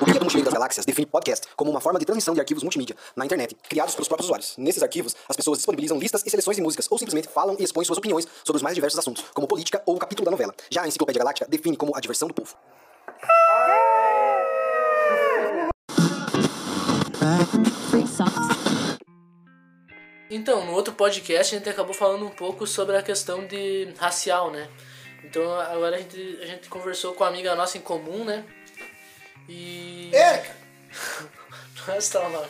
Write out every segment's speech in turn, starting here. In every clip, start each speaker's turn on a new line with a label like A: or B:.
A: O Guia do Mochileiro das Galáxias define podcast como uma forma de transmissão de arquivos multimídia na internet, criados pelos próprios usuários. Nesses arquivos, as pessoas disponibilizam listas e seleções de músicas, ou simplesmente falam e expõem suas opiniões sobre os mais diversos assuntos, como política ou o capítulo da novela. Já a Enciclopédia Galáctica define como a diversão do povo.
B: Então, no outro podcast a gente acabou falando um pouco sobre a questão de racial, né? Então agora a gente, a gente conversou com uma amiga nossa em comum, né? E.
C: Érica!
B: Nossa, tá.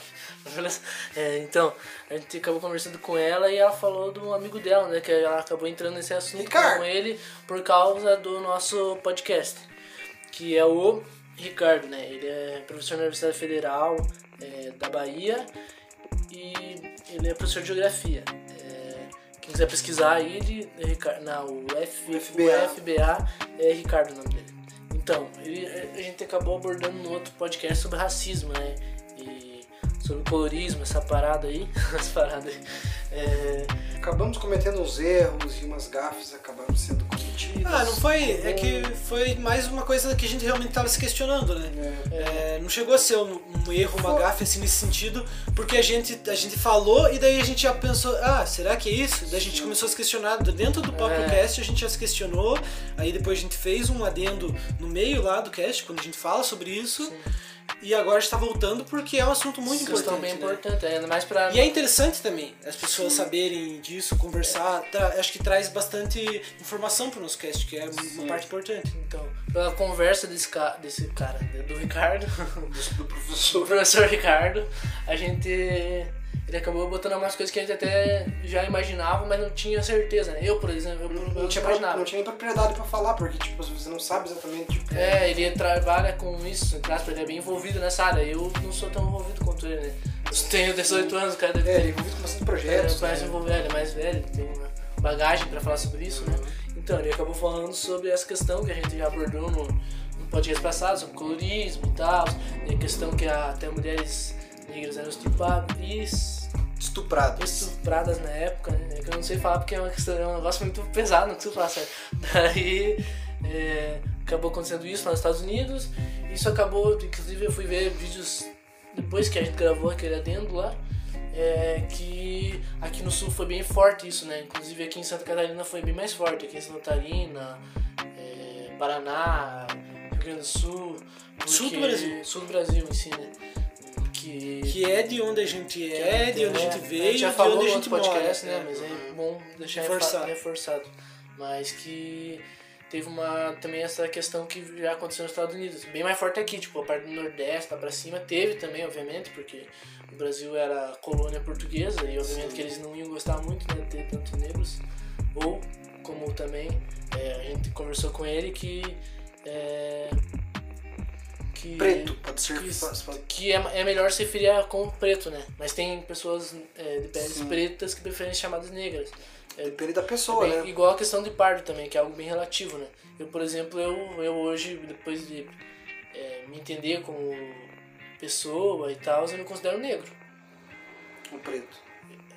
B: É, então, a gente acabou conversando com ela e ela falou de um amigo dela, né? Que ela acabou entrando nesse assunto
C: Ricardo.
B: com ele por causa do nosso podcast. Que é o Ricardo, né? Ele é professor na Universidade Federal é, da Bahia e ele é professor de geografia. É, quem quiser pesquisar aí, ele, é Ricardo, na UF,
C: UFBA.
B: UFBA é Ricardo o nome dele. Então, ele- a gente acabou abordando no outro podcast sobre racismo, né? E sobre colorismo, essa parada aí. Essa parada aí. É,
C: Acabamos cometendo uns erros e umas gafes acabaram sendo cometidas.
D: Ah, não foi. É que foi mais uma coisa que a gente realmente tava se questionando, né? É, não chegou a ser um, um erro, uma
C: Foi.
D: gafe assim nesse sentido, porque a gente, a gente falou e daí a gente já pensou, ah, será que é isso? Daí a gente começou a se questionar. Dentro do próprio
B: É.
D: cast a gente já se questionou, aí depois a gente fez um adendo no meio lá do cast, quando a gente fala sobre isso. E agora está voltando porque é um assunto muito
B: questão
D: importante.
B: bem
D: né?
B: importante, ainda mais pra.
D: E é interessante também as pessoas saberem disso, conversar. Tra- acho que traz bastante informação pro nosso cast, que é uma parte importante.
B: Então, pela conversa desse, ca... desse cara, do Ricardo,
C: do
B: o
C: professor.
B: professor Ricardo, a gente. Ele acabou botando algumas coisas que a gente até já imaginava, mas não tinha certeza, né? Eu, por exemplo, eu, eu
C: Não tinha,
B: imaginava.
C: não tinha nem propriedade pra falar, porque tipo, você não sabe exatamente. Tipo,
B: É, ele trabalha com isso, entre aspas, ele é bem envolvido nessa área. Eu não sou tão envolvido quanto ele, né? Eu tenho 18 anos, o cara deve
C: É,
B: ter.
C: ele é envolvido com bastante
B: É,
C: projetos.
B: parece
C: né?
B: envolvido, ele é mais velho, tem uma bagagem pra falar sobre isso, né? Então, ele acabou falando sobre essa questão que a gente já abordou no, no podcast passado, sobre colorismo e tal, e a questão que a- até mulheres negras eram estupradas,
C: Estuprado.
B: Estupradas na época, né? Que eu não sei falar porque é, uma questão, é um negócio muito pesado, não consigo falar certo. Daí é, acabou acontecendo isso lá nos Estados Unidos. Isso acabou, inclusive eu fui ver vídeos depois que a gente gravou aquele adendo lá. é, que aqui no sul foi bem forte isso, né? Inclusive aqui em Santa Catarina foi bem mais forte, aqui em Santa Catarina, é, Paraná, Rio Grande do Sul.
D: Sul do Brasil.
B: Sul do Brasil em si, né? Que,
D: Que é de onde a gente é, de onde a gente veio,
B: gente já
D: de
B: falou
D: onde a gente
B: podcast,
D: mora.
B: né? Mas é bom deixar reforçado. reforçado. Mas que teve uma também essa questão que já aconteceu nos Estados Unidos. Bem mais forte aqui, tipo, a parte do Nordeste, lá pra cima, teve também, obviamente, porque o Brasil era colônia portuguesa e obviamente que eles não iam gostar muito né, de ter tantos negros. Ou, como também é, a gente conversou com ele, que. É, que
C: Preto, pode ser.
B: que,
C: pode-
B: que é, é melhor se referir a como preto, né? Mas tem pessoas é, de peles
C: Sim.
B: pretas que preferem ser chamadas negras. É,
C: Depende da pessoa, né?
B: Igual a questão de pardo também, que é algo bem relativo, né? Eu, por exemplo, eu, eu hoje, depois de é, me entender como pessoa e tal, eu me considero negro.
C: O preto.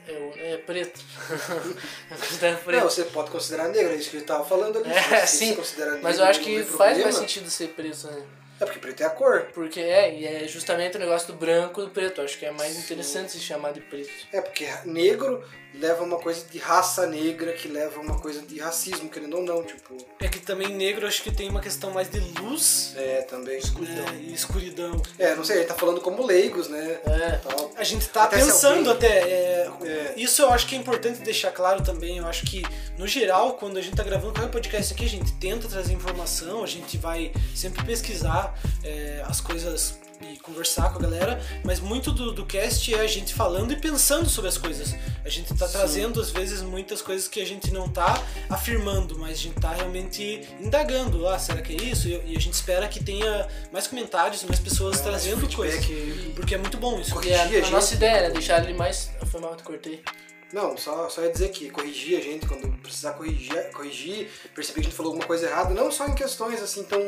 B: Eu, é preto. eu considero preto.
C: Não, você pode considerar negro, é isso que ele tava falando ali.
B: É, sim, Mas eu acho que faz mais sentido ser preto, né?
C: É porque preto é a cor.
B: Porque é, e é justamente o negócio do branco e do preto. Acho que é mais interessante se chamar de preto.
C: É porque negro leva uma coisa de raça negra, que leva uma coisa de racismo, querendo ou não, tipo.
D: É que também negro acho que tem uma questão mais de luz
C: É, também.
D: né, e escuridão.
C: É, não sei, ele tá falando como leigos, né?
B: É.
C: Tal.
D: A gente tá
C: Até
D: pensando até. é,
C: É.
D: Isso eu acho que é importante deixar claro também. Eu acho que, no geral, quando a gente tá gravando qualquer podcast aqui, a gente tenta trazer informação, a gente vai sempre pesquisar é, as coisas conversar com a galera, mas muito do, do cast é a gente falando e pensando sobre as coisas. A gente tá trazendo, às vezes, muitas coisas que a gente não tá afirmando, mas a gente tá realmente indagando. Ah, será que é isso? E, e a gente espera que tenha mais comentários, mais pessoas trazendo
C: feedback.
D: coisas. Porque é muito bom isso.
B: E a,
C: Corrigir a
B: a
C: gente.
B: nossa ideia era deixar ele mais. Foi mal que eu cortei.
C: Não, só, só ia dizer que corrigir a gente quando precisar corrigir, corrigir, perceber que a gente falou alguma coisa errada, não só em questões assim tão,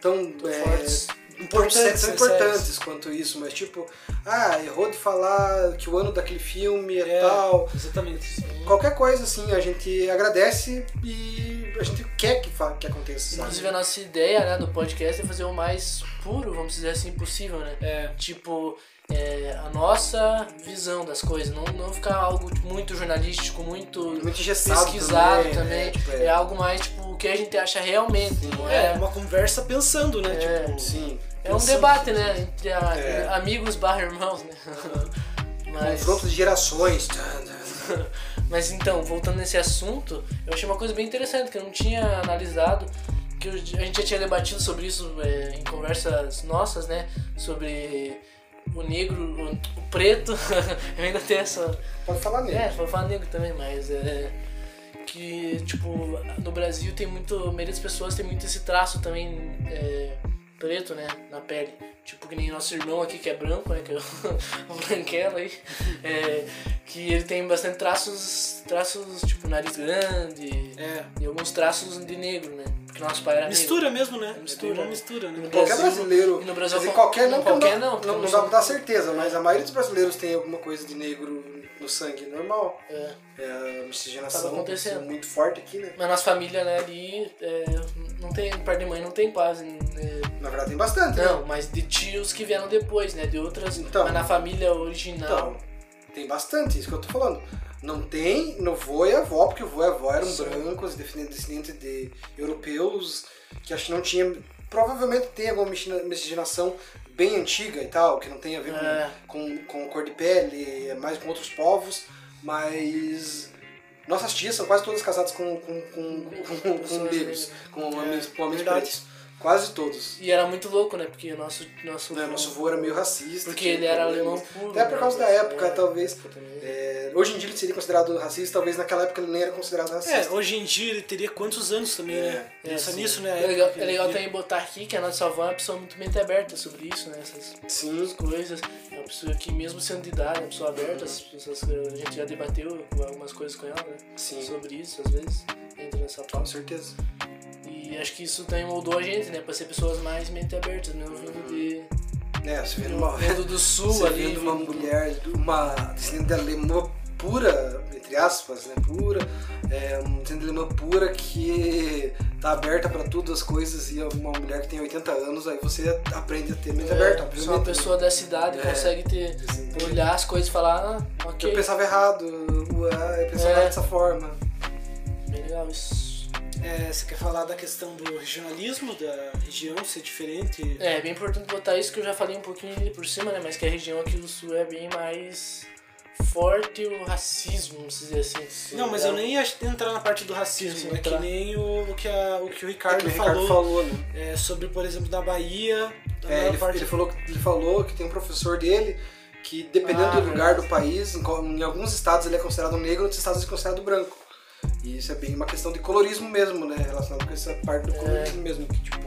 C: tão, é,
B: fortes.
C: Importantes,
D: Importantes,
C: tão
D: né,
C: importantes quanto isso, mas tipo, ah, errou de falar que o ano daquele filme é,
D: É,
C: tal.
D: Exatamente.
C: Qualquer coisa assim, a gente agradece e a gente quer que, que aconteça, sabe?
B: Inclusive a nossa ideia né, do podcast é fazer o mais puro, vamos dizer assim, possível, né?
D: É.
B: Tipo, é, a nossa visão das coisas, não, não ficar algo tipo, muito jornalístico, muito,
C: Muito
B: pesquisado
C: também,
B: também.
C: né? Tipo,
B: é.
C: é.
B: algo mais tipo o que a gente acha realmente. não
D: É,
B: é,
D: uma conversa pensando, né?
B: É.
D: Tipo,
C: Sim.
B: é um debate, né? Entre a-
C: É.
B: amigos barra irmãos, né? Mas,
C: Confronto de gerações.
B: mas então, voltando nesse assunto, eu achei uma coisa bem interessante que eu não tinha analisado, que a gente já tinha debatido sobre isso é, em conversas nossas, né? Sobre o negro, o, o preto, eu ainda tenho essa.
C: Pode falar nele.
B: É, vou falar negro também, mas é. Que, tipo, no Brasil tem muito. A maioria das pessoas tem muito esse traço também é, preto, né? Na pele. Tipo, que nem nosso irmão aqui que é branco, né? Que é o, o branquelo aí. É, que ele tem bastante traços. Traços, tipo, nariz grande.
D: É.
B: E alguns traços de negro, né? Porque nosso pai era negro.
D: Mistura mesmo, né?
B: Mistura.
D: É mistura, né?
B: No
C: Qualquer
B: Brasil-
C: brasileiro.
B: e no Brasil qual-
C: qualquer não,
B: qualquer
C: não,
B: não,
C: não,
B: não
C: não dá pra dar certeza, mas a maioria dos brasileiros tem alguma coisa de negro no sangue normal.
B: É.
C: É, a miscigenação
B: acontecendo.
C: é muito forte aqui, né?
B: Mas nossa família, né, ali, é, não tem, parte de mãe não tem quase. né?
C: Na verdade tem bastante. né?
B: Não, mas de tios que vieram depois, né? De outras.
C: Então.
B: mas na família original.
C: Então, tem bastante, isso que eu tô falando. Não tem no vô e avó, porque o vô e avó eram
B: Sim.
C: brancos, descendentes de europeus, que acho que não tinha. Provavelmente tem alguma miscigenação bem antiga e tal, que não tem a ver
B: É.
C: com, com, com cor de pele, é mais com outros povos, mas. Nossas tias são quase todas casadas com, com, com, com, com negros,
B: negras.
C: com homens, com homens
D: verdade.
C: pretos. Quase todos.
B: E era muito louco, né? Porque o nosso. Nosso,
C: Né, Nosso vô era meio racista.
B: Porque
C: tinha
B: ele era
C: problemas.
B: alemão puro.
C: Até por
B: né?
C: causa da época,
B: É,
C: talvez. É, hoje em dia ele seria considerado racista, talvez naquela época ele nem era considerado
D: É,
C: racista.
D: hoje em dia ele teria quantos anos também, né?
B: É,
D: Pensa
B: sim.
D: nisso, né?
B: É legal, é legal
D: que-
B: também botar aqui que a nossa avó é uma pessoa muito mente aberta sobre isso, né? Essas,
C: Sim.
B: essas coisas. É uma pessoa que, mesmo sendo de idade, é uma pessoa aberta. Essas, essas, a gente já debateu algumas coisas com ela, né?
C: Sim.
B: Sobre isso, às vezes. Entra nessa
C: Com
B: pauta.
C: certeza.
B: E acho que isso também moldou a gente, né? Pra ser pessoas mais mente abertas, mesmo vindo de.
C: É, você vendo uma,
B: Vindo do sul
C: você
B: ali.
C: vendo uma mulher, uma descendente de alemã pura, entre aspas, né? Pura, é, uma descendente de alemã pura que tá aberta pra todas as coisas e é uma mulher que tem 80 anos, aí você aprende a ter mente aberta.
B: É,
C: obviamente,
B: se uma
C: né?
B: pessoa da cidade
C: É.
B: consegue ter, olhar as coisas e falar, ah, ok.
C: Eu pensava errado, eu pensava
B: É.
C: dessa forma.
B: Bem legal isso.
D: É, você quer falar da questão do regionalismo, da região ser diferente?
B: É, bem importante botar isso que eu já falei um pouquinho ali por cima, né? Mas que a região aqui do sul é bem mais forte o racismo, vamos dizer assim.
D: Não, mas eu nem ia entrar na parte do racismo, é que nem o, o que, a- o que o
C: É
D: Ricardo,
C: que o Ricardo
D: falou,
C: falou, né?
D: é, sobre, por exemplo, da Bahia, da
C: É, ele,
D: parte
C: ele falou, ele falou que tem um professor dele que, dependendo
B: Ah,
C: do lugar
B: verdade.
C: do país, em, em alguns estados ele é considerado negro, em outros estados ele é considerado branco. E isso é bem uma questão de colorismo mesmo, né? Relacionado com essa parte
B: É.
C: do colorismo mesmo, que tipo.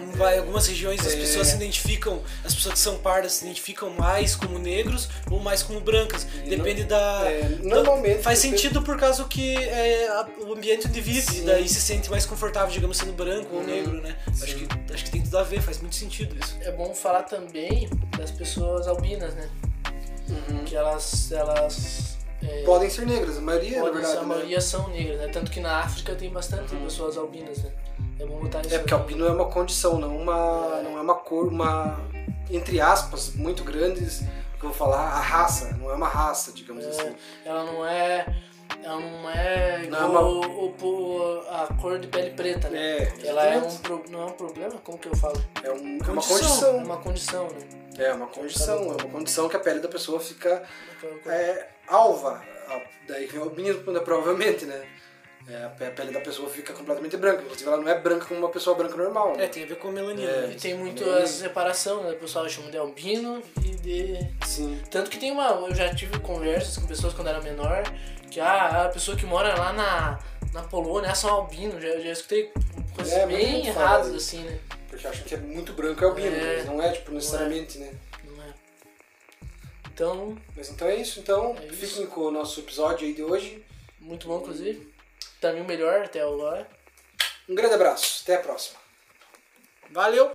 D: Em vai- algumas regiões as
C: É.
D: pessoas se identificam, as pessoas que são pardas se identificam mais como negros ou mais como brancas.
C: E
D: Depende
C: não-
D: da.
C: é,
D: da-
C: normalmente
D: faz
C: você-
D: sentido por causa que é a- o ambiente onde vive,
C: Sim.
D: daí se sente mais confortável, digamos, sendo branco ou
C: Uhum.
D: negro, né? Acho que, acho que tem tudo a ver, faz muito sentido isso.
B: É bom falar também das pessoas albinas, né?
C: Uhum.
B: Que elas. elas é,
C: Podem ser negras, a maioria, na verdade.
B: a
C: né?
B: maioria são negras, né? Tanto que na África tem bastante
C: Uhum.
B: pessoas albinas, né? É bom botar isso
C: É porque albino é uma condição, não uma,
B: É.
C: não é uma cor, uma entre aspas muito grandes que eu vou falar a raça, não é uma raça, digamos assim.
B: Ela não é. Ela não é
C: Não é
B: igual
C: uma-
B: o- o- a cor de pele preta, né?
C: É,
B: Ela é um, pro- não é um problema? Como que eu falo?
C: É, um- é uma
D: Condição.
B: É
C: condição.
B: uma condição, né?
C: É uma condição, é uma condição que a pele da pessoa fica é, alva. Daí vem o albinismo, né, provavelmente, né? É, a pe- a pele da pessoa fica completamente branca. Inclusive, ela não é branca como uma pessoa branca normal. Né?
D: É, tem a ver com a melanina.
C: É.
D: né?
B: E tem muito essa separação, né? O pessoal chama de albino e de.
C: Sim.
B: Tanto que tem uma. Eu já tive conversas com pessoas quando era menor, que ah, a pessoa que mora lá na, na Polônia, ah, são albinos. Já, já escutei coisas
C: É,
B: bem
C: fala
B: erradas, assim, né?
C: Porque acham que é muito branco é albino,
B: É.
C: mas não é, tipo, necessariamente, né?
B: Então,
C: Mas então é isso, então
B: É isso.
C: fiquem com o nosso episódio aí de hoje.
B: muito bom, inclusive. Mim, o melhor até agora.
C: Um grande abraço, até a próxima.
D: Valeu!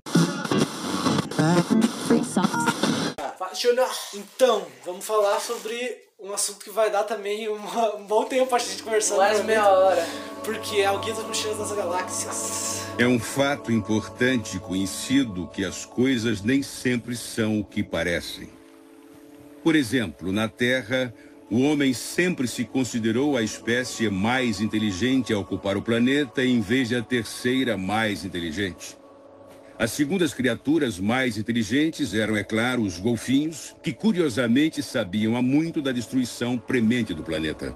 E: Free socks.
D: Então, vamos falar sobre um assunto que vai dar também uma- um bom tempo pra gente conversar.
B: Mais meia hora.
D: Porque é o Guia das Mochilas das Galáxias.
E: É um fato importante conhecido que as coisas nem sempre são o que parecem. Por exemplo, na Terra, o homem sempre se considerou a espécie mais inteligente a ocupar o planeta em vez de a terceira mais inteligente. As segundas criaturas mais inteligentes eram, é claro, os golfinhos, que curiosamente sabiam há muito da destruição premente do planeta.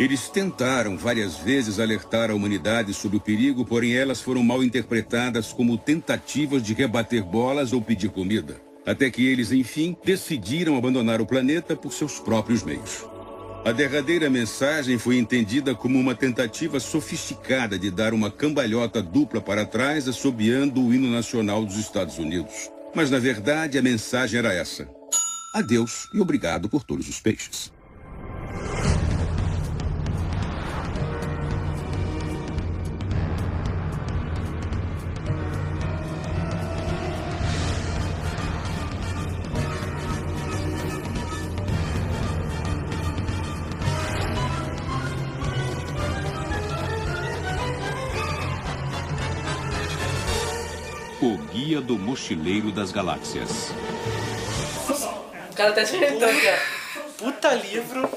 E: Eles tentaram várias vezes alertar a humanidade sobre o perigo, porém elas foram mal interpretadas como tentativas de rebater bolas ou pedir comida. Até que eles, enfim, decidiram abandonar o planeta por seus próprios meios. A derradeira mensagem foi entendida como uma tentativa sofisticada de dar uma cambalhota dupla para trás, assobiando o hino nacional dos Estados Unidos. Mas, na verdade, a mensagem era essa: Adeus e obrigado por todos os peixes.
F: Guia do Mochileiro das Galáxias.
B: O cara tá acertando, cara.
D: Puta livro,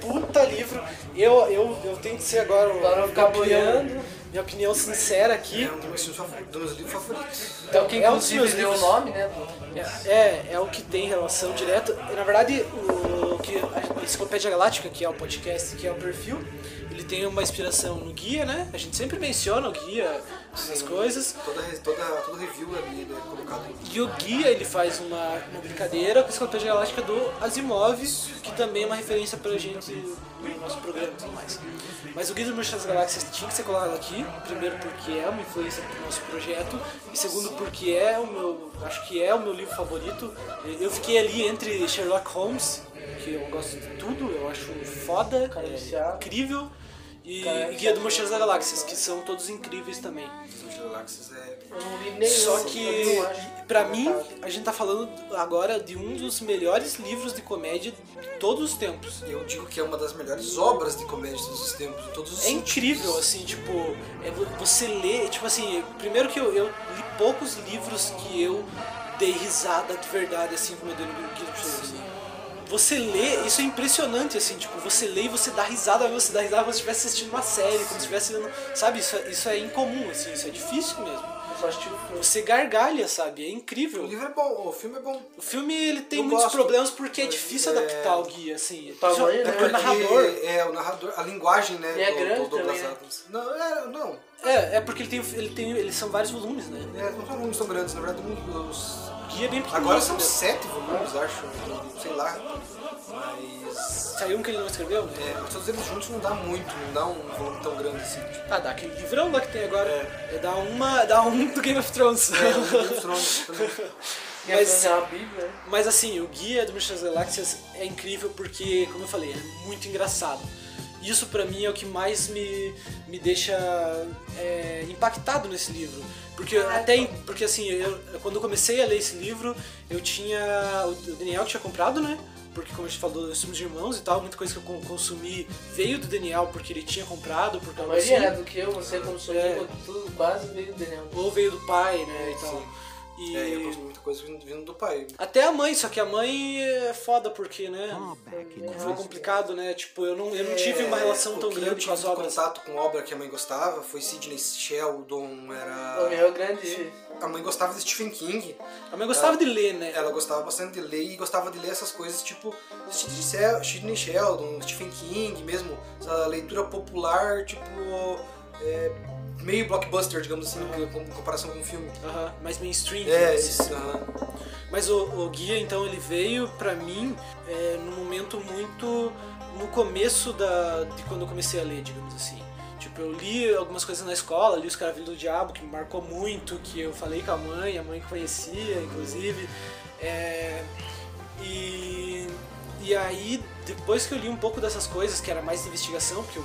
D: puta livro. Eu, eu, eu tenho que ser agora o-
B: Agora eu vou ficar
D: minha opinião-
B: boiando.
D: Minha opinião sincera aqui.
C: É um dos meus, livros favoritos.
B: Então, que
D: É um dos
B: inclusive
D: meus
B: deu o nome, né?
D: É, é o que tem relação direta. Na verdade, o que a Enciclopédia Galáctica, que é o podcast, que é o perfil, ele tem uma inspiração no guia, né? A gente sempre menciona o guia, essas coisas.
C: Toda, toda, todo review ali é colocado em
D: E o guia ele faz uma, uma brincadeira com a Enciclopédia Galáctica do Asimov, que também é uma referência pra gente no nosso programa e tudo mais. Mas o Guia dos Mochileiros das Galáxias tinha que ser colocado aqui, primeiro porque é uma influência pro nosso projeto, e segundo porque é o meu, acho que é o meu livro favorito. Eu fiquei ali entre Sherlock Holmes, que eu gosto de tudo, eu acho foda, é incrível, e,
B: Cara
D: Guia dos Mochileiros das Galáxias, que são todos incríveis também.
C: Galáxias é.
B: Eu não li nenhum.
D: Só que, pra mim, a gente tá falando agora de um dos melhores livros de comédia de todos os tempos.
C: Eu digo que é uma das melhores obras de comédia de todos os tempos, em todos os
D: É
C: sentidos.
D: incrível, assim, tipo, é vo- você lê, tipo assim, primeiro que eu, eu li poucos livros que eu dei risada de verdade, assim, como eu dei no Guia dos Mochileiros, assim. Você lê, isso é impressionante, assim, tipo, você lê e você dá risada, você dá risada como se estivesse assistindo uma série, como se estivesse sabe, isso, é- isso é incomum, assim, isso é difícil mesmo.
B: O.
D: Você gargalha, sabe, é incrível.
C: O livro é bom, o filme é bom.
D: O filme ele tem
C: Eu
D: muitos
C: gosto.
D: problemas porque é difícil
C: É.
D: adaptar o guia, assim.
B: Tamanho,
D: é
B: né?
D: porque o narrador.
C: É, o narrador, a linguagem, né?
B: E é
C: do,
B: grande
C: do Douglas
B: também, né?
C: Adams. Não, é, não.
D: É, é porque ele tem, ele tem. Eles são vários volumes, né?
C: É, não são volumes tão grandes, na verdade, os.
D: Guia é bem pequenininho.
C: Agora são
D: né?
C: sete volumes, acho. Sei lá. Mas.
D: Saiu um que ele não escreveu?
C: É, mas todos eles juntos não dá muito, não dá um volume tão grande assim. Tipo,
D: Ah, dá aquele livrão lá que tem agora. É, dá uma. Dá um do Game of Thrones.
C: é, o Game of Thrones também.
D: Mas-
B: fazer uma bíblia, né?
D: Mas assim, o guia do das Galáxias é incrível porque, como eu falei, é muito engraçado. Isso pra mim é o que mais me, me deixa é, impactado nesse livro. Porque até em- porque assim, eu, quando eu comecei a ler esse livro, eu tinha. O Daniel que tinha comprado, né? Porque como a gente falou, nós somos irmãos e tal, muita coisa que eu con- consumi veio do Daniel porque ele tinha comprado, por
B: A maioria
D: assim,
B: é do que eu, você como sou
D: É.
B: tudo quase veio do Daniel.
D: ou veio do pai, né? E tal.
C: Sim.
D: E
C: É, eu consumi muita coisa vindo, do pai.
D: até a mãe, só que a mãe é foda porque, né? Foi complicado, né? Tipo, eu não, eu não tive uma relação
C: É,
D: tão grande
C: tive
D: com as obras.
C: contato com obra que a mãe gostava foi Sidney Sheldon,
B: O
C: era...
B: meu é grande.
C: A mãe gostava de Stephen King.
D: A mãe gostava de ler, né?
C: Ela gostava bastante de ler e gostava de ler essas coisas tipo Sidney Sheldon, Stephen King mesmo, essa leitura popular, tipo, é, meio blockbuster, digamos assim, em comparação com o filme.
D: Aham, mais mainstream.
C: É,
D: assim.
C: isso. aham.
D: Mas o, o guia, então, ele veio pra mim é, num momento muito no começo da, de quando eu comecei a ler, digamos assim. Tipo, eu li algumas coisas na escola, li Os Caravilhos do Diabo, que me marcou muito, que eu falei com a mãe, a mãe conhecia, inclusive. É, e, e aí, depois que eu li um pouco dessas coisas, que era mais de investigação, porque eu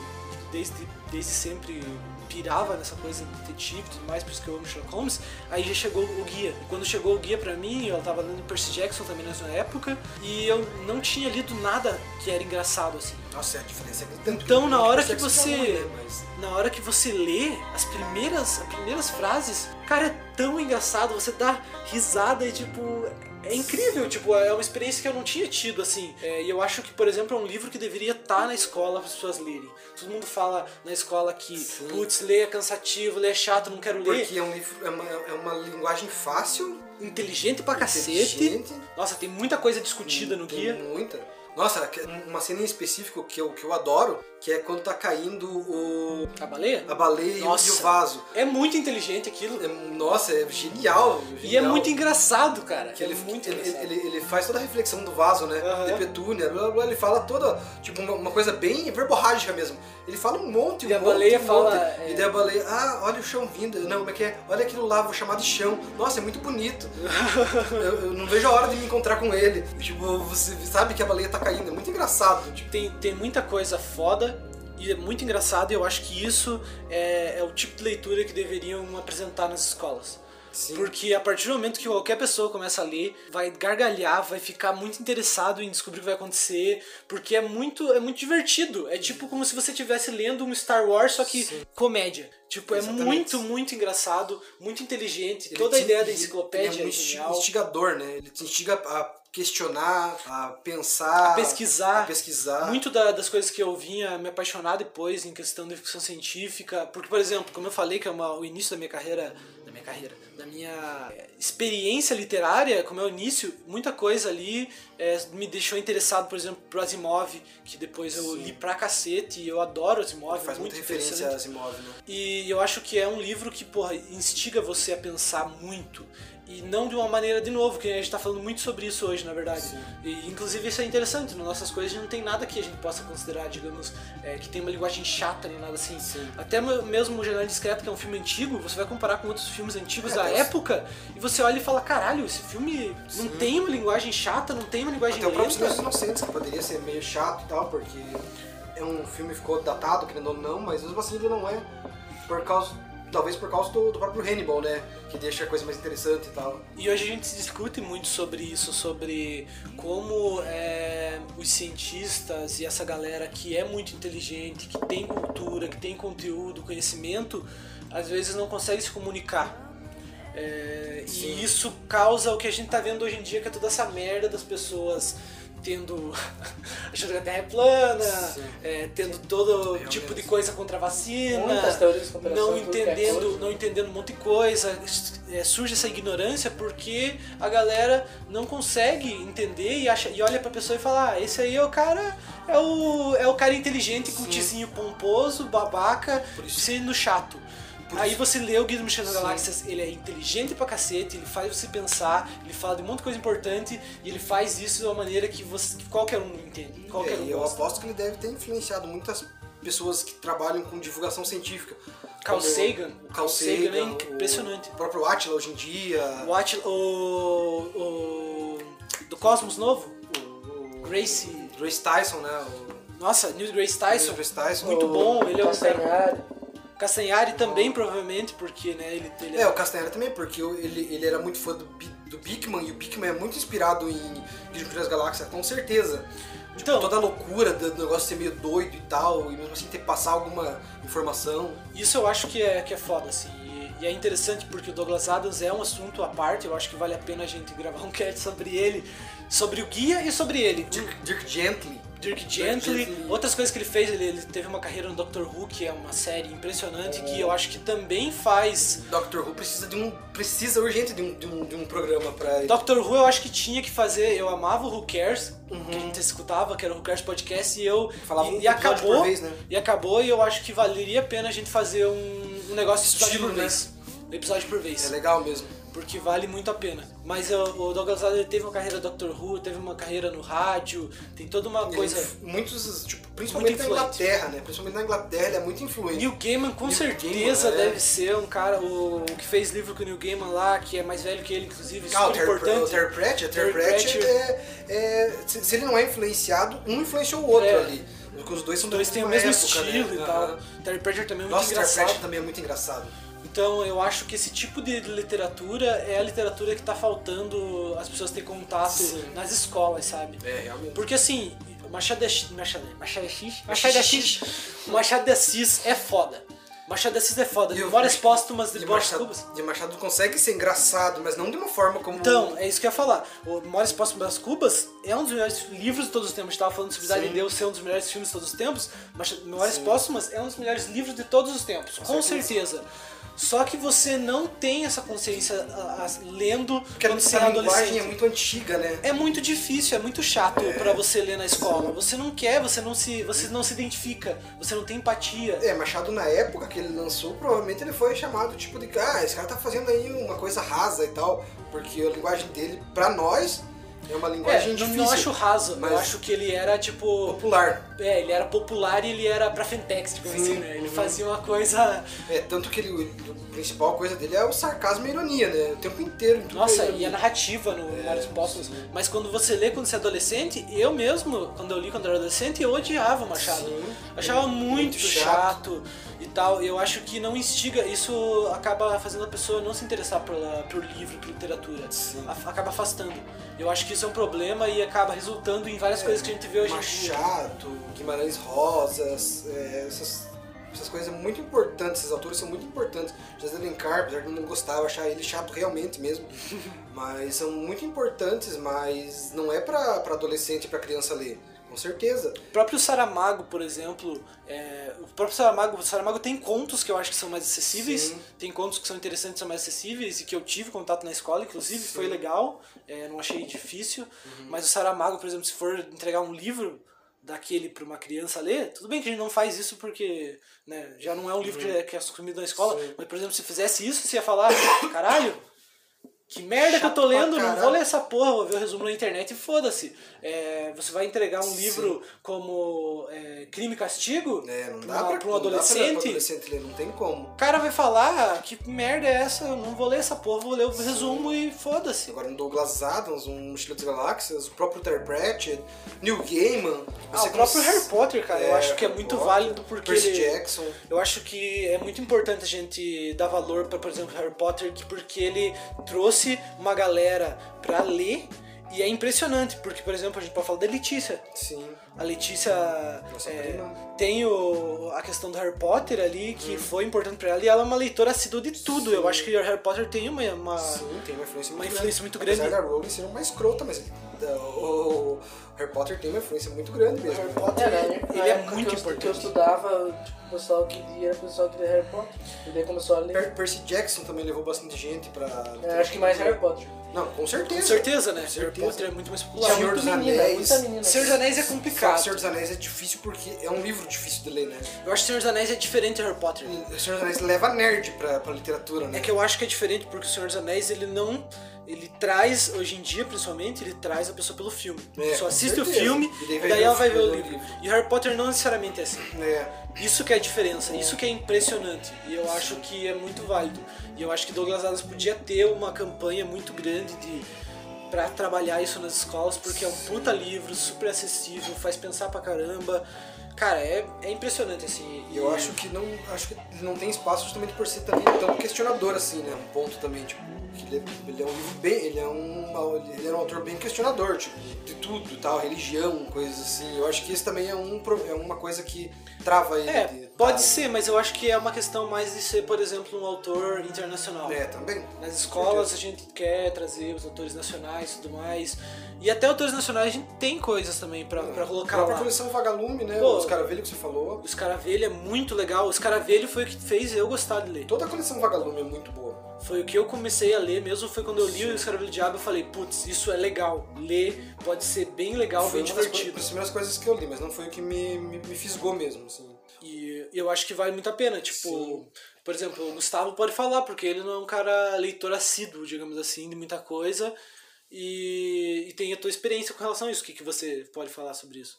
D: desde, desde sempre pirava nessa coisa de detetive e tudo mais, por isso que eu amo Sherlock Holmes. Aí já chegou o guia. E quando chegou o guia pra mim, eu tava lendo Percy Jackson também nessa época, e eu não tinha lido nada que era engraçado assim.
C: Nossa, a diferença é gritante.
D: Então, na hora que você,
C: né? Mas-
D: na hora que você lê as primeiras, as primeiras frases, cara, é tão engraçado, você dá risada e tipo, é incrível, tipo, é uma experiência que eu não tinha tido assim. É, e eu acho que, por exemplo, é um livro que deveria estar na escola para as pessoas lerem. Todo mundo fala na escola que, putz, ler é cansativo, ler é chato, não quero ler.
C: Porque é um livro, é uma, é uma linguagem fácil,
D: Inteligente pra cacete.
C: inteligente.
D: Nossa, tem muita coisa discutida no
C: Tem
D: guia.
C: muita. Nossa, uma cena em específico que eu, que eu adoro, que é quando tá caindo o,
D: A baleia?
C: a baleia e o- e
D: Nossa.
C: o vaso.
D: É muito inteligente aquilo.
C: É- nossa, é genial.
D: E é
C: genial.
D: muito engraçado, cara.
C: Que
D: é
C: ele,
D: muito
C: ele, ele, ele faz toda a reflexão do vaso, né?
D: Aham.
C: De petúnia, blá, blá, blá, ele fala toda, tipo, uma, uma coisa bem verborrágica mesmo. Ele fala um monte, um
D: E a
C: monte,
D: baleia
C: um
D: fala,
C: monte.
D: é-
C: E daí a baleia, ah, olha o chão vindo. Não, como é que é? Olha aquilo lá, vou chamar de chão. Nossa, é muito bonito. eu, eu não vejo a hora de me encontrar com ele. Tipo, você sabe que a baleia tá caindo, é muito engraçado. Tipo,
D: tem, tem muita coisa foda e é muito engraçado e eu acho que isso é, é o tipo de leitura que deveriam apresentar nas escolas.
C: Sim.
D: Porque a partir do momento que qualquer pessoa começa a ler, vai gargalhar, vai ficar muito interessado em descobrir o que vai acontecer, porque é muito, é muito divertido. É tipo como se você estivesse lendo um Star Wars, só que comédia. Tipo, é
C: Exatamente.
D: muito, muito engraçado, muito inteligente.
C: ele
D: Toda a ideia da enciclopédia
C: ele é um
D: é genial.
C: instigador, né? Ele te instiga a questionar, a pensar,
D: a pesquisar.
C: a pesquisar.
D: Muito da- das coisas que eu vinha me apaixonar depois em questão de ficção científica. Porque, por exemplo, como eu falei que é uma- o início da minha carreira. Da minha carreira. Da minha eh, experiência literária, como é o início, muita coisa ali eh, me deixou interessado, por exemplo, pro Asimov, que depois eu li pra cacete e eu adoro Asimov,
C: Faz
D: é muito
C: muita referência a Asimov, né?
D: E eu acho que é um livro que, porra, instiga você a pensar muito. E não de uma maneira, de novo, que a gente tá falando muito sobre isso hoje, na verdade. E inclusive isso é interessante, nas nossas coisas não tem nada que a gente possa considerar, digamos, é, que tem uma linguagem chata nem nada assim. Até me- mesmo o Janela Discreta, que é um filme antigo, você vai comparar com outros filmes antigos
C: É,
D: da época, e você olha e fala, caralho, esse filme não tem uma linguagem chata, não tem uma linguagem
C: Até o próprio
D: lenta.
C: Silêncio dos Inocentes, que poderia ser meio chato e tal, porque é um filme que ficou datado, querendo ou não, mas mesmo assim ele não é por causa. Talvez por causa do, do próprio Hannibal, né? Que deixa a coisa mais interessante e tal.
D: E hoje a gente discute muito sobre isso, sobre como é, os cientistas e essa galera que é muito inteligente, que tem cultura, que tem conteúdo, conhecimento, às vezes não consegue se comunicar. É, e isso causa o que a gente tá vendo hoje em dia, que é toda essa merda das pessoas tendo a Terra é plana, é, tendo todo
C: Realmente.
D: tipo de coisa contra a vacina, não
B: é
D: entendendo,
B: coisa.
D: não entendendo um monte de coisa, é, surge essa ignorância porque a galera não consegue entender e, acha, e olha pra pessoa e fala, ah, esse aí é o cara, é o, é o cara inteligente, com o tizinho pomposo, babaca, sendo chato. Aí você lê o Guia do Mochileiro das Galáxias, ele é inteligente pra cacete, ele faz você pensar, ele fala de um monte de coisa importante e ele faz isso de uma maneira que, você, que qualquer um entende, qualquer
C: É,
D: um
C: e eu
D: gosta.
C: aposto que ele deve ter influenciado muitas pessoas que trabalham com divulgação científica.
D: Carl Sagan.
C: O Carl
D: Sagan é impressionante.
C: O próprio Atila hoje em dia.
D: O, Atl- o, o do Cosmos Novo,
C: O, o
D: Gracie,
C: Grace Tyson, né? O,
D: nossa, Neil Grace Tyson,
C: Grace Tyson.
D: muito
C: O-
D: bom, ele é um cara...
B: Castanhari.
D: Castanhari também, provavelmente, porque, né, ele... ele
C: É, o Castanheira também, porque ele, ele era muito fã do, do Bigman, e o Bigman é muito inspirado em Guia das Galáxias, com certeza. Tipo,
D: Então-
C: toda a loucura do, do negócio ser meio doido e tal, e mesmo assim ter que passar alguma informação.
D: Isso eu acho que é, que é foda, assim. E, e é interessante porque o Douglas Adams é um assunto à parte, eu acho que vale a pena a gente gravar um cast sobre ele, sobre o guia e sobre ele.
C: Dirk, Dirk Gently.
D: Dirk Gently, outras coisas que ele fez, ele, ele teve uma carreira no Doctor Who, que é uma série impressionante, que eu acho que também faz.
C: Doctor Who precisa de um. precisa urgente de um, de um, de um programa pra ele.
D: Doctor Who eu acho que tinha que fazer, eu amava o Who Cares,
C: Uhum.
D: que a gente escutava, que era o Who Cares Podcast, e eu.
C: Falava
D: e,
C: um
D: e acabou.
C: por vez, né?
D: E acabou, e eu acho que valeria a pena a gente fazer um, um negócio de episódio
C: Estilo,
D: por
C: né?
D: vez. Um episódio por vez.
C: É legal mesmo.
D: Porque vale muito a pena. Mas o Douglas ele teve uma carreira Doctor Who, teve uma carreira no rádio, tem toda uma
C: Ele-
D: coisa.
C: muitos, tipo, principalmente na. Inglaterra, né? Principalmente na Inglaterra, ele é muito influente.
D: Neil Gaiman com
C: Neil
D: certeza
C: Gaiman, é.
D: deve ser um cara, o, o que fez livro com o Neil Gaiman lá, que é mais velho que ele, inclusive,
C: Ah, o
D: é
C: Terry,
D: importante.
C: o Terry Pratchett, Terry
D: Terry
C: Pratchett é, é- se, ele não é influenciado, um influenciou o outro
D: É.
C: ali. Porque os dois são
D: Os dois têm o mesmo
C: época,
D: estilo
C: né?
D: e tal. Terry Pratchett também é muito
C: Nossa, Terry
D: engraçado.
C: Pratchett também é muito engraçado.
D: Então eu acho que esse tipo de literatura é a literatura que tá faltando as pessoas ter contato
C: Sim.
D: nas escolas, sabe?
C: É, realmente.
D: Porque assim, Machado de Assis. Machado, de Assis? Machado de Assis é foda. Machado de Assis é foda.
C: E
D: Memórias póstumas de
C: de
D: Borges
C: Machado,
D: Cubas.
C: de Machado consegue ser engraçado, mas não de uma forma como.
D: Então, é isso que eu ia falar. O Memórias Póstumas das Cubas é um dos melhores livros de todos os tempos. A gente tava falando sobre Cidade
C: Sim.
D: de Deus ser um dos melhores filmes de todos os tempos, mas Memórias Póstumas é um dos melhores livros de todos os tempos, com, certeza. Só que você não tem essa consciência a- a- lendo
C: Porque
D: quando você é
C: a linguagem
D: adolescente.
C: é muito antiga, né?
D: É muito difícil, é muito chato pra você ler na escola. Você não quer, você não se, você não se identifica, você não tem empatia.
C: É, Machado na época que ele lançou, provavelmente ele foi chamado tipo de ah, esse cara tá fazendo aí uma coisa rasa e tal, porque a linguagem dele, pra nós, é uma
D: É,
C: linguagem
D: não,
C: difícil.
D: não acho raso,
C: mas-
D: eu acho que ele era tipo.
C: popular.
D: É, ele era popular e ele era pra Fentex, tipo
C: Sim,
D: assim, né? Ele fazia uma coisa.
C: É, tanto que ele, a principal coisa dele é o sarcasmo e a ironia, né? O tempo inteiro.
D: Nossa,
C: é
D: e a narrativa no Memórias Póstumas. Mas quando você lê quando você é adolescente, eu mesmo, quando eu li quando eu era adolescente, eu odiava o Machado.
C: Sim.
D: Achava muito,
C: Muito
D: chato. E tal. Eu acho que não instiga, isso acaba fazendo a pessoa não se interessar pela, por livro, por literatura. A- acaba afastando. Eu acho que isso é um problema e acaba resultando em várias coisas que a gente vê hoje em dia.
C: Machado, Guimarães Rosas, é, essas, essas coisas muito importantes, esses autores são muito importantes. José Alencar, apesar de eu não gostar, eu achar ele chato realmente mesmo, mas são muito importantes, mas não é pra adolescente e pra criança ler, com certeza.
D: O próprio Saramago, por exemplo, é, o próprio Saramago, o Saramago tem contos que eu acho que são mais acessíveis,
C: Sim.
D: tem contos que são interessantes, são mais acessíveis e que eu tive contato na escola, inclusive,
C: Sim.
D: foi legal, é, não achei difícil.
C: Uhum.
D: Mas o Saramago, por exemplo, se for entregar um livro daquele para uma criança ler, tudo bem que a gente não faz isso porque né, já não é um livro que é, que é consumido na escola,
C: Uhum. Sim.
D: mas por exemplo, se fizesse isso, você ia falar, caralho, que merda que eu tô
C: Chato pra
D: lendo, não vou ler essa porra, vou ver o resumo na internet e foda-se. É, você vai entregar um
C: Sim.
D: livro como é, Crime e Castigo
C: É, não
D: pra,
C: dá pra,
D: pra um
C: não dá pra- pra
D: adolescente?
C: adolescente ler, não tem como.
D: O cara vai falar, ah, que merda é essa? Eu não vou ler essa porra, vou ler o resumo e foda-se.
C: Agora no Douglas Adams, um Mochila das Galáxias, o próprio Terry Pratchett, Neil Gaiman.
D: Ah, o próprio Harry Potter, cara, eu
C: É,
D: acho que é muito
C: Potter,
D: válido porque
C: Percy
D: ele-
C: Jackson.
D: Eu acho que é muito importante a gente dar valor para, por exemplo, Harry Potter, que- porque ele trouxe uma galera pra ler e é impressionante, porque, por exemplo, a gente pode falar da Letícia.
C: Sim.
D: A Letícia é, tem o, a questão do Harry Potter ali, que foi importante pra ela, e ela é uma leitora assídua de tudo. Eu acho que o Harry Potter tem uma. uma
C: Sim, tem uma influência
D: uma
C: muito
D: influência muito
C: Apesar
D: grande.
C: da Rowling ser uma escrota, mas o Harry Potter tem uma influência muito grande mesmo.
D: Harry
C: né?
D: Potter,
B: É, né?
D: ele
B: Na
D: é muito
B: eu,
D: importante.
B: eu estudava, tipo, o pessoal que lia, o pessoal que lia Harry Potter. E daí começou a ler.
C: Per- Percy Jackson também levou bastante gente pra.
B: É, acho que mais Harry Potter.
C: Não, com certeza.
D: Com certeza, né?
C: Com
D: Harry. Potter é muito mais popular.
C: Senhor
B: muita
C: dos
B: menina,
C: Anéis.
B: menina.
D: Senhor dos Anéis é complicado.
C: Senhor dos Anéis é difícil porque é um livro difícil de ler, né?
D: Eu acho que Senhor dos Anéis é diferente de Harry Potter.
C: O Senhor dos Anéis leva nerd pra, pra literatura, né?
D: É que eu acho que é diferente porque o Senhor dos Anéis ele não. Ele traz, hoje em dia principalmente, ele traz a pessoa pelo filme. A
C: É,
D: pessoa assiste o
C: certeza.
D: filme
C: E daí
D: daí, ela
C: o
D: vai ver o livro.
C: o livro.
D: E Harry Potter não necessariamente é assim.
C: É.
D: Isso que é a diferença, isso que é impressionante. E eu acho que é muito válido. E eu acho que Douglas Adams podia ter uma campanha muito grande de para trabalhar isso nas escolas, porque é um puta livro, super acessível, faz pensar pra caramba. Cara, é, é impressionante assim.
C: E eu acho que não acho que não tem espaço justamente por ser também tão questionador assim, né? Um ponto também, tipo, que ele, é- ele é um livro bem, ele é um ele é um autor bem questionador, tipo, de tudo, tal, religião, coisas assim. Eu acho que isso também é um é uma coisa que trava ele.
D: É, pode ser, mas eu acho que é uma questão mais de ser, por exemplo, um autor internacional.
C: É, também.
D: Nas escolas a gente quer trazer os autores nacionais e tudo mais. E até autores nacionais a gente tem coisas também pra, pra
C: A
D: colocar
C: própria
D: lá.
C: coleção Vagalume, né?
D: Pô.
C: Os Caravelho que você falou.
D: O Escaravelho é muito legal. O Escaravelho foi o que fez eu gostar de ler.
C: Toda a coleção Vagalume é muito boa.
D: Foi o que eu comecei a ler mesmo. Foi quando eu li o Escaravelho Diabo eu falei, putz, isso é legal. Ler pode ser bem legal,
C: foi
D: bem
C: uma das,
D: divertido.
C: das primeiras coisas que eu li, mas não foi o que me, me, me fisgou mesmo, assim.
D: E eu acho que vale muito a pena. Tipo,
C: Sim.
D: por exemplo, o Gustavo pode falar, porque ele não é um cara leitor assíduo, digamos assim, de muita coisa. E, e tem a tua experiência com relação a isso. O que, que você pode falar sobre isso?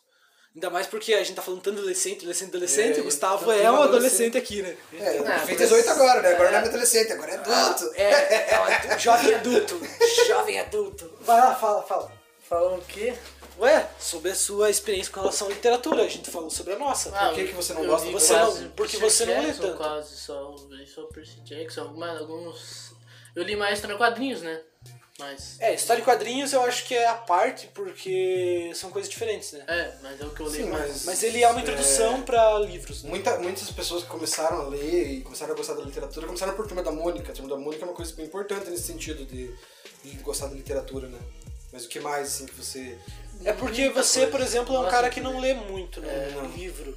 D: Ainda mais porque a gente tá falando tanto de adolescente, adolescente, adolescente.
C: É,
D: o Gustavo é um
C: um
D: adolescente aqui, né?
C: É, eu
B: Ah, mas-
C: 18 agora, né? Agora não é adolescente, agora é adulto.
D: É, é um jovem adulto. jovem adulto. Vai lá, fala, fala.
B: Falando o quê?
D: Ué, sobre a sua experiência com relação à literatura, a gente falou sobre a nossa.
B: Ah,
C: Por que que você não gosta?
D: Você
B: quase
D: não- porque
B: Percy
D: você não lê
B: Jackson,
D: tanto.
B: Quase só, eu li só Percy Jackson, algumas, alguns... Eu li mais para quadrinhos, né? Mas...
D: É, história e quadrinhos eu acho que é a parte, porque são coisas diferentes, né?
B: É, mas é o que eu li
C: Sim,
B: mais.
C: mas-
D: Mas ele é uma introdução pra livros. Né?
C: Muita, muitas pessoas que começaram a ler e começaram a gostar da literatura começaram por Turma da Mônica. A Turma da Mônica é uma coisa bem importante nesse sentido de, de gostar da literatura, né? Mas o que mais, assim, que você...
D: É porque você, por exemplo, é um cara que não lê muito, né?
C: não.
D: Livro.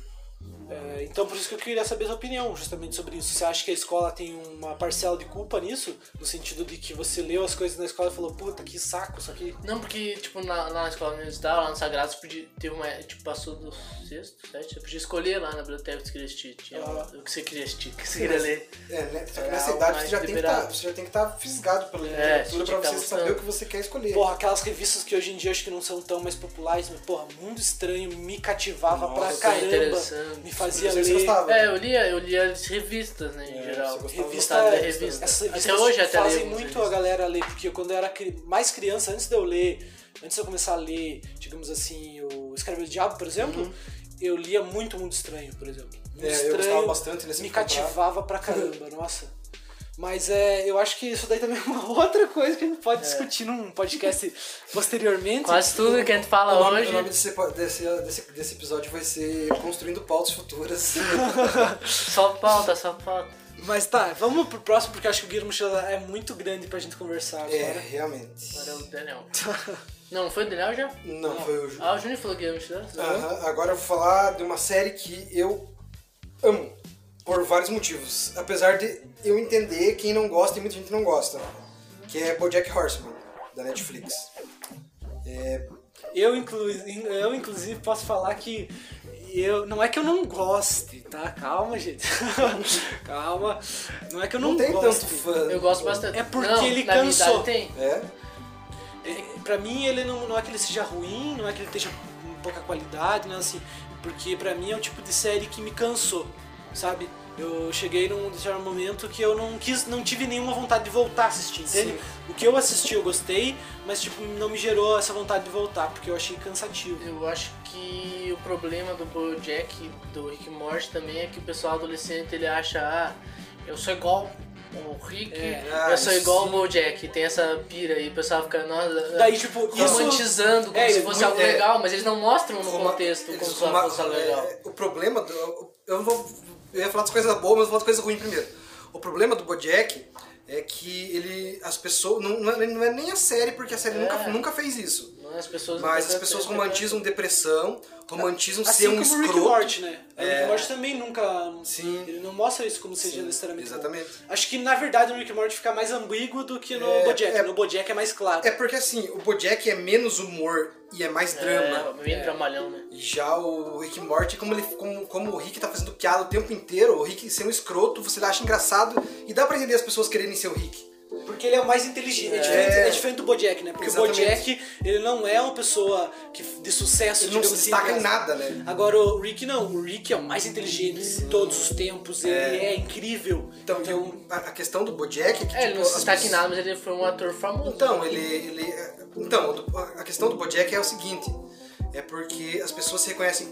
D: É, então por isso que eu queria saber a sua opinião justamente sobre isso. Você acha que a escola tem uma parcela de culpa nisso? No sentido de que você leu as coisas na escola e falou, puta, que saco isso aqui.
B: Não, porque, tipo, na, lá na escola estava, lá no Sagrado, você podia ter uma. Tipo, passou do sexto, sete, você podia escolher lá na biblioteca que você queria assistir. Tinha
D: Ah.
B: o que você queria assistir, o que você queria ler.
C: É, né? Só que
B: É
C: nessa idade você já, tem que tá, você já tem que estar fisgado pela
B: É,
C: literatura pra
B: que
C: você
B: tá
C: saber o que você quer escolher.
D: Porra, aquelas revistas que hoje em dia acho que não são tão mais populares, mas porra, Mundo Estranho me cativava
C: Nossa,
D: pra
C: foi
D: caramba. Me fazia
C: Você
D: ler.
C: gostava?
B: É, eu lia, eu lia as revistas, né, em
C: É,
B: geral.
C: você gostava
D: Revista,
B: Gostava de revista.
D: essas
B: Até
D: revistas
B: hoje até
D: fazem muito a galera ler, porque quando eu era mais criança, antes de eu ler, antes de eu começar a ler, digamos assim, o Escreve do Diabo, por exemplo, eu lia muito Mundo Estranho, por exemplo. Mundo
C: Uhum. É, eu gostava bastante, ele
D: me
C: comprava.
D: cativava pra caramba, nossa. Mas é, eu acho que isso daí também é uma outra coisa que a gente pode discutir num podcast posteriormente.
B: Quase tudo que a gente fala
C: O nome,
B: hoje.
C: o nome desse, desse, desse, desse episódio vai ser Construindo Pautas Futuras.
B: Só pauta, só pauta.
D: Mas tá, vamos pro próximo, porque acho que o Guilherme Mochila é muito grande pra gente conversar agora.
C: é, realmente.
B: Agora é o Daniel. Não, foi o Daniel já?
C: Não, foi o Ju.
B: Ah, o Júnior falou que ia me estudar.
C: Aham, Agora eu vou falar de uma série que eu amo. Por vários motivos. Apesar de eu entender quem não gosta e muita gente não gosta. Que é Bojack Horseman, da Netflix. É,
D: Eu, inclu eu, inclusive, posso falar que eu não é que eu não goste, tá? Calma, gente. Calma. Não é que eu não,
C: não tem
D: goste.
C: tanto fã.
B: Eu gosto bastante.
D: É porque
B: Não,
D: ele cansou.
B: tem.
C: É?
D: É, Pra mim, ele não, não é que ele seja ruim, não é que ele esteja com pouca qualidade, não é assim. Porque pra mim é o tipo de série que me cansou, sabe? Eu cheguei num determinado momento que eu não quis, não tive nenhuma vontade de voltar a assistir, entende?
C: Sim.
D: O que eu assisti eu gostei, mas tipo, não me gerou essa vontade de voltar, porque eu achei cansativo.
B: Eu acho que o problema do BoJack, do Rick Morty também é que o pessoal adolescente ele acha, ah, eu sou igual o Rick,
D: É.
B: eu sou
C: Ah,
B: igual
C: sim.
B: o BoJack. Tem essa pira aí, o pessoal fica, nossa,
D: Daí, tipo, isso-
B: romantizando como
D: É,
B: se fosse
C: muito-
B: algo
C: é.
B: legal, mas eles não mostram no contexto como se fosse algo legal.
C: é, o problema do. Eu não vou. Eu ia falar das coisas boas, mas vou falar das coisas ruins primeiro. O problema do Bojack é que ele. As pessoas. Não, não, é, não é nem a série, porque a série
B: É.
C: nunca, nunca fez isso.
B: Não, As pessoas
C: Mas as pessoas romantizam depressão, romantizam
D: Assim
C: ser um
D: como o Rick
C: escroto.
D: Morty, né? O
C: É.
D: Rick Morty também nunca.
C: Sim.
D: Ele não mostra isso como seja
C: Sim,
D: necessariamente. bom.
C: exatamente.
D: Acho que na verdade o Rick Morty fica mais ambíguo do que no
C: É,
D: Bojack.
C: é-
D: No Bojack é mais claro.
C: É porque assim, o Bojack é menos humor e é mais drama.
B: É, meio dramalhão, né?
C: E Já o Rick Morty, como, ele, como, como o Rick tá fazendo piada o tempo inteiro, o Rick ser um escroto, você acha engraçado e dá pra entender as pessoas quererem ser o Rick.
D: Porque ele é o mais inteligente. É, diferente, é diferente do Bojack, né? Porque
C: Exatamente.
D: o Bojack, ele não é uma pessoa que, de sucesso,
C: Ele não se
D: assim,
C: destaca em
D: mas-
C: nada, né?
D: Agora o Rick não. O Rick é o mais inteligente de todos os tempos. Ele é, incrível.
C: Então, eu- a, a questão do Bojack é que
B: É, ele
C: tipo,
B: não se
C: as
B: destaca em nada, mas ele foi um ator famoso.
C: Então, ele, ele. é- Então, a questão do Bojack é o seguinte: é porque as pessoas se reconhecem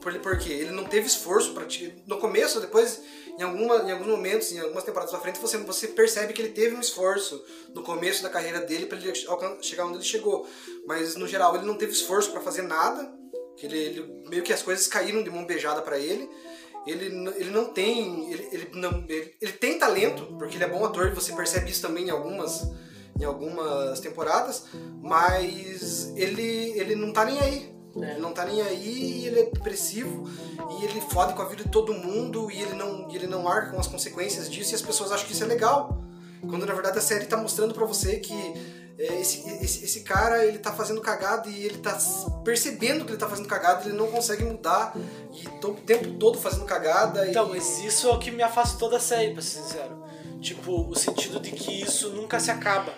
C: por ele porque ele não teve esforço para No começo, depois, em, alguma, em alguns momentos, em algumas temporadas pra frente, você, você percebe que ele teve um esforço no começo da carreira dele para ele chegar onde ele chegou. Mas no geral, ele não teve esforço para fazer nada. Que ele, ele- meio que as coisas caíram de mão beijada para ele. Ele, ele não tem. Ele, ele não, ele, ele tem talento, porque ele é bom ator, e você percebe isso também em algumas, em algumas temporadas, mas ele, ele não tá nem aí. Ele não tá nem aí, ele é depressivo e ele fode com a vida de todo mundo e ele não, e ele não arca com as consequências disso e as pessoas acham que isso é legal. Quando na verdade a série tá mostrando pra você que é, esse, esse, esse cara ele tá fazendo cagada e ele tá percebendo que ele tá fazendo cagada, ele não consegue mudar e tô o tempo todo fazendo cagada.
D: Então,
C: e...
D: mas isso é o que me afastou da série, pra ser sincero. Tipo, o sentido de que isso nunca se acaba.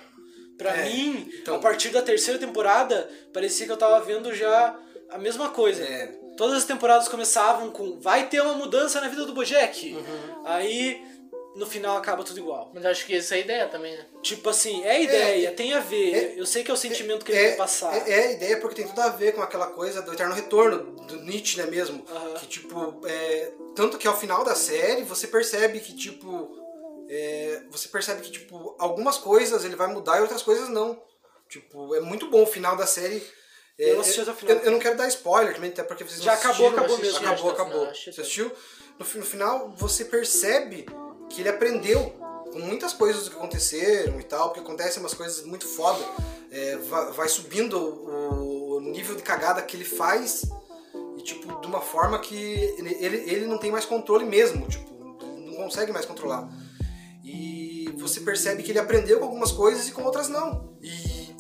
D: Pra
C: É,
D: mim,
C: então-
D: a partir da terceira temporada, parecia que eu tava vendo já a mesma coisa.
C: É.
D: Todas as temporadas começavam com vai ter uma mudança na vida do Bojack.
C: Uhum.
D: Aí no final acaba tudo igual.
B: Mas acho que essa é a ideia também, né?
D: Tipo assim, é ideia,
C: É,
D: tem a ver.
C: é-
D: eu sei que é o sentimento que ele
C: é,
D: quer passar.
C: É, é a ideia porque tem tudo a ver com aquela coisa do eterno retorno, do Nietzsche, né, mesmo?
D: Aham.
C: Que, tipo, é, tanto que ao final da série você percebe que, tipo, é, você percebe que, tipo, algumas coisas ele vai mudar e outras coisas não. Tipo, é muito bom o final da série. É,
D: Eu não assisti até o final.
C: Eu, eu não quero dar spoiler também, até porque vocês
D: Já acabou, acabou mesmo.
C: Acabou, acabou. Você assistiu? No, no final, você percebe que ele aprendeu com muitas coisas que aconteceram e tal, porque acontecem umas coisas muito foda. É, vai, vai subindo o, o nível de cagada que ele faz e, tipo, de uma forma que ele, ele, ele não tem mais controle mesmo, tipo, não consegue mais controlar. E você percebe que ele aprendeu com algumas coisas e com outras não. E,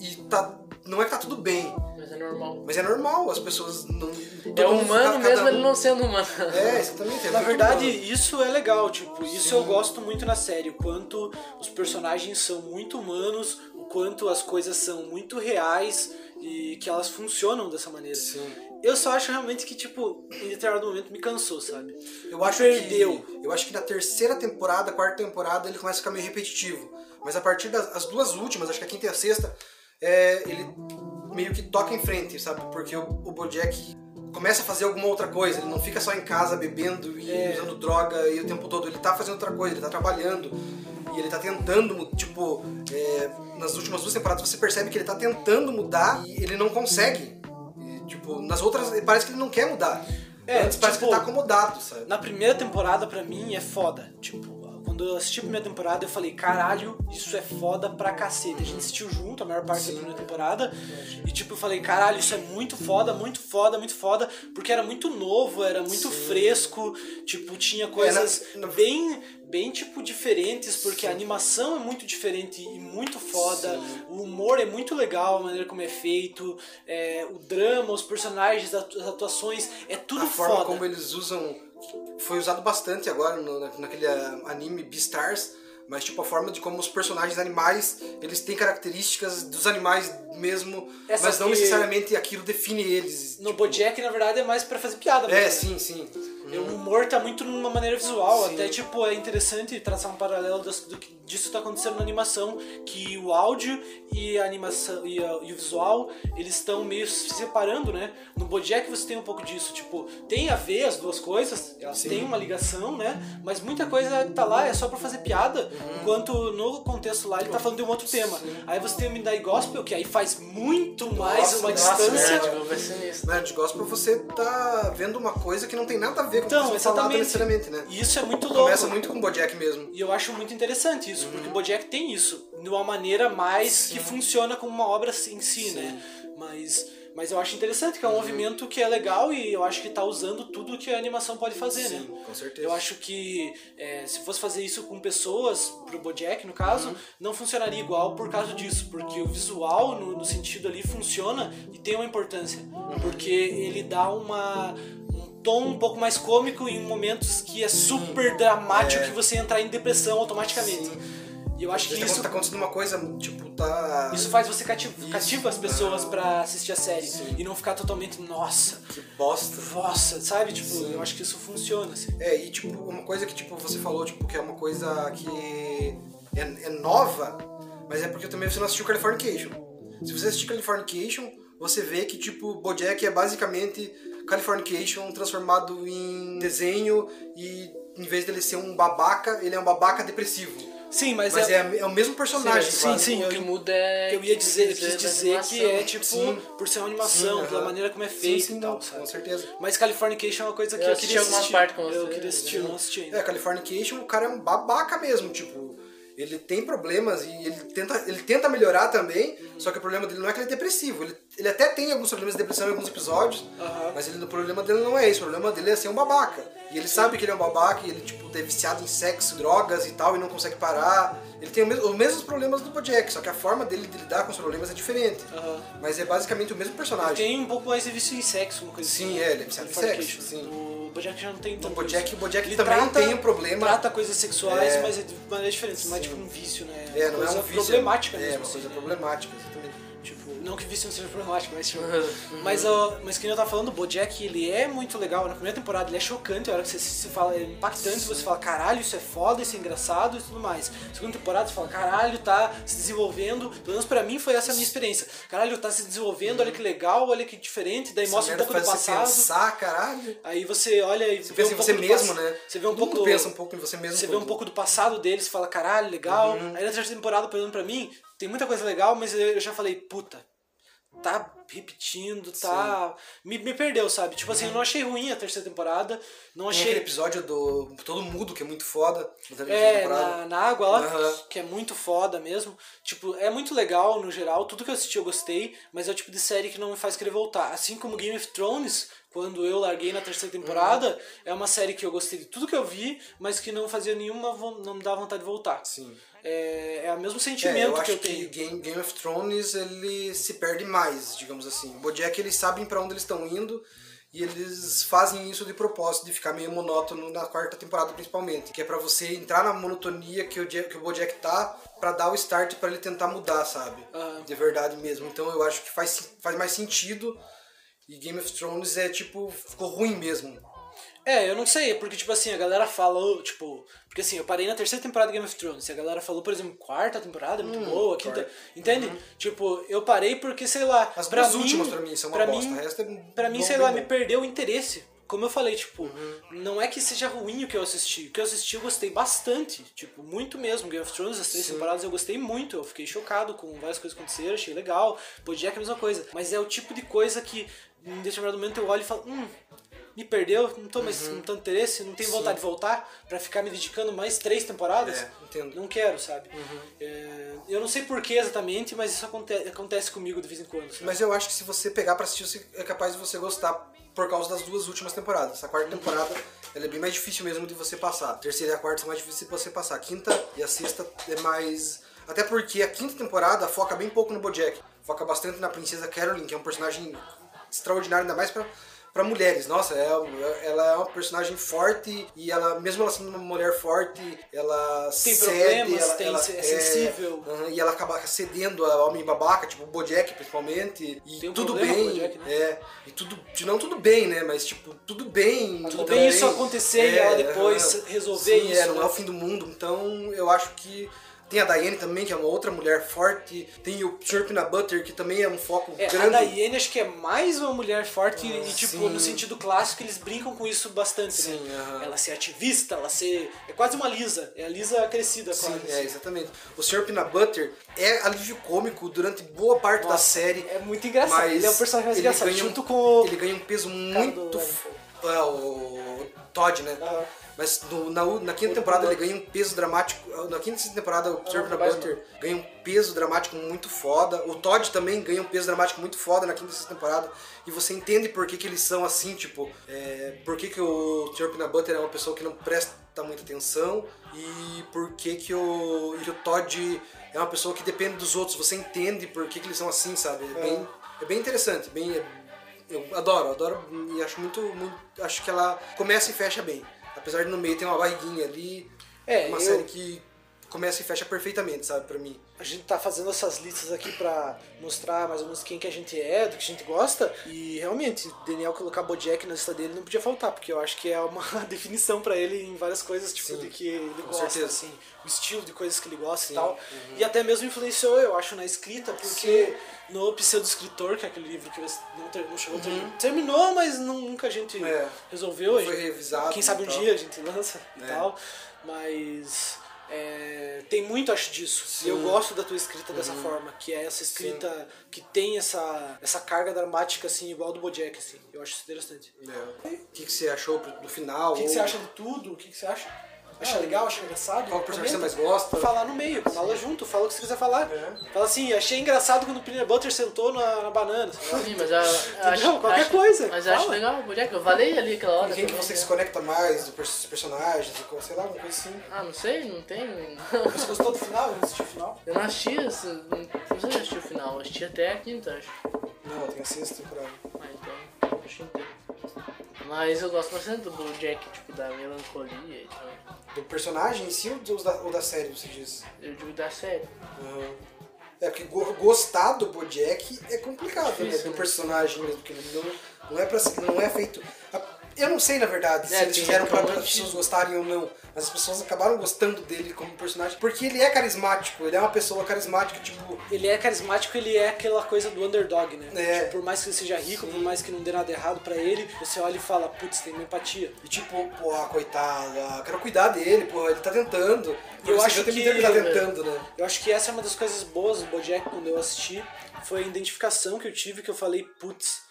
C: e tá, não é que tá tudo bem,
B: Mas é normal.
C: mas é normal, as pessoas não.
B: É humano
C: cada
B: mesmo
C: um-
B: ele não sendo humano.
C: É, exatamente. é
D: Na verdade,
C: humano.
D: isso é legal, tipo, isso eu gosto muito na série, o quanto os personagens são muito humanos, o quanto as coisas são muito reais e que elas funcionam dessa maneira.
C: Sim.
D: Eu só acho realmente que, tipo, em determinado momento me cansou, sabe?
C: Eu acho
D: Perdeu.
C: que eu acho que na terceira temporada, quarta temporada, ele começa a ficar meio repetitivo. Mas a partir das as duas últimas, acho que a quinta e a sexta, é, ele meio que toca em frente, sabe? Porque o, o BoJack começa a fazer alguma outra coisa. Ele não fica só em casa bebendo e
D: É.
C: usando droga e o tempo todo. Ele tá fazendo outra coisa. Ele tá trabalhando e ele tá tentando, tipo, é, nas últimas duas temporadas você percebe que ele tá tentando mudar e ele não consegue. Tipo, nas outras parece que ele não quer mudar.
D: É,
C: Antes parece que
D: tipo,
C: ele tá acomodado, sabe?
D: Na primeira temporada, pra mim, é foda. Tipo, quando eu assisti a primeira temporada, eu falei, caralho, isso é foda pra cacete. A gente assistiu junto a maior parte da primeira temporada. E tipo, eu falei, caralho, isso é muito foda, muito foda, muito foda. Porque era muito novo, era muito fresco. Tipo, tinha coisas
C: na-
D: bem, bem, tipo, diferentes. Porque a animação é muito diferente e muito foda. O humor é muito legal, a maneira como é feito. é, o drama, os personagens, as atuações, é tudo
C: a forma
D: foda.
C: como eles usam foi usado bastante agora no, na- naquele ah, anime Beastars mas tipo a forma de como os personagens animais eles têm características dos animais mesmo
D: Essa
C: mas não necessariamente aquilo define eles
D: No
C: tipo,
D: Bojack, na verdade, é mais pra fazer piada.
C: é
D: mesmo, né?
C: sim sim
D: O humor tá muito numa maneira visual,
C: Sim.
D: até tipo, é interessante traçar um paralelo das- do que disso tá acontecendo na animação, que o áudio e a animação e, a- e o visual, eles estão meio se separando, né? No Bojack você tem um pouco disso, tipo, tem a ver as duas coisas, elas têm uma ligação, né? Mas muita coisa tá lá é só pra fazer piada,
C: Uhum.
D: enquanto no contexto lá ele tá falando de um outro tema. Aí você tem o Midnight Gospel, que aí faz muito mais uma
C: nossa,
D: distância.
B: Vai ser nisso.
C: na Nerd Gospel você tá vendo uma coisa que não tem nada a ver com
D: Então,
C: o que você falado
D: exatamente.
C: né
D: E isso é muito louco.
C: começa muito com o Bojack mesmo
D: E eu acho muito interessante isso, porque
C: Uhum.
D: o Bojack tem isso, de uma maneira mais que funciona como uma obra em si, né? Mas, mas eu acho interessante
C: Uhum.
D: que é um movimento que é legal e eu acho que tá usando tudo que a animação pode fazer, né?
C: Sim, com certeza.
D: Eu acho que é, se fosse fazer isso com pessoas, pro Bojack no caso,
C: Uhum.
D: não funcionaria igual por causa disso, porque o visual no, no sentido ali funciona e tem uma importância,
C: Uhum.
D: porque ele dá uma um tom um pouco mais cômico em momentos que é super dramático
C: É.
D: que você entrar em depressão automaticamente.
C: Sim.
D: E eu acho que
C: vezes
D: isso
C: tá acontecendo uma coisa tipo tá
D: isso faz você cativa,
C: Isso.
D: cativa as pessoas
C: Ah.
D: pra assistir a série e não ficar totalmente nossa,
C: que bosta
D: nossa, sabe? Tipo, eu acho que isso funciona assim.
C: É, e tipo, uma coisa que tipo, você falou, tipo, que é uma coisa que é, é nova, mas é porque também você não assistiu Californication. Se você assistir Californication, você vê que, tipo, Bojack é basicamente Californication transformado em desenho e em vez dele ser um babaca, ele é um babaca depressivo.
D: Sim, mas,
C: Mas
D: é,
C: é, é o mesmo personagem,
D: Sim, sim,
B: o que muda é.
D: eu ia dizer, eu quis dizer que é tipo
C: Sim.
D: por ser uma animação,
C: Sim,
D: pela
C: aham.
D: maneira como é feito
C: sim,
D: e tal, sabe?
C: com certeza.
D: Mas Californication é uma coisa que
B: Eu
D: eu, queria assistir.
B: partes com você,
D: eu queria assistir, eu
B: né?
D: não assisti ainda.
C: É, Californication, o cara é um babaca mesmo, tipo, ele tem problemas e ele tenta, ele tenta melhorar também, só que o problema dele não é que ele é depressivo, ele, ele até tem alguns problemas de depressão em alguns episódios,
D: Aham.
C: mas ele, o problema dele não é isso, o problema dele é ser um babaca. E ele sabe que ele é um babaca e ele, tipo, é viciado em sexo, drogas e tal, e não consegue parar. Ele tem o mes- os mesmos problemas do Bojack, só que a forma dele de lidar com os problemas é diferente.
D: Aham.
C: Mas é basicamente o mesmo personagem.
D: Tem um pouco mais de vício em sexo, uma coisa
C: Sim,
D: assim.
C: é, ele é viciado em sexo, sim.
D: No, Bojack já não tem
C: O
D: tanto
C: Bojack, Bojack
D: Ele
C: também
D: trata-
C: tem um problema.
D: Trata coisas sexuais,
C: É.
D: mas é de maneira diferente. Não é tipo um vício, né?
C: É, não
D: coisa
C: é um vício.
D: problemática
C: é,
D: mesmo.
C: uma
D: assim,
C: coisa
D: né?
C: problemática, exatamente.
D: Não que vício não seja problemático, mas tipo. Mas, ó, mas que nem eu tava falando, o Bojack, ele é muito legal. Na primeira temporada ele é chocante, a hora que você se fala, é impactante, você fala, caralho, isso é foda, isso é engraçado e tudo mais. Segunda temporada você fala, caralho, tá se desenvolvendo. Pelo menos pra mim foi essa a minha experiência. Caralho, tá se desenvolvendo, olha que legal, olha que diferente. Daí
C: Essa
D: mostra um pouco do
C: faz você
D: passado.
C: pensar, caralho.
D: Aí você olha e
C: Você
D: vê
C: pensa
D: um
C: em
D: pouco
C: você
D: do
C: mesmo, né?
D: Você vê um pouco do-
C: pensa um pouco em você mesmo.
D: você vê um pouco do passado deles, fala, caralho, legal.
C: Uhum.
D: Aí na terceira temporada, por exemplo, pra mim, tem muita coisa legal, mas eu já falei, puta, tá repetindo, tá. Me, me perdeu, sabe? Tipo assim, eu não achei ruim a terceira temporada, não
C: Tem aquele
D: achei.
C: episódio do Todo Mudo, que é muito foda.
D: É, na, na água lá,
C: Aham.
D: que é muito foda mesmo. Tipo, é muito legal no geral, tudo que eu assisti eu gostei, mas é o tipo de série que não me faz querer voltar. Assim como Game of Thrones, quando eu larguei na terceira temporada,
C: Uhum.
D: é uma série que eu gostei de tudo que eu vi, mas que não fazia nenhuma. não me dava vontade de voltar.
C: Sim.
D: É, é o mesmo
C: É,
D: sentimento
C: eu
D: que
C: acho
D: eu
C: que,
D: tenho.
C: Game, Game of Thrones ele se perde mais, digamos assim. O Bojack eles sabem pra onde eles estão indo e eles fazem isso de propósito, de ficar meio monótono na quarta temporada principalmente, que é pra você entrar na monotonia que o, Jack- que o Bojack tá pra dar o start pra ele tentar mudar, sabe?
D: Aham.
C: De verdade mesmo. Então eu acho que faz, faz mais sentido e Game of Thrones é tipo ficou ruim mesmo.
D: É, eu não sei, porque, tipo assim, a galera falou, tipo. Porque assim, eu parei na terceira temporada de Game of Thrones. E a galera falou, por exemplo, quarta temporada, é muito boa, quinta.
C: quarta.
D: Entende? Tipo, eu parei porque, sei lá.
C: As
D: pra
C: duas
D: mim,
C: últimas pra mim são uma
D: pra
C: bosta.
D: Mim,
C: o resto é
D: pra mim, sei lá,
C: bom.
D: me perdeu o interesse. Como eu falei, tipo, não é que seja ruim o que eu assisti. O que eu assisti eu gostei bastante. Tipo, muito mesmo. Game of Thrones, as três temporadas eu gostei muito. Eu fiquei chocado com várias coisas que aconteceram, achei legal. Bojack é a mesma coisa. Mas é o tipo de coisa que, em determinado momento, eu olho e falo, hum, me perdeu, não tô mais com tanto interesse, não tenho vontade de voltar pra ficar me dedicando mais três temporadas.
C: É, entendo.
D: Não quero, sabe? É, eu não sei porquê exatamente, mas isso aconte acontece comigo de vez em quando. sabe?
C: Mas eu acho que se você pegar pra assistir, você é capaz de você gostar por causa das duas últimas temporadas. A quarta temporada ela é bem mais difícil mesmo de você passar. A terceira e a quarta são mais difíceis de você passar. A quinta e a sexta é mais. Até porque a quinta temporada foca bem pouco no Bojack. Foca bastante na princesa Carolyn, que é um personagem extraordinário, ainda mais pra. Pra mulheres, nossa, é- ela é uma personagem forte e ela, mesmo ela sendo uma mulher forte, ela
D: Tem
C: cede,
D: problemas,
C: ela,
D: tem-
C: ela
D: é sensível.
C: E ela acaba cedendo a homem babaca, tipo o Bojack principalmente. E
D: um
C: tudo bem.
D: Bojack, né?
C: É. E tudo. Não tudo bem, né? Mas tipo, tudo bem.
D: Tudo bem isso acontecer e ela depois resolver
C: sim,
D: isso,
C: É, não
D: né?
C: é o fim do mundo. Então eu acho que. Tem a Diane também, que é uma outra mulher forte. Tem o Sr. Peanut Butter, que também é um foco
D: É, a
C: grande.
D: Diane acho que é mais uma mulher forte e, tipo,
C: sim.
D: no sentido clássico, eles brincam com isso bastante,
C: Sim,
D: né? Ela ser ativista, ela ser... É quase uma Lisa. É a Lisa crescida,
C: Sim,
D: quase.
C: é,
D: assim.
C: exatamente. O Sr. Peanut Butter é alívio cômico durante boa parte da
D: Nossa,
C: série.
D: É muito engraçado. Ele é o personagem mais engraçado,
C: ganha um-
D: junto com o...
C: Ele ganha um peso muito.
D: do-
C: f- É, o Todd, né?
D: Aham.
C: Mas na, na quinta temporada ele ganha um peso dramático. Na quinta temporada o
D: mais
C: Butter ganha um peso dramático muito foda. O Todd também ganha um peso dramático muito foda na quinta sexta temporada. E você entende por que, que eles são assim, tipo, é, por que, que o Sr. Peanut Butter é uma pessoa que não presta muita atenção e por que, que, o, e o Todd é uma pessoa que depende dos outros. Você entende por que, que eles são assim, sabe? É bem, é bem interessante, bem. é- eu adoro, adoro e acho muito, muito. Acho que ela começa e fecha bem. Apesar de no meio ter uma barriguinha ali.
D: É,
C: uma
D: eu-
C: série que começa e fecha perfeitamente, sabe, pra mim.
D: A gente tá fazendo essas listas aqui pra mostrar mais ou menos quem que a gente é, do que a gente gosta. E realmente, Daniel colocar Bojack na lista dele não podia faltar, porque eu acho que é uma definição pra ele em várias coisas, tipo,
C: Sim,
D: de que ele
C: com
D: gosta,
C: certeza.
D: assim, o estilo de coisas que ele gosta
C: Sim,
D: e tal.
C: uhum.
D: E até mesmo influenciou, eu acho, na escrita, porque no Pseudo Escritor, que é aquele livro que não, ter- não chegou a terminar. Terminou, mas não- nunca a gente
C: Uhum. É.
D: resolveu.
C: Não foi
D: gente-
C: revisado
D: Quem sabe
C: e
D: um
C: tal.
D: dia a gente lança e
C: É.
D: tal. Mas é, tem muito, acho, disso. E eu
C: Sim.
D: gosto da tua escrita dessa forma, que é essa escrita que tem essa, essa carga dramática, assim, igual do Bojack, assim. Eu acho isso interessante.
C: É. O que, que você achou do final?
D: O que, que
C: Ou
D: você acha de tudo? O que, que você acha? Acha legal? Acha engraçado?
C: Qual personagem
D: Comenta.
C: você mais gosta?
D: Falar no meio, fala junto, fala o que você quiser falar.
C: É.
D: Fala assim, achei engraçado quando o Peanut Butter sentou na, na banana.
B: Sim, mas eu, eu acho,
D: Qualquer
B: acho-
D: coisa,
B: Mas eu acho
D: fala.
B: legal, Bojack. Eu falei ali aquela hora.
C: Quem que você
B: né?
C: se conecta mais, do pers- personagens, sei lá, uma coisa assim.
B: Ah, não sei, não tem.
D: Você gostou do final? Eu não assisti o final.
B: Eu não assisti, não sei se eu assisti o final, eu assisti até a quinta, acho.
C: Não, tem a sexta temporada.
B: Ah, então, assisti inteiro. Mas eu gosto bastante do Bojack, tipo, da melancolia e tal.
C: Do personagem em si ou, da, ou da série, você diz?
B: Eu digo da série.
C: É porque go- gostar do Bojack é complicado, né?
B: Difícil,
C: Do
B: né?
C: personagem mesmo, porque não, não, é pra, ser- não é feito. Eu não sei, na verdade, se
B: É,
C: eles
B: tem
C: fizeram pra as pessoas gostarem ou não, mas as pessoas acabaram gostando dele como personagem, porque ele é carismático, ele é uma pessoa carismática, tipo.
D: Ele é carismático, ele é aquela coisa do underdog, né?
C: É.
D: Tipo, por mais que ele seja rico, por mais que não dê nada errado pra ele, você olha e fala, putz, tem uma empatia.
C: E tipo, pô, coitada, quero cuidar dele, pô, ele tá tentando.
D: Eu acho que-
C: que ele tá tentando, né?
D: Eu acho que essa é uma das coisas boas do Bojack quando eu assisti, foi a identificação que eu tive, que eu falei, putz,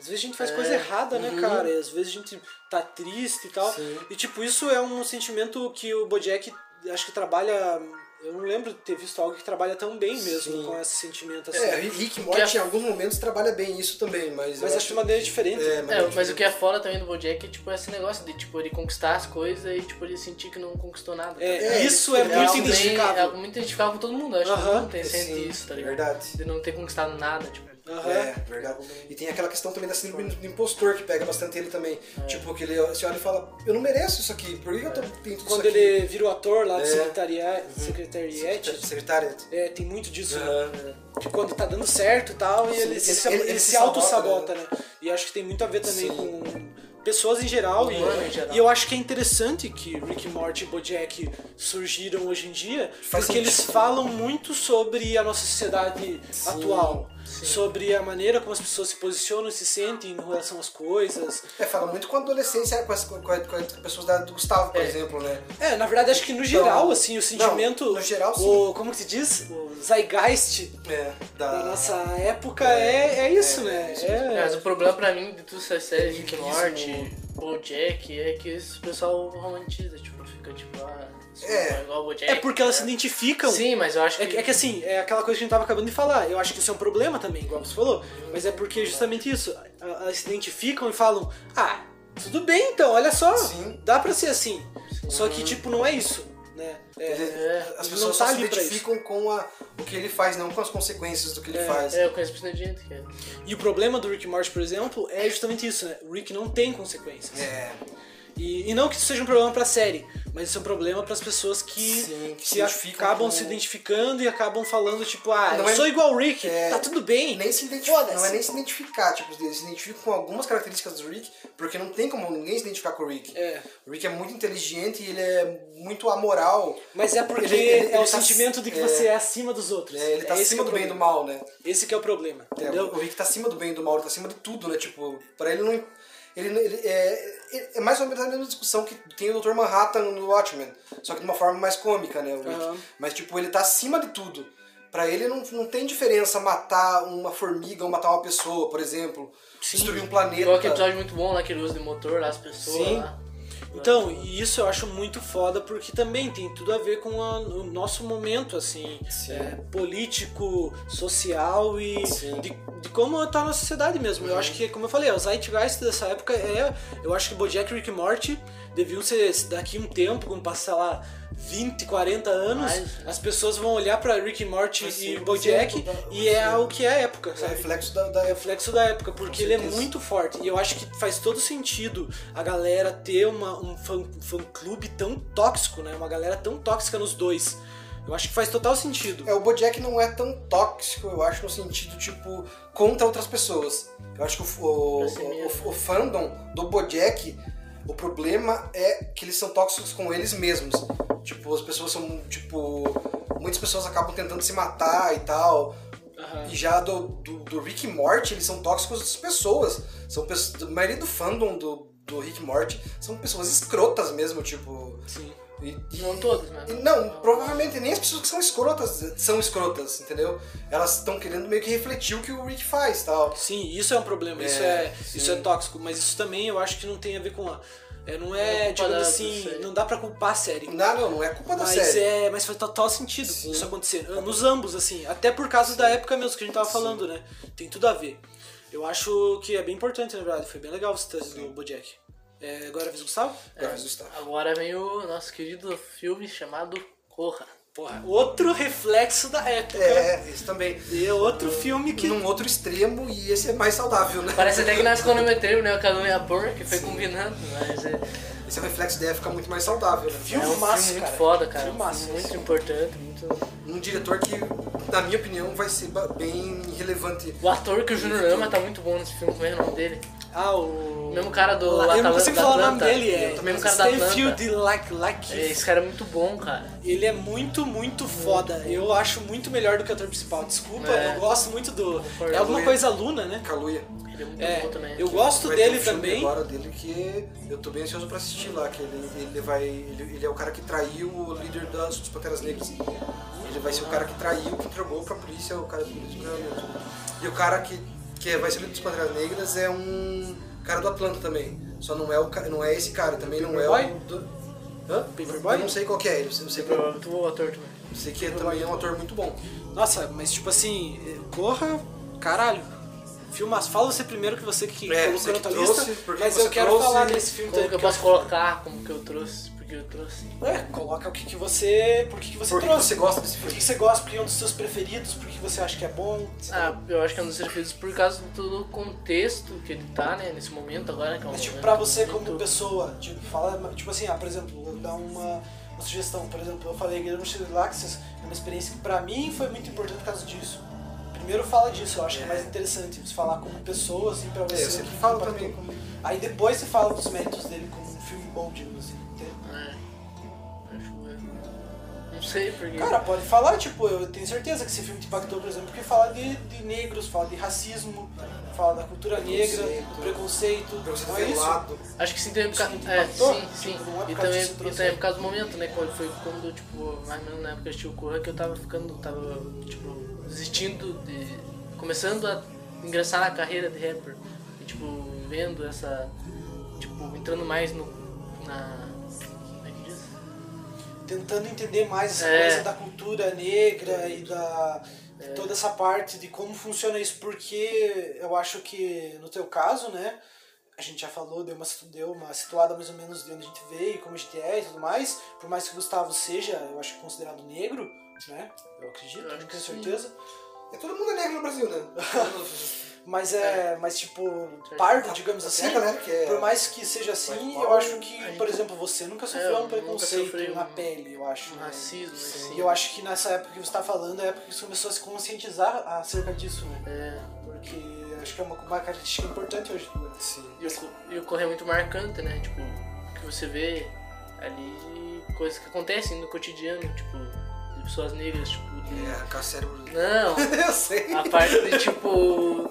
D: às vezes a gente faz coisa errada, né, cara? E às vezes a gente tá triste e tal. E tipo, isso é um sentimento que o Bojack acho que trabalha. Eu não lembro de ter visto algo que trabalha tão bem mesmo
C: Sim.
D: com esse sentimento assim.
C: É, Rick Morty
B: Que
C: em
B: é-
C: alguns momentos trabalha bem isso também, mas.
D: Mas acho de maneira diferente.
C: É,
B: É, mas o que é foda também do Bojack é, tipo, esse negócio de, tipo, ele conquistar as coisas e, tipo, ele sentir que não conquistou nada. tá
D: É?
C: É,
D: isso é
C: é
D: muito
B: bem-
D: identificável.
B: É algo muito identificável com todo mundo. Acho que
D: Aham,
B: todo mundo tem, sente
C: sim,
B: isso, tá ligado?
C: verdade.
B: De não ter conquistado nada, tipo.
D: Aham.
C: É, verdade. E tem aquela questão também da síndrome do impostor que pega bastante ele também.
B: É.
C: Tipo, que ele você olha e fala, eu não mereço isso aqui, por que eu tô, tenho tudo
D: Quando
C: isso aqui?
D: ele vira o ator lá do
C: É.
D: secretaria- secretariat,
C: Secretária.
D: é, tem muito disso.
C: Aham.
D: né? De quando tá dando certo e tal, e
C: Sim,
D: ele,
C: ele-
D: se,
C: ele-
D: ele se
C: se
D: auto-sabota,
C: sabota,
D: né? E acho que tem muito a ver também
C: Sim.
D: com pessoas em geral. E,
B: em geral.
D: e eu acho que é interessante que Rick Morty e Bojack surgiram hoje em dia,
C: Faz
D: porque
C: sentido.
D: eles falam muito sobre a nossa sociedade atual. Sobre a maneira como as pessoas se posicionam e se sentem em relação às coisas.
C: É, fala muito com a adolescência, com as, com, a- com as pessoas da, do Gustavo, por
B: É.
C: exemplo, né?
D: É, na verdade, acho que no geral, assim, o sentimento.
C: no geral, sim.
D: O, como que se diz? O zeitgeist
C: É, da,
D: da nossa época é, é isso,
C: é,
D: né?
C: isso
D: É,
B: Mas o problema pra mim de todas essas séries, Rick and
C: Isso,
B: Morty, Bojack, é que esse pessoal romantiza, tipo, fica tipo, ah,
C: É.
B: Bojack.
D: é porque elas se
B: né?
D: identificam.
B: Sim, mas eu acho
D: É
B: que.
D: que, é que assim, é aquela coisa que a gente tava acabando de falar. Eu acho que isso é um problema também, igual você falou. Mas é porque justamente isso. Elas se identificam e falam, ah, tudo bem então, olha só.
C: Sim.
D: Dá pra ser assim. Só que, tipo, não é isso. Né? É,
B: É,
C: as pessoas
D: não
C: só
D: tá
C: se identificam com a, o que ele faz, não com as consequências do que ele faz.
B: É, eu conheço bastante gente que é.
D: E o problema do Rick Morty, por exemplo, é justamente isso, né? O Rick não tem consequências.
C: É,
D: E, e não que isso seja um problema pra série, mas isso é um problema pras pessoas que,
C: Sim, que
D: se acabam
C: com-
D: se identificando e acabam falando, tipo, ah,
C: Não
D: eu
C: é-
D: sou igual o Rick,
C: é,
D: tá tudo bem.
C: nem se identifica, não é nem se identificar, tipo, eles se identificam com algumas características do Rick, porque não tem como ninguém se identificar com o Rick.
D: É.
C: O Rick é muito inteligente e ele é muito amoral.
D: Mas é porque
C: Ele- ele-
D: é o
C: ele tá-
D: sentimento de que
C: é.
D: você é acima dos outros.
C: É, ele tá acima
D: é
C: do bem e do mal, né?
D: Esse que é o problema,
C: É, o Rick tá acima do bem e do mal, ele tá acima de tudo, né? Tipo, pra ele não. Ele, ele é, é mais ou menos a mesma discussão que tem o Dr. Manhattan no Watchmen, só que de uma forma mais cômica, né?
D: Aham.
C: Mas, tipo, ele tá acima de tudo. Pra ele não, não tem diferença matar uma formiga ou matar uma pessoa, por exemplo. Destruir um planeta.
B: Igual aquele episódio muito bom lá que ele usa de motor lá, as pessoas
C: Sim.
B: lá.
D: Então, e isso eu acho muito foda porque também tem tudo a ver com a- o nosso momento, assim,
C: Sim.
D: é, político, social e de, de como tá na sociedade mesmo. Eu acho que, como eu falei, o Zeitgeist dessa época é. Eu acho que Bojack Rick e Morty deviam ser daqui um tempo, quando passar lá 20, 40 anos,
B: Mais.
D: as pessoas vão olhar pra Rick e Morty e Bojack
C: ser-
D: e é o que é a época,
C: É reflexo da, da
D: É reflexo da época, porque ele é muito forte. E eu acho que faz todo sentido a galera ter uma, um fã, fã clube tão tóxico, né? Uma galera tão tóxica nos dois. Eu acho que faz total sentido.
C: É, o Bojack não é tão tóxico, eu acho, no sentido, tipo, contra outras pessoas. Eu acho que o, o, o, o fandom do Bojack, o problema é que eles são tóxicos com eles mesmos. Tipo, as pessoas são, tipo... Muitas pessoas acabam tentando se matar e tal.
D: Aham.
C: E já do, do, do Rick e Morty, eles são tóxicos das pessoas. São pessoas, a maioria do fandom do, do Rick e Morty são pessoas escrotas mesmo, tipo...
D: Sim.
C: E-
B: Não todos, né?
C: e Não, provavelmente nem as pessoas que são escrotas são escrotas, entendeu? Elas estão querendo meio que refletir o que o Rick faz tal.
D: Sim, isso é um problema, isso,
C: É,
D: é,
C: sim.
D: isso é tóxico, mas isso também eu acho que não tem a ver com a. É, não é,
B: é
D: digamos
B: da-
D: assim, não dá pra culpar a série.
C: Não, não, não é culpa da
D: Mas,
C: série.
D: é, mas faz total sentido
C: Sim.
D: isso acontecer. Nos ambos, assim. Até por causa da época mesmo que a gente tava falando, né? Tem tudo a ver. Eu acho que é bem importante, na verdade. Foi bem legal você trazer do Bojack. É, agora é a vez do Gustavo?
C: Graças ao Gustavo.
B: Agora vem o nosso querido filme chamado Corra.
D: Porra, outro reflexo da época.
C: É, esse também.
D: E é outro filme que.
C: Num outro extremo, e esse é mais saudável, né?
B: Parece até que nós cronometramos, né? O Cadu e a Por, que foi combinando, mas é,
C: Esse é o reflexo da época muito mais saudável, né?
B: é um
D: Filmaço,
B: filme muito
D: cara.
B: foda, cara.
D: Filmaço.
B: Muito importante, muito...
C: Um diretor que, na minha opinião, vai ser bem relevante.
B: O ator que o Júnior ama tá muito bom nesse filme, como é o nome dele?
D: Ah, o.
B: O mesmo cara do
D: Eu não consigo
B: da
D: falar o nome dele, é.
B: Também não cara da Atlanta.
D: Stanfield Like Like.
B: Esse cara é muito bom, cara.
D: Ele é muito, muito foda. Eu acho muito melhor do que o ator principal. Desculpa,
B: É.
D: eu gosto muito do.
B: Concordo.
D: É alguma coisa Luna, né?
C: Kaluuya.
B: Ele é muito
D: É,
B: bom também.
D: eu gosto
C: Vai ter
D: dele
C: um filme
D: também.
C: agora dele que eu tô bem ansioso pra assistir lá, que ele, ele vai. Ele, ele é o cara que traiu o líder das dos Panteras Negras. Ele vai ser o cara que traiu, que entregou pra polícia o cara do. E o cara que, que vai ser dos Panteras Negras é um cara do Atlanta também. Só não é, o, não é esse cara, também não é o. Do, hã?
D: Paperboy?
C: Eu não sei qual que é ele, eu sei que,
B: Tu o ator também.
C: eu sei que também é um ator muito bom.
D: Nossa, mas tipo assim, corra, caralho. Filmaço. Fala você primeiro que você que
C: É,
D: colocou na tua
C: trouxe,
D: lista, mas eu quero
C: trouxe-
D: falar desse filme
B: Como
D: também.
B: que eu posso colocar? Como que eu trouxe? Porque eu trouxe.
D: É, coloca o que, que você. Por que, que você
C: Por que
D: trouxe?
C: você gosta desse
D: Por
C: filme?
D: que, que você gosta? Porque é um dos seus preferidos? Por que você acha que é bom?
B: Ah, eu acho que é um dos preferidos por causa do contexto que ele tá, né, nesse momento agora, que é um
D: Mas tipo,
B: momento
D: pra você como
B: muito-
D: pessoa, tipo, fala, tipo assim, ah, por exemplo, vou dar uma, uma sugestão, por exemplo, eu falei Guilherme Laxas, é uma experiência que pra mim foi muito importante por causa disso. Primeiro fala disso, eu acho que é mais interessante você falar como pessoa, assim, pra você.
C: eu sempre
D: o que
C: falo também como-
D: Aí depois você fala dos méritos dele como um filme bom, digamos
B: Não sei, porque...
D: Cara, pode falar, tipo, eu tenho certeza que esse filme te impactou, por exemplo, porque fala de, de negros, fala de racismo, fala da cultura negra, do preconceito, não é isso?
B: Acho que sim, também por causa...
D: Sim,
B: É,
D: impactou?
B: sim, sim.
D: Tipo, é
B: E
D: causa
B: também, e também por causa do momento, né? Quando foi quando, tipo, mais ou menos na época que eu assisti o Corra, que eu tava ficando, tava, tipo, desistindo de... Começando a ingressar na carreira de rapper. E, tipo, vendo essa... Tipo, entrando mais no... Na...
D: tentando entender mais essa
B: É.
D: coisa da cultura negra e da de toda essa parte de como funciona isso, porque eu acho que no teu caso, né, a gente já falou, deu uma, deu uma situada mais ou menos de onde a gente veio, como a gente é e tudo mais, por mais que o Gustavo seja, eu acho considerado negro, né, eu acredito,
B: Eu
D: tenho certeza,
C: É, todo mundo é negro no Brasil, né?
D: mas é, mas tipo, pardo, digamos
C: Tem
D: assim,
C: que é-
D: por mais que seja assim, eu acho que, por exemplo, você nunca sofreu
B: eu
D: um preconceito na
B: um-
D: pele, eu acho,
B: Um
D: né?
B: racismo, assim.
D: E eu acho que nessa época que você está falando é a época que você começou a se conscientizar acerca disso, né?
B: É...
D: Porque acho que é uma, uma característica importante hoje. Né?
C: Sim.
B: E o, correr é muito marcante, né? Tipo, que você vê ali coisas que acontecem no cotidiano, tipo, pessoas negras, tipo, de...
C: É, arrancar cérebro.
B: Não,
C: eu sei.
B: a parte de tipo.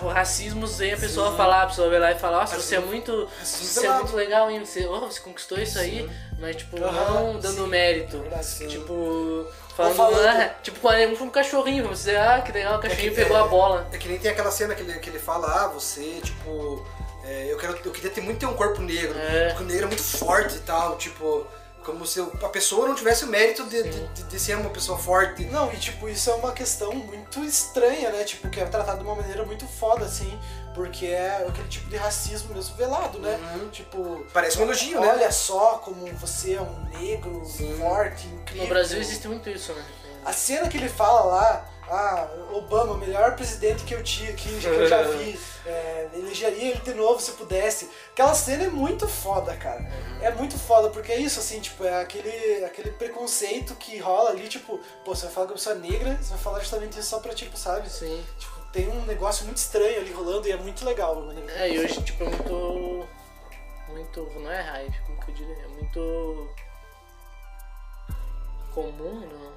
B: O racismo vem a pessoa falar, a pessoa vai lá e falar, nossa, você é muito. Você é muito legal, hein? Você, oh, você conquistou isso aí, mas tipo,
D: Aham,
B: não dando
D: sim.
B: mérito.
D: Sim.
B: Tipo, falando,
D: falando.
B: ah, tipo, quando é um cachorrinho, você dizer, ah, que legal, o cachorrinho
C: que-
B: pegou
C: é-
B: a bola.
C: É que nem tem aquela cena que ele, que ele fala, ah, você, tipo, é, eu, quero, eu queria ter muito ter um corpo negro,
B: É.
C: porque o negro é muito forte e tal, tipo, como se a pessoa não tivesse o mérito de, de, de- ser uma pessoa forte.
D: Não, e tipo, isso é uma questão muito estranha, né? Tipo, que é tratado de uma maneira muito foda, assim, porque é aquele tipo de racismo mesmo velado, né? Tipo.
C: Parece um elogio, né?
D: Olha só como você é um negro forte, incrível.
B: No Brasil existe muito isso, né?
D: A cena que ele fala lá, ah, Obama, o melhor presidente que eu tinha, que, que eu já vi, é, elegeria ele de novo se pudesse. Aquela cena é muito foda, cara. É muito foda, porque é isso, assim, tipo, é aquele, aquele preconceito que rola ali, tipo, pô, você vai falar com a pessoa negra, você vai falar justamente isso só pra, tipo, sabe?
B: Sim.
D: Tipo, tem um negócio muito estranho ali rolando e é muito legal. que
B: É, e hoje, tipo, é muito. Muito. Não é hype, como que eu diria? É muito. comum, não.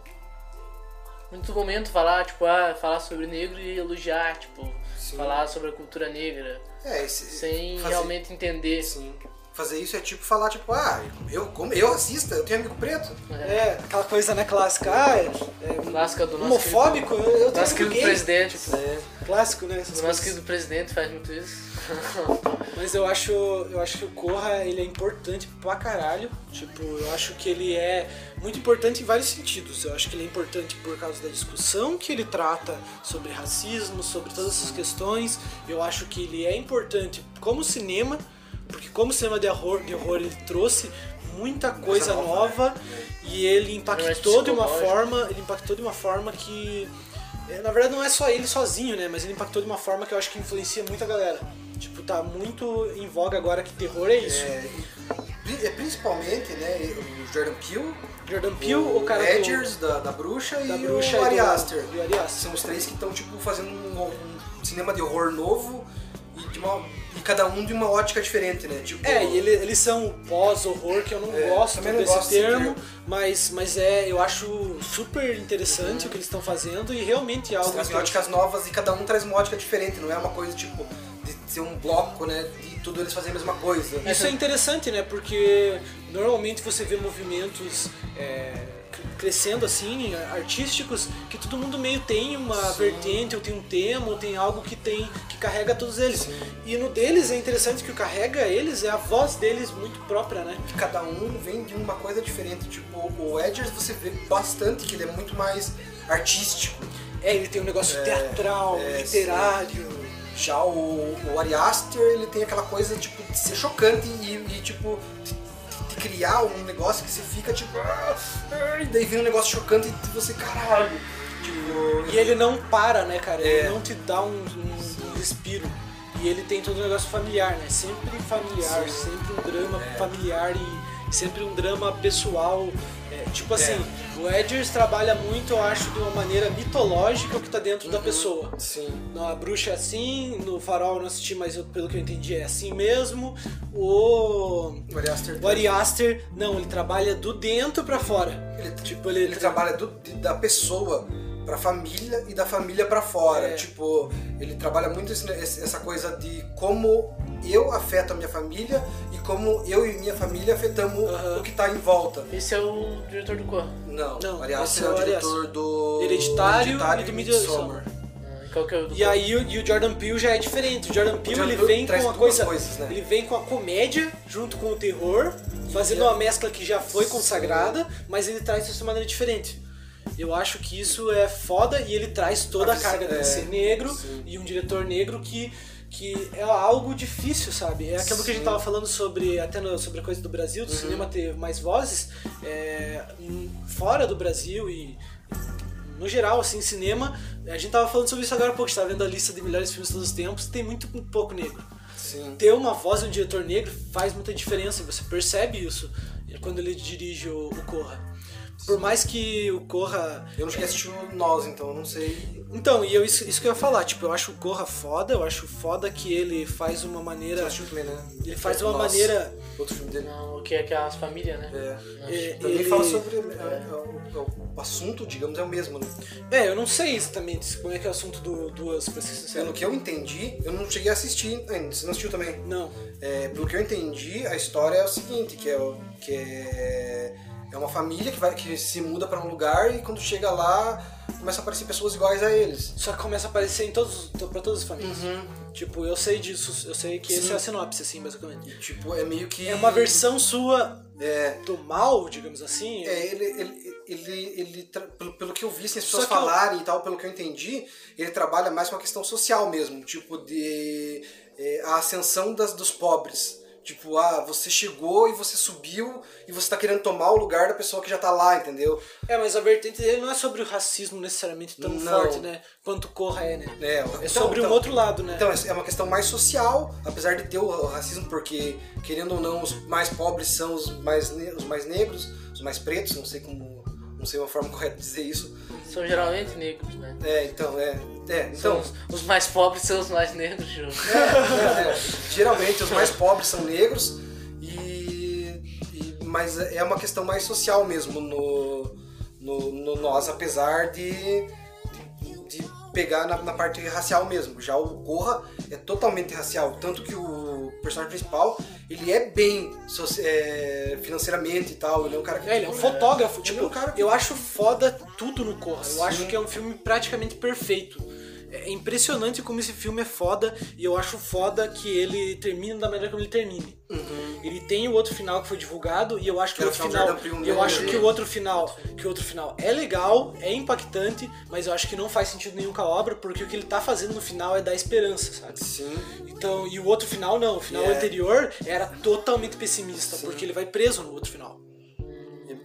B: Muito momento falar, tipo, ah, falar sobre negro e elogiar, tipo,
C: Sim.
B: falar sobre a cultura negra,
C: É, esse,
B: sem
C: fazer-
B: realmente entender.
C: Sim. Fazer isso é tipo falar, tipo, ah, eu, como eu racista, eu tenho amigo preto.
D: É, aquela coisa, né, clássica. Ah, é, é
B: Clássica do nosso
D: homofóbico, eu, eu
B: querido,
D: tenho amigo
B: querido
D: gay.
B: presidente.
D: É, clássico, né? essas
B: O nosso querido presidente faz muito isso.
D: Mas eu acho, eu acho que o Corra ele é importante pra caralho. Tipo, eu acho que ele é muito importante em vários sentidos. Eu acho que ele é importante por causa da discussão que ele trata sobre racismo, sobre todas essas questões. Eu acho que ele é importante como cinema, porque como cinema de horror, de horror ele trouxe muita coisa
C: nova,
D: nova, e ele impactou
B: Mais
D: de uma forma, ele impactou de uma forma que é, na verdade não é só ele sozinho, né, mas ele impactou de uma forma que eu acho que influencia muita galera. Tipo, tá muito em voga agora que terror é isso.
C: É, e- é principalmente, né, o Jordan Peele,
D: Jordan Peele, o, cara do-
C: Edgers, da, da Bruxa,
D: da
C: e
D: bruxa
C: o Ari
D: e do-
C: Aster.
D: o.
C: São os três que estão, tipo, fazendo um, um cinema de horror novo e, de uma- cada um de uma ótica diferente, né? Tipo,
D: É, e ele- eles são pós-horror, que eu não
C: É,
D: gosto
C: não
D: desse
C: gosto
D: termo,
C: termo.
D: mas, mas é, eu acho super interessante o que eles estão fazendo e realmente é algo
C: trazem óticas novas e cada um traz uma ótica diferente, não é uma coisa, tipo, de ser um bloco, né, de tudo eles fazem a mesma coisa.
D: Isso é interessante, né? Porque normalmente você vê movimentos é, crescendo assim, artísticos, que todo mundo meio tem uma vertente, ou tem um tema, ou tem algo que tem que carrega todos eles. E no deles é interessante que o carrega eles é a voz deles muito própria, né?
C: cada um vem de uma coisa diferente. Tipo, o Edgers você vê bastante que ele é muito mais artístico.
D: É, ele tem um negócio teatral,
C: é,
D: literário.
C: Já o, o Ari Aster, ele tem aquela coisa, tipo, de ser chocante e, e, tipo, criar um negócio que você fica, tipo... "Ah, ah", E daí vem um negócio chocante e você, caralho. Tipo...
D: E ele não para, né, cara? Ele
C: É.
D: não te dá um, um- um respiro. E ele tem todo um negócio familiar, né? Sempre familiar, sempre um drama
C: É.
D: familiar e sempre um drama pessoal. É, tipo assim, o Edgers trabalha muito, eu acho, de uma maneira mitológica o que tá dentro
C: Uhum.
D: da pessoa.
C: Sim.
D: Na bruxa é assim, no farol eu não assisti, mas eu- pelo que eu entendi é assim mesmo. O.
C: O Ari Aster...
D: O Ari Aster, não, ele trabalha do dentro pra fora.
C: Ele,
D: Tipo, ele,
C: ele trabalha do- da pessoa pra família e da família pra fora.
D: É.
C: Tipo, ele trabalha muito esse- essa coisa de como eu afeto a minha família e como eu e minha família afetamos
D: Aham.
C: o que tá em volta.
B: Esse é o diretor do Corra.
C: Não,
D: Não,
C: o Aster
D: esse
C: é
D: é
C: o
D: o
C: diretor do
D: Hereditário
C: Hereditário
D: e do
C: e
D: Midsommar.
B: Ah, Qual que é o
D: E aí o, e o Jordan Peele já é diferente. O Jordan Peele
C: Jordan
D: ele
C: Peele
D: vem com uma coisa,
C: coisas, né?
D: ele vem com a comédia junto com o terror, fazendo uma mescla que já foi consagrada, mas ele traz isso de uma maneira diferente. Eu acho que isso é foda e ele traz toda a carga de
C: é,
D: ser negro
C: sim.
D: e um diretor negro que que é algo difícil, sabe? É aquilo que a gente
C: Sim.
D: tava falando sobre até no- sobre a coisa do Brasil, do cinema ter mais vozes, é, fora do Brasil e no geral, assim, cinema, a gente tava falando sobre isso agora há pouco, a gente tava vendo a lista de melhores filmes de todos os tempos, tem muito pouco negro.
C: Sim.
D: Ter uma voz de um diretor negro faz muita diferença, você percebe isso quando ele dirige o, o Corra. Por mais que o Corra.
C: Eu não cheguei a assistir o Nós, então eu não sei.
D: Então, e eu, isso, isso que eu ia falar, tipo, eu acho o Corra foda, eu acho foda que ele faz uma
C: Você
D: maneira.
C: assistiu também, né?
D: Ele faz de uma
C: Nós,
D: maneira.
C: Outro filme dele.
B: Não, o que é aquelas famílias, né?
C: É.
D: É, ele-
C: fala sobre. é, é, o, o assunto, digamos, é o mesmo, né?
D: É, eu não sei exatamente como é que é o assunto do Duas, pra ser sincero.
C: Pelo que eu entendi, eu não cheguei a assistir ainda. Você não assistiu também?
D: Não.
C: É, pelo que eu entendi, a história é o seguinte, que é, o- que é, é uma família que, vai, que se muda pra um lugar e quando chega lá começa a aparecer pessoas iguais a eles.
D: Só que começa a aparecer em todos, to- pra todas as famílias. Tipo, eu sei disso, eu sei que esse
C: Sim.
D: é a sinopse, assim, basicamente.
C: E, tipo, é meio que...
D: É uma versão sua
C: É,
D: do mal, digamos assim.
C: é ele, ele, ele, ele tra- pelo, que eu vi, assim, as pessoas
D: que eu-
C: falarem e tal, pelo que eu entendi, ele trabalha mais com a questão social mesmo, tipo, de é, a ascensão das, dos pobres. Tipo, ah, você chegou e você subiu e você tá querendo tomar o lugar da pessoa que já tá lá, entendeu?
D: É, mas a vertente dele não é sobre o racismo necessariamente tão
C: Não.
D: forte, né? Quanto Corra é, né?
C: É,
D: É sobre um outro lado, né?
C: Então, é uma questão mais social, apesar de ter o o racismo, porque, querendo ou não, os mais pobres são os mais, ne- os mais negros, os mais pretos, não sei como. Não sei uma forma correta de dizer isso.
B: São geralmente negros, né?
C: É, então, é. É, então.
B: os, os mais pobres são os mais negros, Ju.
C: é, é, geralmente os mais pobres são negros, e, e- mas é uma questão mais social mesmo no, no, no nós, apesar de, de, de pegar na, na parte racial mesmo. Já o Corra é totalmente racial, tanto que o personagem principal ele é bem é, financeiramente e tal, ele é um cara que
D: É, ele é um fotógrafo.
C: Ele é
D: Tipo,
C: um cara que-
D: eu acho foda tudo no Corra. Eu acho que é um filme praticamente perfeito. É impressionante como esse filme é foda e eu acho foda que ele termine da maneira como ele termine. Ele tem o outro final que foi divulgado e eu acho que,
C: Que
D: o outro
C: final
D: eu
C: né?
D: acho que o outro final, que o outro final é legal, é impactante, mas eu acho que não faz sentido nenhum com a obra, porque o que ele tá fazendo no final é dar esperança, sabe?
C: Sim.
D: Então, e o outro final não, o final
C: É.
D: anterior era totalmente pessimista, porque ele vai preso no outro final.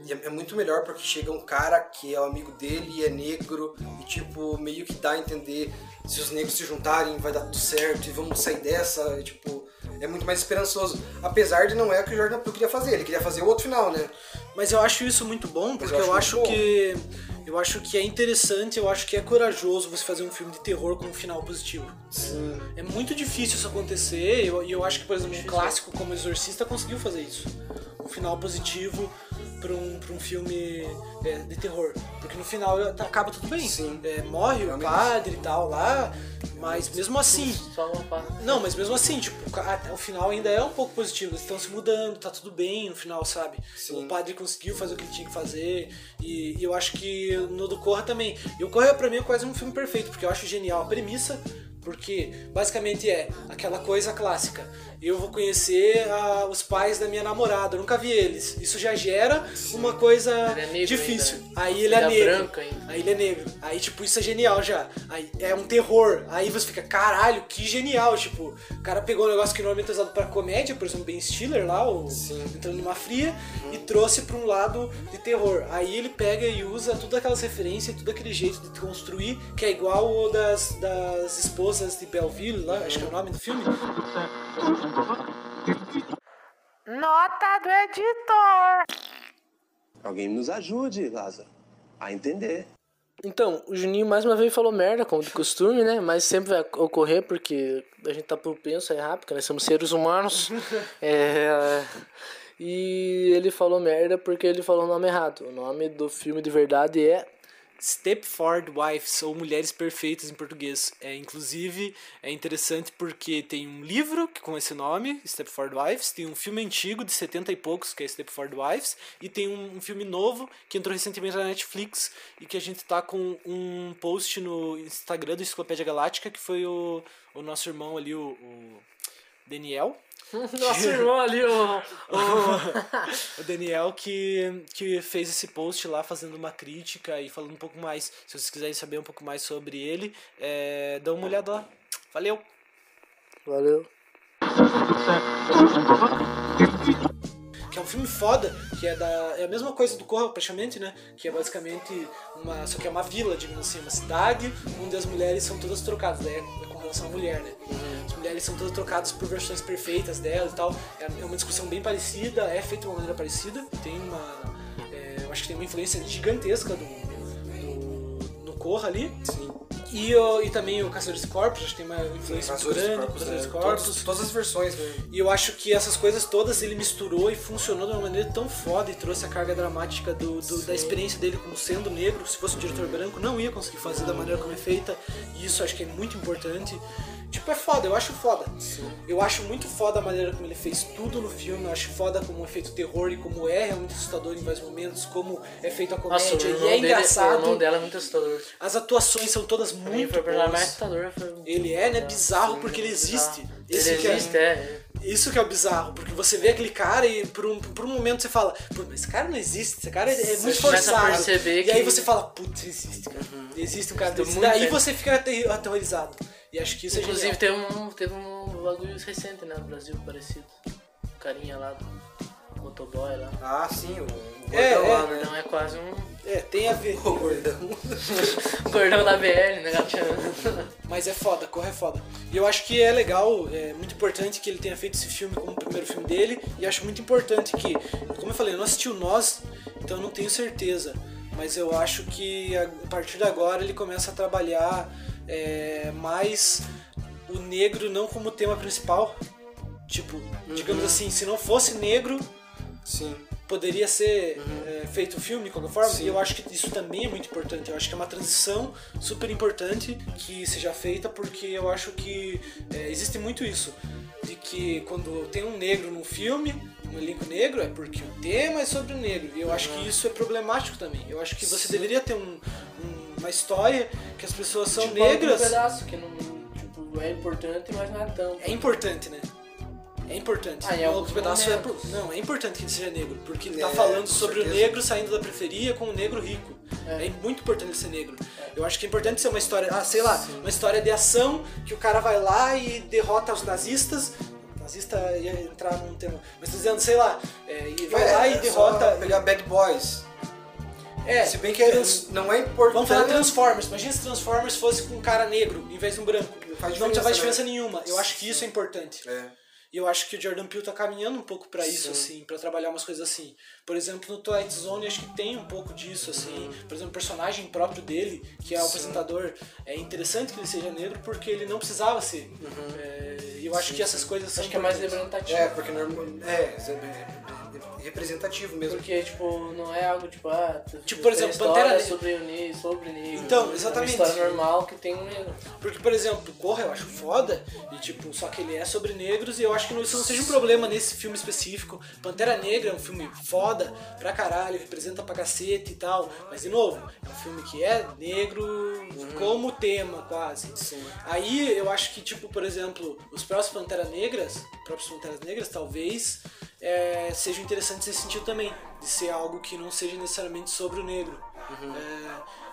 C: É, é muito melhor porque chega um cara que é o amigo dele e é negro e tipo, meio que dá a entender se os negros se juntarem vai dar tudo certo e vamos sair dessa, e, tipo, é muito mais esperançoso. Apesar de não é o que o Jordan Peele queria fazer, ele queria fazer o outro final, né?
D: Mas eu acho isso muito bom, porque
C: eu
D: eu,
C: acho
D: acho,
C: muito bom.
D: que eu acho que é interessante, eu acho que é corajoso você fazer um filme de terror com um final positivo.
C: Sim.
D: É muito difícil isso acontecer, e eu, eu acho que, por exemplo, um clássico como Exorcista conseguiu fazer isso. Um final positivo pra um, pra um filme é, de terror. Porque no final acaba tudo bem.
C: Sim.
D: É, morre o
C: Realmente.
D: padre e tal lá, mas mesmo assim.
B: Só uma pá.
D: Não, mas mesmo assim, tipo, o ca- o final ainda é um pouco positivo. Eles estão se mudando, tá tudo bem no final, sabe?
C: Sim.
D: O padre conseguiu fazer o que ele tinha que fazer. E, e eu acho que no do Corra também. E o Corra pra mim é quase um filme perfeito, porque eu acho genial a premissa. Porque basicamente é aquela coisa clássica. Eu vou conhecer ah, os pais da minha namorada, eu nunca vi eles. Isso já gera uma coisa
B: Ele é negro
D: difícil.
B: ainda, né?
D: Aí ele é
B: é
D: negro.
B: branco ainda.
D: Aí ele é negro. Aí, tipo, isso é genial já. Aí é um terror. Aí você fica, caralho, que genial. Tipo, o cara pegou um negócio que normalmente é usado pra comédia, por exemplo, Ben Stiller lá, o entrando numa fria, e trouxe pra um lado de terror. Aí ele pega e usa todas aquelas referências, todo aquele jeito de construir, que é igual o das, das esposas de Belleville lá, acho que é o nome do filme.
G: Nota do editor.
H: Alguém nos ajude, Lázaro, a entender.
B: Então, o Juninho mais uma vez falou merda, como de costume, né? Mas sempre vai ocorrer porque a gente tá propenso a errar, porque nós somos seres humanos. É, E ele falou merda porque ele falou o nome errado. O nome do filme de verdade é
D: Stepford Wives, ou Mulheres Perfeitas em português. É, inclusive, é interessante porque tem um livro com esse nome, Stepford Wives, tem um filme antigo de 70 e poucos, que é Stepford Wives, e tem um, um filme novo que entrou recentemente na Netflix e que a gente tá com um post no Instagram do Enciclopédia Galáctica, que foi o, o nosso irmão ali, o, o Daniel,
B: Nosso irmão ali, o.
D: o Daniel que, que fez esse post lá fazendo uma crítica e falando um pouco mais. Se vocês quiserem saber um pouco mais sobre ele, é, dá uma olhada lá. Valeu!
B: Valeu.
D: Que é um filme foda, que é da. É a mesma coisa do Corra, praticamente, né? Que é basicamente uma. Só que é uma vila, digamos assim, uma cidade onde as mulheres são todas trocadas, né? É com relação à mulher, né? As mulheres são todas trocadas por versões perfeitas dela e tal. É é uma discussão bem parecida, é feita de uma maneira parecida. Tem uma. é, eu acho que tem uma influência gigantesca do. do no Corra ali.
C: Sim.
D: E, o- e também o Caçadores Corpos, acho que tem uma influência muito grande,
C: Corpos,
D: Caçadores Corpos.
C: Todos- todas as versões, né?
D: E eu acho que essas coisas todas ele misturou e funcionou de uma maneira tão foda e trouxe a carga dramática do, do- da experiência dele como sendo negro. Se fosse um diretor branco, não ia conseguir fazer da maneira como é feita. E isso acho que é muito importante. Tipo, é foda, eu acho foda. Eu acho muito foda a maneira como ele fez tudo no filme. Eu acho foda como é feito o terror e como é realmente assustador em vários momentos. Como é feita a
B: Nossa,
D: comédia
B: o
D: e é
B: dele, o
D: engraçado.
B: irmão dela é muito assustador.
D: As atuações são todas muito
B: foi personagem mais
D: boas.
B: assustador. Foi...
D: Ele é, né? Bizarro porque ele
B: Bizarro.
D: existe.
B: Ele
D: Esse que é-
B: existe, é.
D: Isso que é o bizarro, porque você vê aquele cara e por um, por um momento você fala, pô, mas esse cara não existe, esse cara é, é muito forçado. e aí
B: que-
D: você fala, putz, existe, cara. Existe um cara
B: Existe muito,
D: Daí
B: é.
D: você fica ater- aterrorizado. E acho que isso
B: Inclusive
D: é
B: teve um, teve um bagulho recente né, no Brasil parecido. O carinha lá do motoboy lá.
C: Ah, sim, o, o
D: É,
C: gordão
D: é.
C: lá, né?
B: Não é quase um.
D: É, tem a ver.
C: O gordão.
B: gordão da BL, né, gatinho?
D: Mas é foda, corre é foda. E eu acho que é legal, é muito importante que ele tenha feito esse filme como o primeiro filme dele. E acho muito importante que, como eu falei, eu não assisti o Nós, então eu não tenho certeza. Mas eu acho que a partir de agora ele começa a trabalhar é, mais o negro não como tema principal. Tipo, digamos assim, se não fosse negro,
C: Sim.
D: poderia ser é, feito o filme de qualquer forma.
C: Sim.
D: E eu acho que isso também é muito importante. Eu acho que é uma transição super importante que seja feita, porque eu acho que é, existe muito isso. De que quando tem um negro num filme, um elenco negro, é porque o tema é sobre o negro. E eu acho que isso é problemático também. Eu acho que você deveria ter um- um- uma história que as pessoas são
B: Tipo,
D: negras.
B: pedaço que não tipo, é importante, mas não é tão.
D: É importante, né? É importante.
B: Ah, alguns
D: outro pedaço é por- Não, é importante que ele seja negro, porque ele tá
C: É,
D: falando
C: com
D: sobre o
C: certeza.
D: negro saindo da periferia com o negro rico. É, muito importante ele ser negro. Eu acho que é importante ser uma história, ah, sei lá, uma história de ação que o cara vai lá e derrota os nazistas. Nazista ia entrar num tema. Mas tô dizendo, sei lá, é, e vai
C: É,
D: lá
C: é
D: e derrota.
C: pegar Bad Boys.
D: É,
C: Se bem que é-
D: trans-
C: não é importante.
D: Vamos falar Transformers. Imagina se Transformers fosse com um cara negro em vez de um branco.
C: Não faz
D: não
C: diferença,
D: faz
C: né?
D: diferença nenhuma. Eu acho que isso é importante.
C: É.
D: E eu acho que o Jordan Peele tá caminhando um pouco pra isso, assim, pra trabalhar umas coisas assim. Por exemplo, no Twilight Zone, acho que tem um pouco disso, assim. Por exemplo, o personagem próprio dele, que é o apresentador, é interessante que ele seja negro porque ele não precisava ser. É, E eu acho que essas coisas são
B: Acho que é mais representativo.
C: É, porque normal, é, é, é representativo mesmo.
B: Porque, tipo, não é algo tipo, ah, tu-
D: Tipo, por exemplo, Pantera Negra.
B: sobre o sobre negro.
D: Então, exatamente.
B: É uma história normal que tem um negro.
D: Porque, por exemplo, Corra eu acho foda, e tipo, só que ele é sobre negros, e eu acho que isso não seja um problema nesse filme específico. Pantera Negra é um filme foda pra caralho, representa pra cacete e tal, mas de novo, é um filme que é negro como tema, quase. Aí eu acho que, tipo, por exemplo, os próximos Pantera Negras, próprios Panteras Negras, talvez é, sejam interessantes nesse sentido também, de ser algo que não seja necessariamente sobre o negro.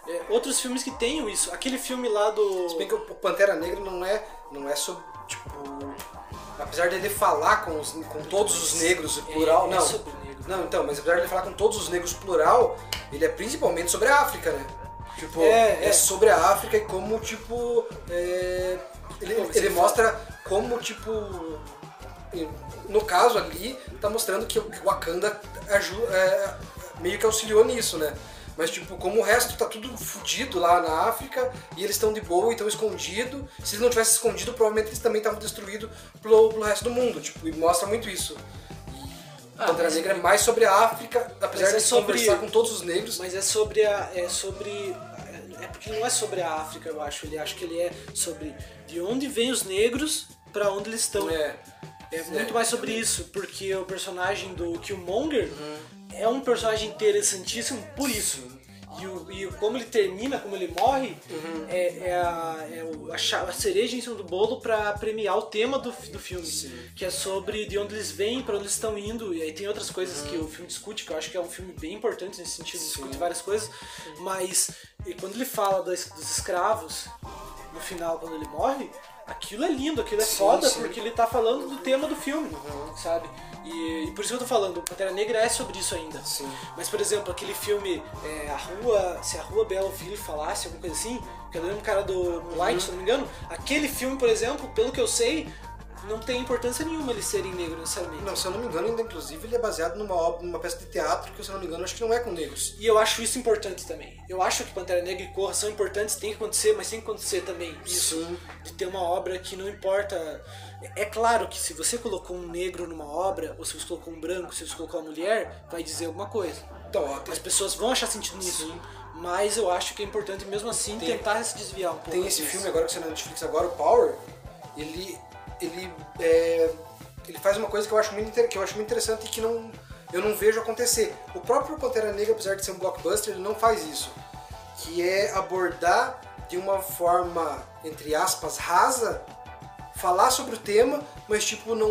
D: É, é, outros filmes que tenham isso, aquele filme lá do.
C: Se bem que o Pantera Negra não é, não é sobre, tipo... Apesar dele falar com, os- com todos os negros, plural,
D: é
C: não.
D: sobre negro.
C: Não, então, mas apesar dele falar com todos os negros, plural, ele é principalmente sobre a África, né? Tipo,
D: É,
C: é,
D: é.
C: sobre a África e como, tipo... é, ele
D: Pô,
C: ele mostra como, tipo... No caso ali, tá mostrando que o Wakanda aju- é, meio que auxiliou nisso, né? Mas, tipo, como o resto tá tudo fudido lá na África e eles estão de boa e estão escondidos, se eles não tivessem escondido, provavelmente eles também estavam destruídos pelo, pelo resto do mundo, tipo, e mostra muito isso.
D: Ah,
C: Pantera Negra é mais sobre a África, apesar
D: é
C: de
D: sobre-
C: conversar com todos os negros.
D: Mas é sobre a. É sobre. É porque não é sobre a África, eu acho. Ele acho que ele é sobre de onde vêm os negros pra onde eles estão.
C: É,
D: É muito mais sobre isso, porque o personagem do Killmonger é um personagem interessantíssimo por isso. E, o, e como ele termina, como ele morre, é, é a, é a, a cereja em cima do bolo pra premiar o tema do, do filme. Que é sobre de onde eles vêm, pra onde eles estão indo. E aí tem outras coisas que o filme discute, que eu acho que é um filme bem importante nesse sentido, discute várias coisas. Mas e quando ele fala das- dos escravos, no final, quando ele morre, aquilo é lindo, aquilo é
C: Sim,
D: foda,
C: sim.
D: porque ele tá falando do tema do filme, sabe? E, e por isso que eu tô falando, o Pantera Negra é sobre isso ainda.
C: Sim.
D: Mas, por exemplo, aquele filme, é, a rua, se a rua Belleville falasse, alguma coisa assim, que eu lembro um cara do Moonlight, se eu não me engano, aquele filme, por exemplo, pelo que eu sei, não tem importância nenhuma eles serem negros necessariamente.
C: Não, se eu não me engano, ainda inclusive ele é baseado numa obra, numa peça de teatro que, se eu não me engano, acho que não é com negros.
D: E eu acho isso importante também. Eu acho que Pantera Negra e Corra são importantes, tem que acontecer, mas tem que acontecer também isso.
C: Sim.
D: De ter uma obra que não importa. É claro que se você colocou um negro numa obra, ou se você colocou um branco, se você colocou uma mulher, vai dizer alguma coisa.
C: Então, ó, tem,
D: As pessoas vão achar sentido nisso. Mas eu acho que é importante mesmo assim
C: Tem-
D: tentar se desviar um pouco.
C: tem esse
D: disso.
C: filme agora que você na Netflix agora, o Power, ele ele é, ele faz uma coisa que eu acho muito que eu acho muito interessante e que não eu não vejo acontecer. O próprio Pantera Negra, apesar de ser um blockbuster, ele não faz isso, que é abordar de uma forma entre aspas rasa, falar sobre o tema, mas tipo não,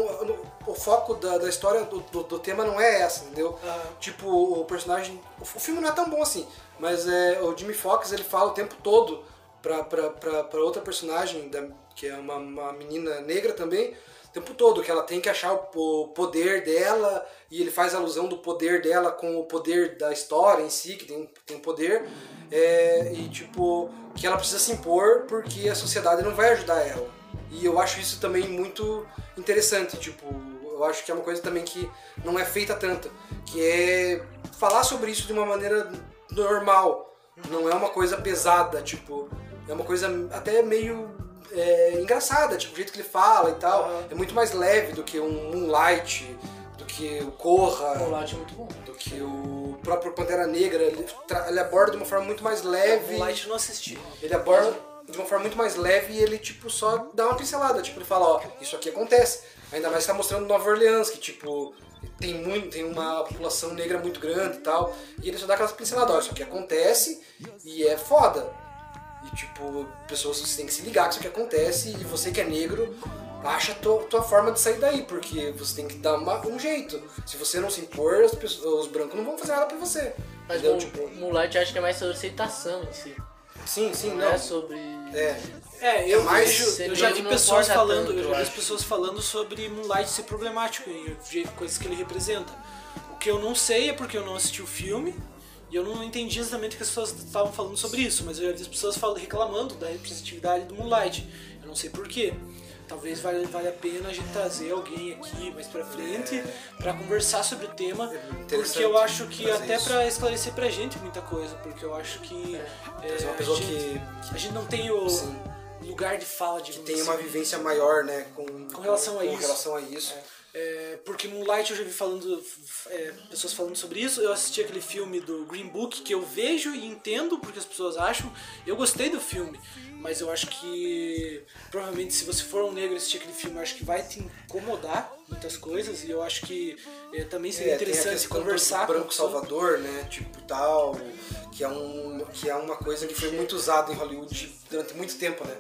C: o foco da, da história do, do, do tema não é essa, entendeu?
D: Aham.
C: Tipo, o personagem. O, o filme não é tão bom assim, mas é, o Jimmy Fox ele fala o tempo todo pra, pra, pra, pra outra personagem, da, que é uma, uma menina negra também, o tempo todo, que ela tem que achar o, poder dela, e ele faz alusão do poder dela com o poder da história em si, que tem, tem poder, é, e tipo, que ela precisa se impor porque a sociedade não vai ajudar ela. E eu acho isso também muito interessante, tipo, eu acho que é uma coisa também que não é feita tanto, que é falar sobre isso de uma maneira normal, não é uma coisa pesada, tipo, é uma coisa até meio é, engraçada, tipo, o jeito que ele fala e tal, é muito mais leve do que um Moonlight, do que o Corra,
B: O Moonlight é muito bom.
C: do que o próprio Pantera Negra, ele, ele aborda de uma forma muito mais leve.
D: O Light eu não assisti.
C: Ele aborda de uma forma muito mais leve e ele, tipo, só dá uma pincelada. Tipo, ele fala, ó, isso aqui acontece. Ainda mais que tá mostrando Nova Orleans, que, tipo, tem muito, tem uma população negra muito grande e tal. E ele só dá aquelas pinceladas, ó, isso aqui acontece e é foda. E, tipo, pessoas têm que se ligar que isso aqui acontece e você que é negro acha a tua, tua forma de sair daí, porque você tem que dar uma- um jeito. Se você não se impor, as pessoas- os brancos não vão fazer nada pra você.
B: Mas o
C: Tipo,
B: Moonlight eu acho que é mais sobre aceitação em si.
C: sim, sim,
B: Não
C: não.
B: é sobre.
C: É.
D: É, eu
C: mais-
D: vejo,
B: você
D: eu já vi pessoas falando,
B: tanto,
D: eu já
B: eu
D: vi
B: acho.
D: pessoas falando sobre Moonlight ser problemático e coisas que ele representa. O que eu não sei é porque eu não assisti o filme e eu não entendi exatamente o que as pessoas estavam falando sobre isso, mas eu já vi as pessoas falando, reclamando da representatividade do Moonlight. Eu não sei porquê. Talvez valha, valha a pena a gente trazer alguém aqui mais pra frente pra conversar sobre o tema, porque eu acho que até pra esclarecer pra gente muita coisa, porque eu acho que é,
C: Trazer uma pessoa
D: a, gente,
C: que-
D: a gente não tem o
C: Sim.
D: lugar de fala de
C: Que tem uma vivência maior, né? Com,
D: Com relação a
C: com
D: isso.
C: relação a isso.
D: É, porque Moonlight eu já vi falando, é, pessoas falando sobre isso. Eu assisti aquele filme do Green Book que eu vejo e entendo porque as pessoas acham. Eu gostei do filme, mas eu acho que provavelmente se você for um negro assistir aquele filme, eu acho que vai te incomodar muitas coisas e eu acho que é, também seria
C: É,
D: interessante
C: do
D: conversar com a
C: branco
D: pessoa.
C: Salvador, né? Tipo tal, que é um que é uma coisa que foi muito usada em Hollywood durante muito tempo, né?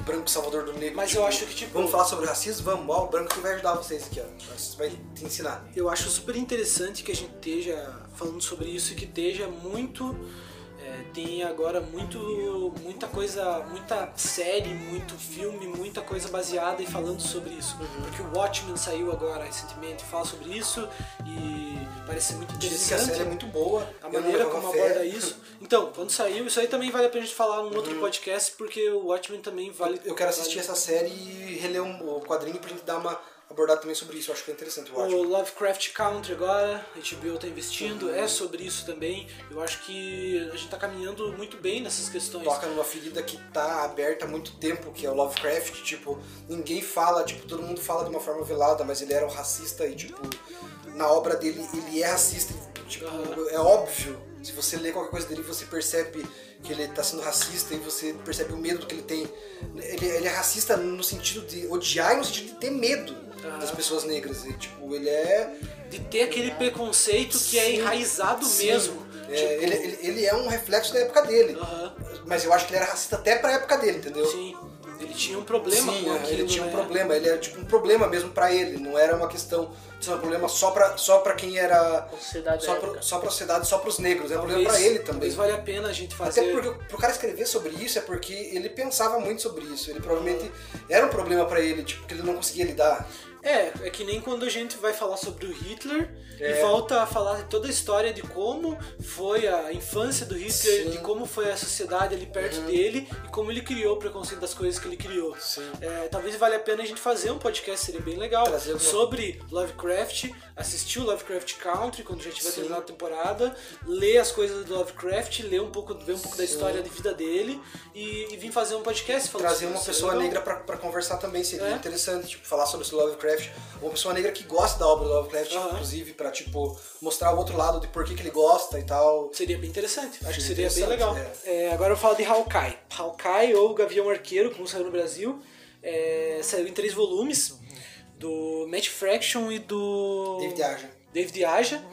C: O branco salvador do negro.
D: Mas eu acho que, tipo-
C: vamos falar sobre racismo, vamos. Ó, o branco que vai ajudar vocês aqui, ó. Vai te ensinar.
D: Eu acho super interessante que a gente esteja falando sobre isso e que esteja muito. É, tem agora muito, muita coisa, muita série, muito filme, muita coisa baseada e falando sobre isso.
C: Uhum.
D: Porque o Watchmen saiu agora recentemente e fala sobre isso e parece muito
C: Dizem que a
D: interessante.
C: série é muito boa.
D: A maneira como
C: fé.
D: aborda isso. Então, quando saiu, isso aí também vale a pena a gente falar num
C: Uhum.
D: outro podcast, porque o Watchmen também vale.
C: Eu quero assistir
D: vale-
C: essa série e reler um, o quadrinho pra gente dar uma abordada também sobre isso. Eu acho que é interessante, acho.
D: O Lovecraft Country agora, a HBO tá investindo,
C: Uhum.
D: é sobre isso também. Eu acho que a gente tá caminhando muito bem nessas questões.
C: toca numa ferida que tá aberta há muito tempo, que é o Lovecraft, tipo, ninguém fala, tipo, todo mundo fala de uma forma velada, mas ele era um racista e, tipo, na obra dele ele é racista, tipo,
D: Aham.
C: é óbvio. Se você lê qualquer coisa dele, você percebe que ele tá sendo racista e você percebe o medo que ele tem. Ele, ele é racista no sentido de odiar e no sentido de ter medo das pessoas negras. E, tipo, ele é
D: De ter aquele preconceito que é
C: Sim,
D: enraizado
C: sim.
D: mesmo.
C: É,
D: Tipo,
C: ele, ele, ele é um reflexo da época dele.
D: Aham.
C: Mas eu acho que ele era racista até pra época dele, entendeu?
D: Sim, ele tinha um problema
C: Sim,
D: com
C: é,
D: aquilo.
C: ele tinha um
D: né?
C: problema, ele era tipo um problema mesmo pra ele, não era uma questão de ser um problema só pra, só pra quem era.
B: Sociedade
C: Só,
B: época.
C: pra, só pra sociedade, só pros negros, é um problema pra ele também.
D: talvez valha a pena a gente fazer.
C: Até porque pro cara escrever sobre isso é porque ele pensava muito sobre isso. Ele provavelmente era um problema pra ele, tipo, que ele não conseguia lidar.
D: É, é que nem quando a gente vai falar sobre o Hitler
C: É.
D: e volta a falar toda a história de como foi a infância do Hitler,
C: Sim. Uhum.
D: de como foi a sociedade ali perto dele e como ele criou o preconceito das coisas que ele criou.
C: Sim.
D: É, talvez valha a pena a gente fazer um podcast, seria bem legal,
C: Trazer
D: sobre Lovecraft, assistir o Lovecraft Country quando já tiver
C: Sim.
D: terminado a temporada, ler as coisas do Lovecraft, ler um pouco, ver um pouco da história de vida dele e, e vir fazer um podcast falando
C: Trazer uma pessoa
D: Legal.
C: negra pra, pra conversar também seria
D: É.
C: interessante, tipo, falar sobre esse Lovecraft. Uma pessoa negra que gosta da obra do Lovecraft,
D: Aham.
C: inclusive, pra, tipo, mostrar o outro lado de por que, que ele gosta e tal.
D: Seria bem interessante. Acho que
C: Seria
D: seria bem legal.
C: interessante,
D: É, agora eu falo de Hawkeye. Hawkeye ou Gavião Arqueiro, como saiu no Brasil, é, saiu em três volumes do Matt Fraction e do
C: David Aja.
D: David Aja.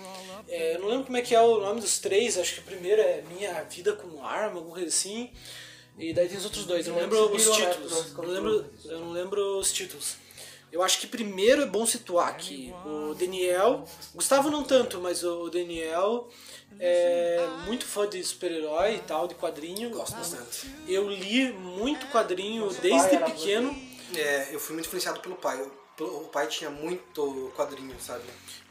D: É, eu não lembro como é que é o nome dos três. Acho que o primeiro é Minha Vida como Arma, alguma coisa assim. E daí tem os outros dois. Eu não lembro os títulos. Eu não lembro, eu não lembro os títulos. Eu acho que primeiro é bom situar aqui o Daniel. Gustavo não tanto, mas o Daniel é muito fã de super-herói e tal, de quadrinho.
C: Gosto bastante.
D: Eu li muito quadrinho desde pequeno.
C: É, eu fui muito influenciado pelo pai. Eu- o pai tinha muito quadrinho, sabe?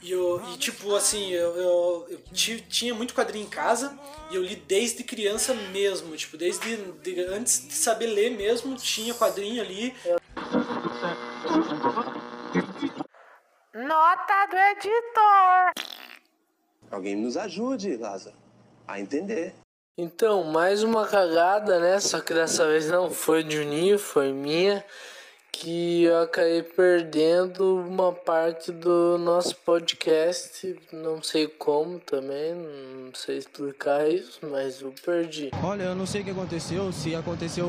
D: E, eu, e tipo, assim, eu, eu, eu ti- tinha muito quadrinho em casa e eu li desde criança mesmo. Tipo, desde de- antes de saber ler mesmo, tinha quadrinho ali.
G: Nota do editor.
H: Alguém nos ajude, Lázaro, a entender.
B: Então, mais uma cagada, né? Só que dessa vez não foi de Juninho, foi minha. Que eu acabei perdendo uma parte do nosso podcast. Não sei como também, não sei explicar isso, mas eu perdi.
I: Olha, eu não sei o que aconteceu, se aconteceu,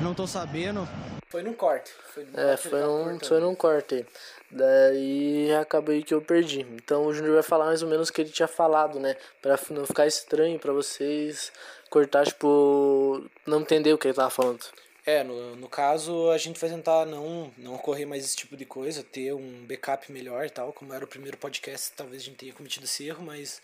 I: não tô sabendo.
D: Foi num corte. Foi num
B: É, foi num,
D: cortando.
B: foi num corte aí. Daí acabei que eu perdi. Então o Júnior vai falar mais ou menos o que ele tinha falado, né? Pra não ficar estranho pra vocês cortar, tipo, não entender o que ele tava falando.
D: É, no, no caso, a gente vai tentar não, não ocorrer mais esse tipo de coisa, ter um backup melhor e tal. Como era o primeiro podcast, talvez a gente tenha cometido esse erro, mas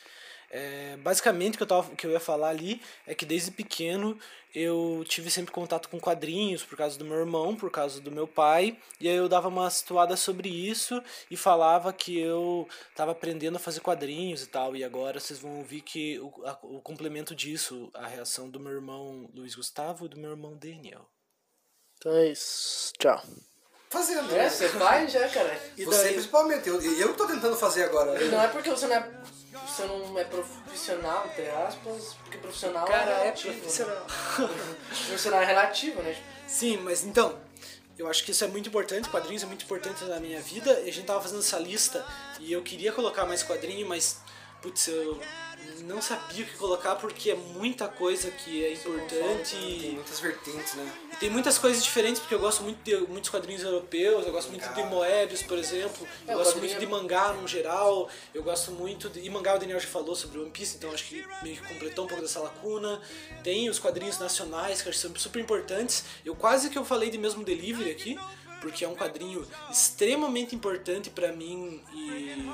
D: é, basicamente o que eu, tava, que eu ia falar ali é que desde pequeno eu tive sempre contato com quadrinhos por causa do meu irmão, por causa do meu pai, e aí eu dava uma situada sobre isso e falava que eu estava aprendendo a fazer quadrinhos e tal, e agora vocês vão ouvir que o, a, o complemento disso, a reação do meu irmão Luiz Gustavo e do meu irmão Daniel.
B: Então é isso. Tchau.
C: Fazendo.
B: É,
C: né?
B: você faz já, cara.
C: E você principalmente, eu, eu que tô tentando fazer agora.
B: Não é porque você não é, você não é profissional, entre aspas, porque profissional
D: Cara,
B: é
D: é
B: relativo.
D: profissional.
B: né? profissional é relativo, né?
D: Sim, mas então, eu acho que isso é muito importante, quadrinhos é muito importante na minha vida. A gente tava fazendo essa lista e eu queria colocar mais quadrinho, mas putz, eu não sabia o que colocar porque é muita coisa que é importante.
C: Tem muitas vertentes, né?
D: E tem muitas coisas diferentes, porque eu gosto muito de muitos quadrinhos europeus, eu gosto muito de Moebius, por exemplo,
B: É,
D: eu
B: o
D: gosto
B: quadrinho-
D: muito de mangá no geral, eu gosto muito de. E mangá o Daniel já falou sobre One Piece, então acho que meio que completou um pouco dessa lacuna. Tem os quadrinhos nacionais, que eu acho são super importantes. Eu quase que eu falei de mesmo delivery aqui, porque é um quadrinho extremamente importante pra mim e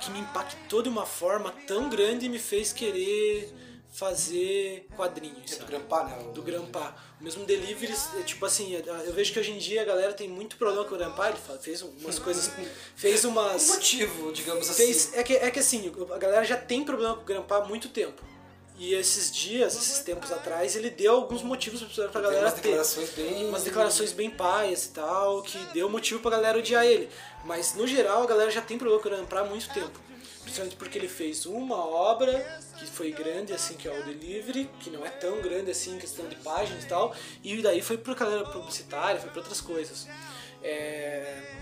D: que me impactou de uma forma tão grande e me fez querer fazer quadrinhos.
C: É do? Grampar, né? O-
D: do Grampar. O mesmo delivery, é, tipo assim, eu vejo que hoje em dia a galera tem muito problema com o Grampar, ele fez umas coisas, fez
C: Um
D: umas...
C: motivo, digamos assim.
D: Fez, é, que, é que assim, a galera já tem problema com o Grampar há muito tempo. E esses dias, esses tempos atrás, ele deu alguns motivos pra
C: Tem
D: galera
C: umas
D: ter
C: declarações bem.
D: umas declarações bem paias e tal, que deu motivo pra galera odiar ele. Mas no geral a galera já tem problema com o Grampar há muito tempo. Principalmente porque ele fez uma obra que foi grande, assim, que é o Delivery, que não é tão grande assim em questão de páginas e tal, e daí foi pra galera publicitária, foi pra outras coisas. É...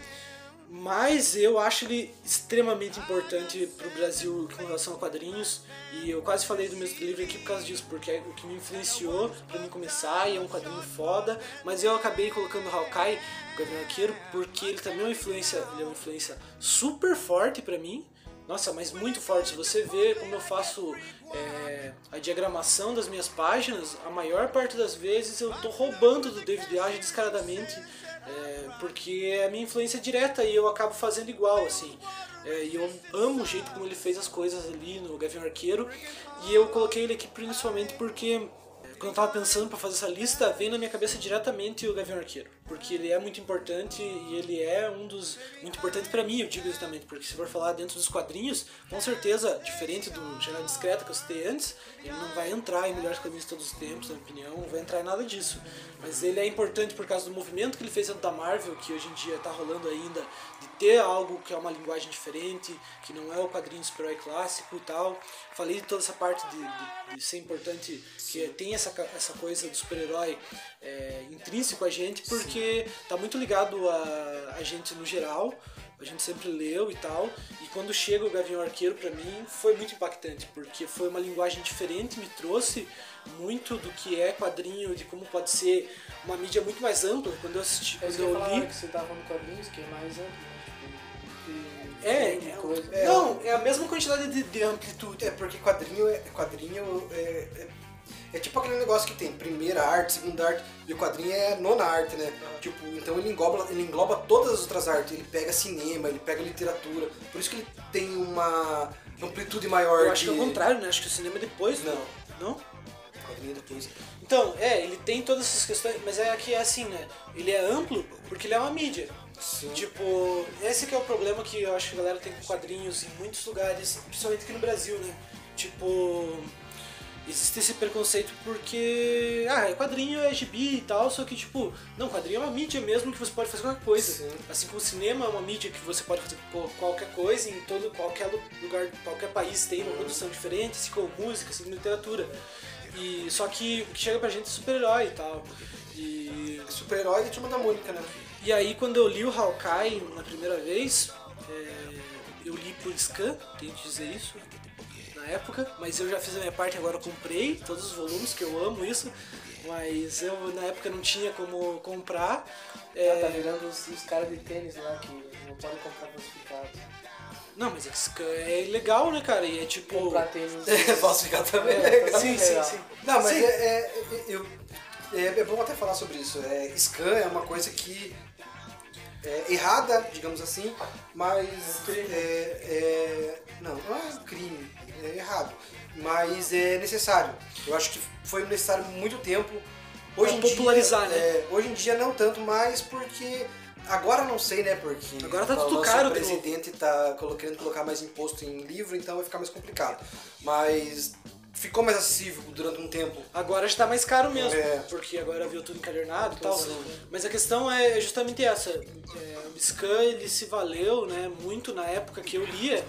D: Mas eu acho ele extremamente importante pro Brasil com relação a quadrinhos. E eu quase falei do meu livro aqui por causa disso, porque é o que me influenciou pra mim começar e é um quadrinho foda. Mas eu acabei colocando Hawkeye, o Gavião Arqueiro, porque ele também é uma influência, ele é uma influência super forte pra mim. Nossa, mas muito forte. Se você vê como eu faço é, a diagramação das minhas páginas, a maior parte das vezes eu tô roubando do David Age descaradamente. É, porque é a minha influência direta e eu acabo fazendo igual, assim. É, e eu amo o jeito como ele fez as coisas ali no Gavião Arqueiro. E eu coloquei ele aqui principalmente porque quando eu tava pensando pra fazer essa lista, veio na minha cabeça diretamente o Gavião Arqueiro. Porque ele é muito importante e ele é um dos. Muito importante pra mim, eu digo exatamente. Porque se for falar dentro dos quadrinhos, com certeza, diferente do Jornal Discreta que eu citei antes, ele não vai entrar em melhores quadrinhos de todos os tempos, na minha opinião, não vai entrar em nada disso. Mas ele é importante por causa do movimento que ele fez dentro da Marvel, que hoje em dia tá rolando ainda, ter algo que é uma linguagem diferente, que não é o quadrinho de super-herói clássico e tal. Falei de toda essa parte de, de, de ser importante, que tem essa, essa coisa do super-herói é, intrínseco a gente, porque tá muito ligado a, a gente no geral, a gente sempre leu e tal, e quando chega o Gavião Arqueiro pra mim foi muito impactante, porque foi uma linguagem diferente, me trouxe muito do que é quadrinho, de como pode ser uma mídia muito mais ampla. Quando eu assisti,
B: É
D: quando
B: eu
D: eu li,
B: que você tava falando quadrinhos, que é mais amplo, né?
D: É, é,
B: coisa.
D: é, não, é a mesma quantidade de, de amplitude.
C: É porque quadrinho é. Quadrinho é, é, é tipo aquele negócio que tem primeira arte, segunda arte, e o quadrinho é nona arte, né? Tipo, então ele engloba, ele engloba todas as outras artes. Ele pega cinema, ele pega literatura. Por isso que ele tem uma amplitude maior
D: Eu acho
C: de.
D: que é o contrário, né? Acho que o cinema é depois,
C: Não.
D: Não?
C: Quadrinho depois.
D: Então, é, ele tem todas essas questões, mas é que é assim, né? Ele é amplo porque ele é uma mídia.
C: Sim.
D: Tipo, esse que é o problema que eu acho que a galera tem com quadrinhos em muitos lugares, principalmente aqui no Brasil, né? Tipo, existe esse preconceito porque, ah, quadrinho é gibi e tal, só que tipo, não, quadrinho é uma mídia mesmo que você pode fazer qualquer coisa.
C: Sim.
D: Assim como o cinema é uma mídia que você pode fazer qualquer coisa, em todo qualquer lu- lugar, qualquer país tem uma produção diferente, assim como música, assim como literatura. E só que o que chega pra gente é super-herói e tal. E
C: Super-herói e Turma da Mônica, né?
D: E aí quando eu li o Hawkeye na primeira vez, é, eu li por scan, tenho que dizer isso, na época, mas eu já fiz a minha parte, agora eu comprei todos os volumes, que eu amo isso, mas eu na época não tinha como comprar. é,
B: Ah, tá virando os, os caras de tênis lá que não podem comprar falsificado.
D: Não, mas é é legal, né, cara? E é tipo.
B: Comprar tênis.
C: É, falsificar também é
B: É,
C: legal.
D: Sim, sim,
B: legal.
D: sim.
C: Não, mas
D: Sim.
C: é, é- eu é, é bom até falar sobre isso. É, scan é uma coisa que é errada, digamos assim, mas é, é- não, não é um crime, é errado, mas é necessário. Eu acho que foi necessário muito tempo. Hoje
D: Pra
C: em
D: popularizar,
C: dia,
D: né?
C: é, hoje em dia não tanto mais porque agora não sei, né? Porque
D: Agora tá
C: o
D: tudo caro de
C: presidente tá querendo colocar mais imposto em livro, então vai ficar mais complicado. Mas ficou mais acessível durante um tempo.
D: Agora já tá mais caro mesmo,
C: É.
D: porque agora viu tudo encadernado e tal.
C: Sim.
D: Mas a questão é justamente essa. É, o Scan, ele se valeu, né, muito na época que eu lia,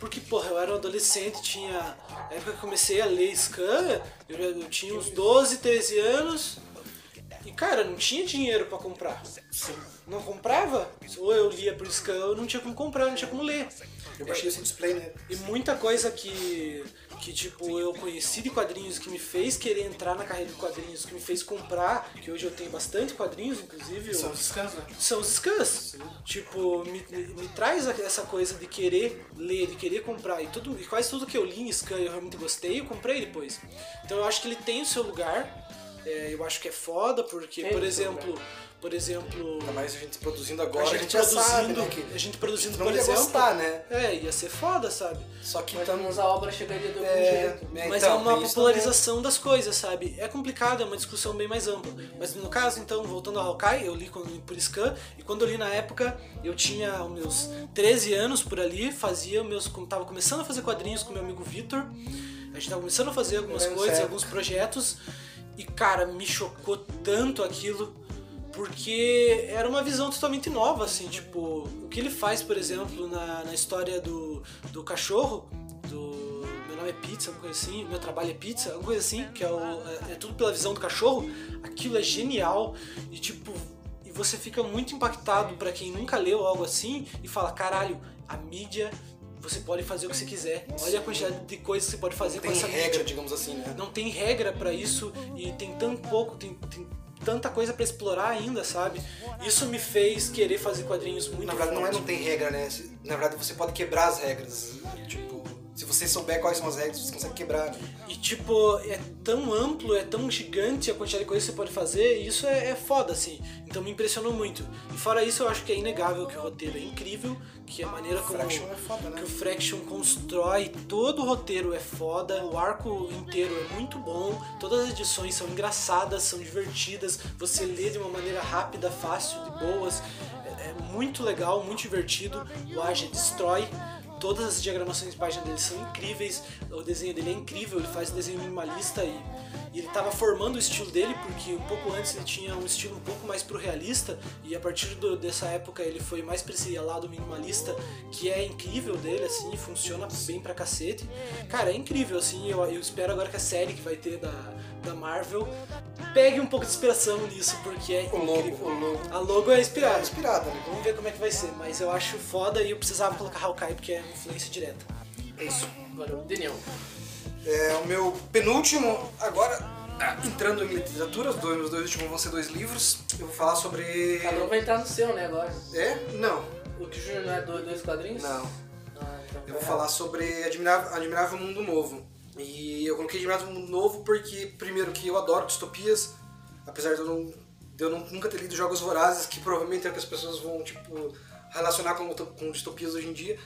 D: porque, porra, eu era um adolescente, tinha... Na época que eu comecei a ler Scan, eu, eu tinha uns 12, 13 anos, e, cara, não tinha dinheiro pra comprar. Não comprava, ou eu lia por Scan, ou não tinha como comprar, não tinha como ler.
C: Eu baixei esse display, né?
D: E muita coisa que, que tipo, eu conheci de quadrinhos que me fez querer entrar na carreira de quadrinhos, que me fez comprar, que hoje eu tenho bastante quadrinhos, inclusive.
B: São os scans, né?
D: são os scans. Tipo, me, me traz essa coisa de querer ler, de querer comprar. E, tudo, e quase tudo que eu li em scan eu realmente gostei, eu comprei depois. Então eu acho que ele tem o seu lugar. É, eu acho que é foda, porque,
B: Tem
D: por exemplo, por exemplo.
C: Ainda mais a gente produzindo agora,
D: a
C: a
D: gente,
C: gente já sabe,
D: produzindo,
C: né, que
D: a gente produzindo,
C: não
D: por
C: ia
D: exemplo.
C: gostar, né?
D: É, ia ser foda, sabe?
C: Só que
B: Mas
C: estamos...
B: a obra chegaria do algum
C: É,
B: jeito.
C: é,
D: Mas
C: então,
D: é uma popularização das coisas, sabe? É complicado, é uma discussão bem mais ampla. Mas no caso, então, voltando ao Hawkeye, eu li quando- por scan, e quando eu li na época, eu tinha os meus 13 anos por ali, fazia meus. Tava começando a fazer quadrinhos com meu amigo Vitor. A gente tava começando a fazer algumas coisas,
C: certo.
D: alguns projetos. E cara, me chocou tanto aquilo. Porque era uma visão totalmente nova, assim, tipo, o que ele faz, por exemplo, na, na história do, do cachorro, do meu nome é pizza, alguma coisa assim, meu trabalho é pizza, alguma coisa assim, que é, o, é, é tudo pela visão do cachorro, aquilo é genial e tipo, e você fica muito impactado pra quem nunca leu algo assim e fala, caralho, a mídia você pode fazer o que você quiser. Olha a quantidade de coisas que você pode fazer
C: Tem
D: com essa
C: regra,
D: mídia
C: digamos assim, né?
D: não tem regra pra isso e tem tão pouco, tem, tem tanta coisa pra explorar ainda, sabe? Isso me fez querer fazer quadrinhos muito
C: Na verdade, não é
D: forte.
C: não tem regra, né? Na verdade, você pode quebrar as regras. Tipo, se você souber quais são as regras, você consegue quebrar. né?
D: E tipo, é tão amplo, é tão gigante a quantidade de coisas que você pode fazer, e isso é, é foda, assim. Então me impressionou muito. E fora isso, eu acho que é inegável que o roteiro é incrível, que a maneira como
C: é foda, né?
D: que o Fraction constrói, todo o roteiro é foda, o arco inteiro é muito bom, todas as edições são engraçadas, são divertidas, você lê de uma maneira rápida, fácil, de boas. É, é muito legal, muito divertido. O Aja destrói. Todas as diagramações de página dele são incríveis, o desenho dele é incrível, ele faz desenho minimalista e, e ele estava formando o estilo dele, porque um pouco antes ele tinha um estilo um pouco mais pro realista, e a partir do- dessa época ele foi mais pra esse lado minimalista, que é incrível dele, assim, funciona bem pra cacete. Cara, é incrível, assim, eu, eu espero agora que a série que vai ter da, da Marvel pegue um pouco de inspiração nisso, porque é
C: O logo,
D: incrível.
C: o logo.
D: A logo é
C: É
D: inspirada.
C: inspirada, né?
D: Vamos ver como é que vai ser, mas eu acho foda e eu precisava colocar Hawkeye porque é influência direta.
C: É isso.
B: Agora, o Daniel.
C: É, o meu penúltimo, agora ah, entrando em literatura, os dois, meus dois últimos vão ser dois livros. Eu vou falar sobre.
B: Cada um vai entrar no seu, né, agora.
C: É? Não,
B: O que Júnior não é dois, quadrinhos?
C: não.
B: Ah, então
C: Eu vou falar sobre Admirável, Admirável Mundo Novo. E eu coloquei Admirável Mundo Novo porque, primeiro, que eu adoro distopias, apesar de eu, não, de eu nunca ter lido Jogos Vorazes, que provavelmente é o que as pessoas vão, tipo, relacionar com, com distopias hoje em dia.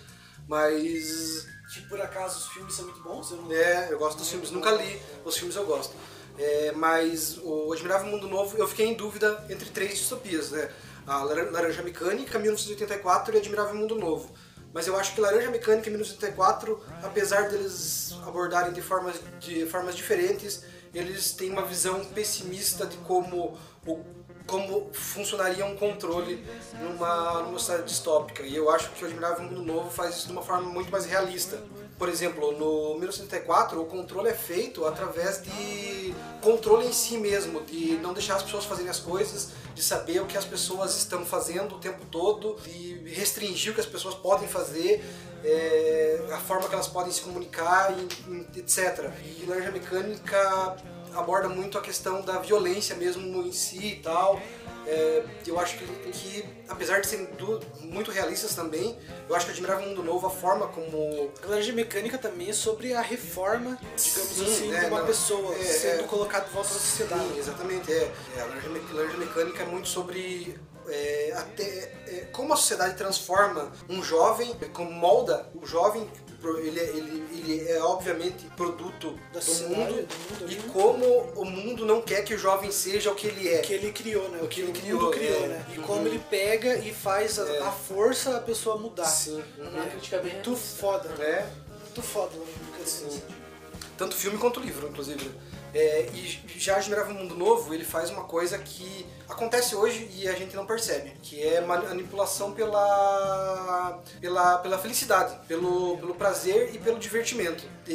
C: Mas
D: Que por acaso os filmes são muito bons, eu não
C: É, eu gosto dos filmes, nunca li, os filmes eu gosto. É, mas o Admirável Mundo Novo, eu fiquei em dúvida entre três distopias, né? A Lar- Laranja Mecânica, 1984 e Admirável Mundo Novo. Mas eu acho que Laranja Mecânica e 1984, apesar deles abordarem de formas, de formas diferentes, eles têm uma visão pessimista de como, o, como funcionaria um controle numa, numa sociedade distópica. E eu acho que o Admirável Mundo Novo faz isso de uma forma muito mais realista. Por exemplo, no 1984, o controle é feito através de controle em si mesmo, de não deixar as pessoas fazerem as coisas, de saber o que as pessoas estão fazendo o tempo todo, de restringir o que as pessoas podem fazer, é, a forma que elas podem se comunicar, e etc. E Laranja Mecânica aborda muito a questão da violência mesmo em si e tal. É, eu acho que, que, apesar de serem du- muito realistas também, eu acho que Admirável Mundo Novo, a forma como
D: A Laranja Mecânica também é sobre a reforma, digamos
C: Sim,
D: assim,
C: é,
D: de uma
C: não,
D: pessoa
C: é,
D: sendo
C: é.
D: colocada de volta na sociedade.
C: Sim, exatamente. É. É, a laranja mecânica é muito sobre é, até, é, como a sociedade transforma um jovem, como molda o jovem. Ele, é- ele, ele é obviamente produto do mundo,
D: do mundo
C: e como o mundo não quer que o jovem seja o que ele é.
D: que ele criou, né? O que,
C: ele
D: o
C: criou,
D: mundo criou,
C: é.
D: né? E
C: Uhum.
D: como ele pega e faz a,
C: É.
D: a força a pessoa mudar.
C: Sim.
B: Uma crítica bem
D: Muito foda, né?
C: É.
D: Muito foda, Laranja Mecânica.
C: Sim. Tanto filme quanto livro, inclusive. É, e já Admirável Mundo Novo, ele faz uma coisa que acontece hoje e a gente não percebe, que é ma- manipulação pela, pela, pela felicidade, pelo, pelo prazer e pelo divertimento. É,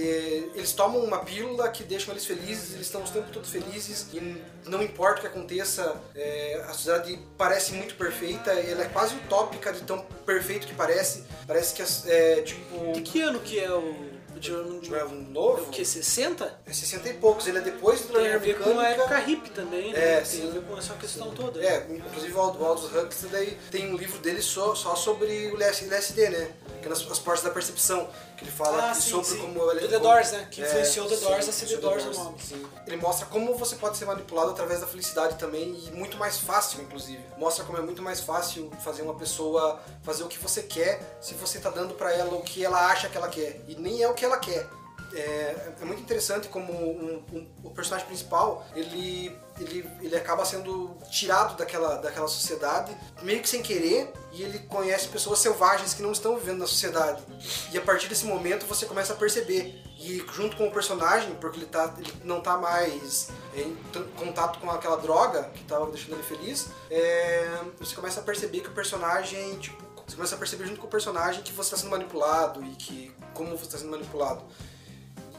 C: eles tomam uma pílula que deixam eles felizes, eles estão o tempo todo felizes e não importa o que aconteça, é, a sociedade parece muito perfeita, ela é quase utópica de tão perfeito que parece. Parece que é tipo.
D: De que ano que é o Mundo
C: Admirável
D: Novo?
C: Mundo Novo?
D: É o que, 60?
C: É 60 e poucos, ele é depois do
D: Tem a
C: Laranja
D: ver com a
C: Mecânica.
D: época hippie também, né?
C: É,
D: Tem
C: sim.
D: a ver com essa questão toda.
C: É, inclusive o Ald- o Aldous Huxley tem um livro dele só, só sobre o LSD, né? Que é nas as portas da percepção, que ele fala
D: Ah,
C: que
D: sim,
C: sobre
D: sim.
C: como ele
D: Do The Doors, né? Que
C: É,
D: influenciou The
C: sim,
D: Doors a ser The Doors no nome.
C: Sim. Ele mostra como você pode ser manipulado através da felicidade também e muito mais fácil, inclusive. Mostra como é muito mais fácil fazer uma pessoa fazer o que você quer se você tá dando pra ela o que ela acha que ela quer e nem é o que ela quer. É, é muito interessante como um- um- o personagem principal ele, ele, ele acaba sendo tirado daquela, daquela sociedade meio que sem querer e ele conhece pessoas selvagens que não estão vivendo na sociedade. E a partir desse momento você começa a perceber. E junto com o personagem porque ele, tá, ele não tá mais em contato com aquela droga que estava deixando ele feliz é, você começa a perceber que o personagem tipo você começa a perceber junto com o personagem que você está sendo manipulado e que como você está sendo manipulado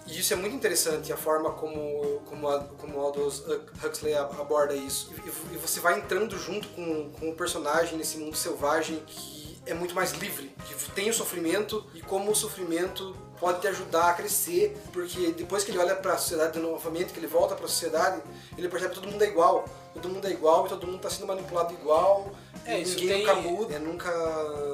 C: e isso é muito interessante, a forma como, como, a, como Aldous Huxley ab- aborda isso. E, e você vai entrando junto com, com o personagem nesse mundo selvagem que é muito mais livre, que tem o sofrimento e como o sofrimento pode te ajudar a crescer, porque depois que ele olha para a sociedade novamente, que ele volta para a sociedade, ele percebe que todo mundo é igual, todo mundo é igual e todo mundo está sendo manipulado igual.
D: É, isso
C: ninguém
D: tem-
C: nunca muda, é, nunca,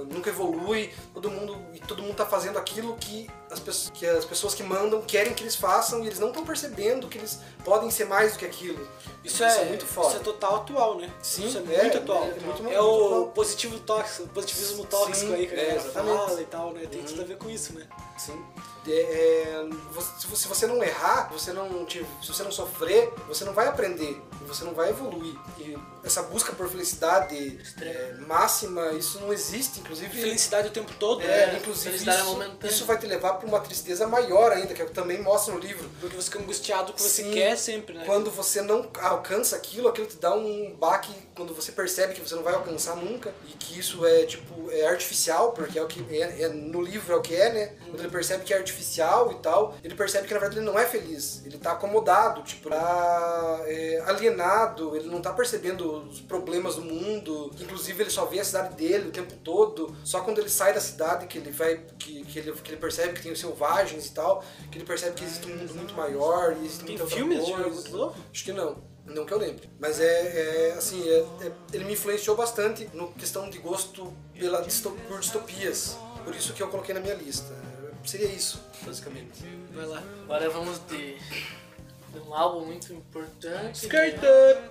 C: nunca evolui, todo mundo e todo mundo tá fazendo aquilo que as, pessoas, que as pessoas que mandam querem que eles façam e eles não estão percebendo que eles podem ser mais do que aquilo.
D: Isso é,
C: muito foda.
D: Isso é total atual, né?
C: Sim,
D: isso é
C: é,
D: muito atual.
C: é muito-
D: É
C: muito
D: o
C: atual.
D: positivo tóxico, positivismo tóxico
C: Sim,
D: aí que a
C: é,
D: galera fala e tal, né? Tem tudo a ver com isso, né?
C: Sim. É, é, se você- não errar, você não te- se você não sofrer, você não vai aprender, você não vai evoluir. E essa busca por felicidade é, máxima, isso não existe, inclusive.
D: Felicidade o tempo todo,
C: É,
D: né?
C: inclusive
B: felicidade é
C: isso,
B: momentânea.
C: isso vai te levar para uma tristeza maior ainda, que é o que também mostra no livro.
D: Porque você fica angustiado com o que você
C: Sim.
D: quer sempre, né?
C: Quando você não alcança aquilo, aquilo te dá um baque quando você percebe que você não vai alcançar nunca e que isso é tipo é artificial, porque é o que é, é- no livro é o que é, né? Quando ele percebe que é artificial e tal, ele percebe que na verdade ele não é feliz, ele tá acomodado, tipo, tá é, alienado, ele não tá percebendo os problemas do mundo, inclusive ele só vê a cidade dele o tempo todo, só quando ele sai da cidade que ele vai que, que ele, que ele percebe que tem os selvagens e tal, que ele percebe que existe um mundo muito maior e existe
D: Tem
C: muita
D: filmes de Novo?
C: Acho que não. Não que eu lembre. Mas é, é, assim, é- é- ele me influenciou bastante no questão de gosto pela disto- por distopias. Por isso que eu coloquei na minha lista. Seria isso, basicamente.
D: Vai lá.
B: Agora vamos de, de um álbum muito importante.
D: Skirted!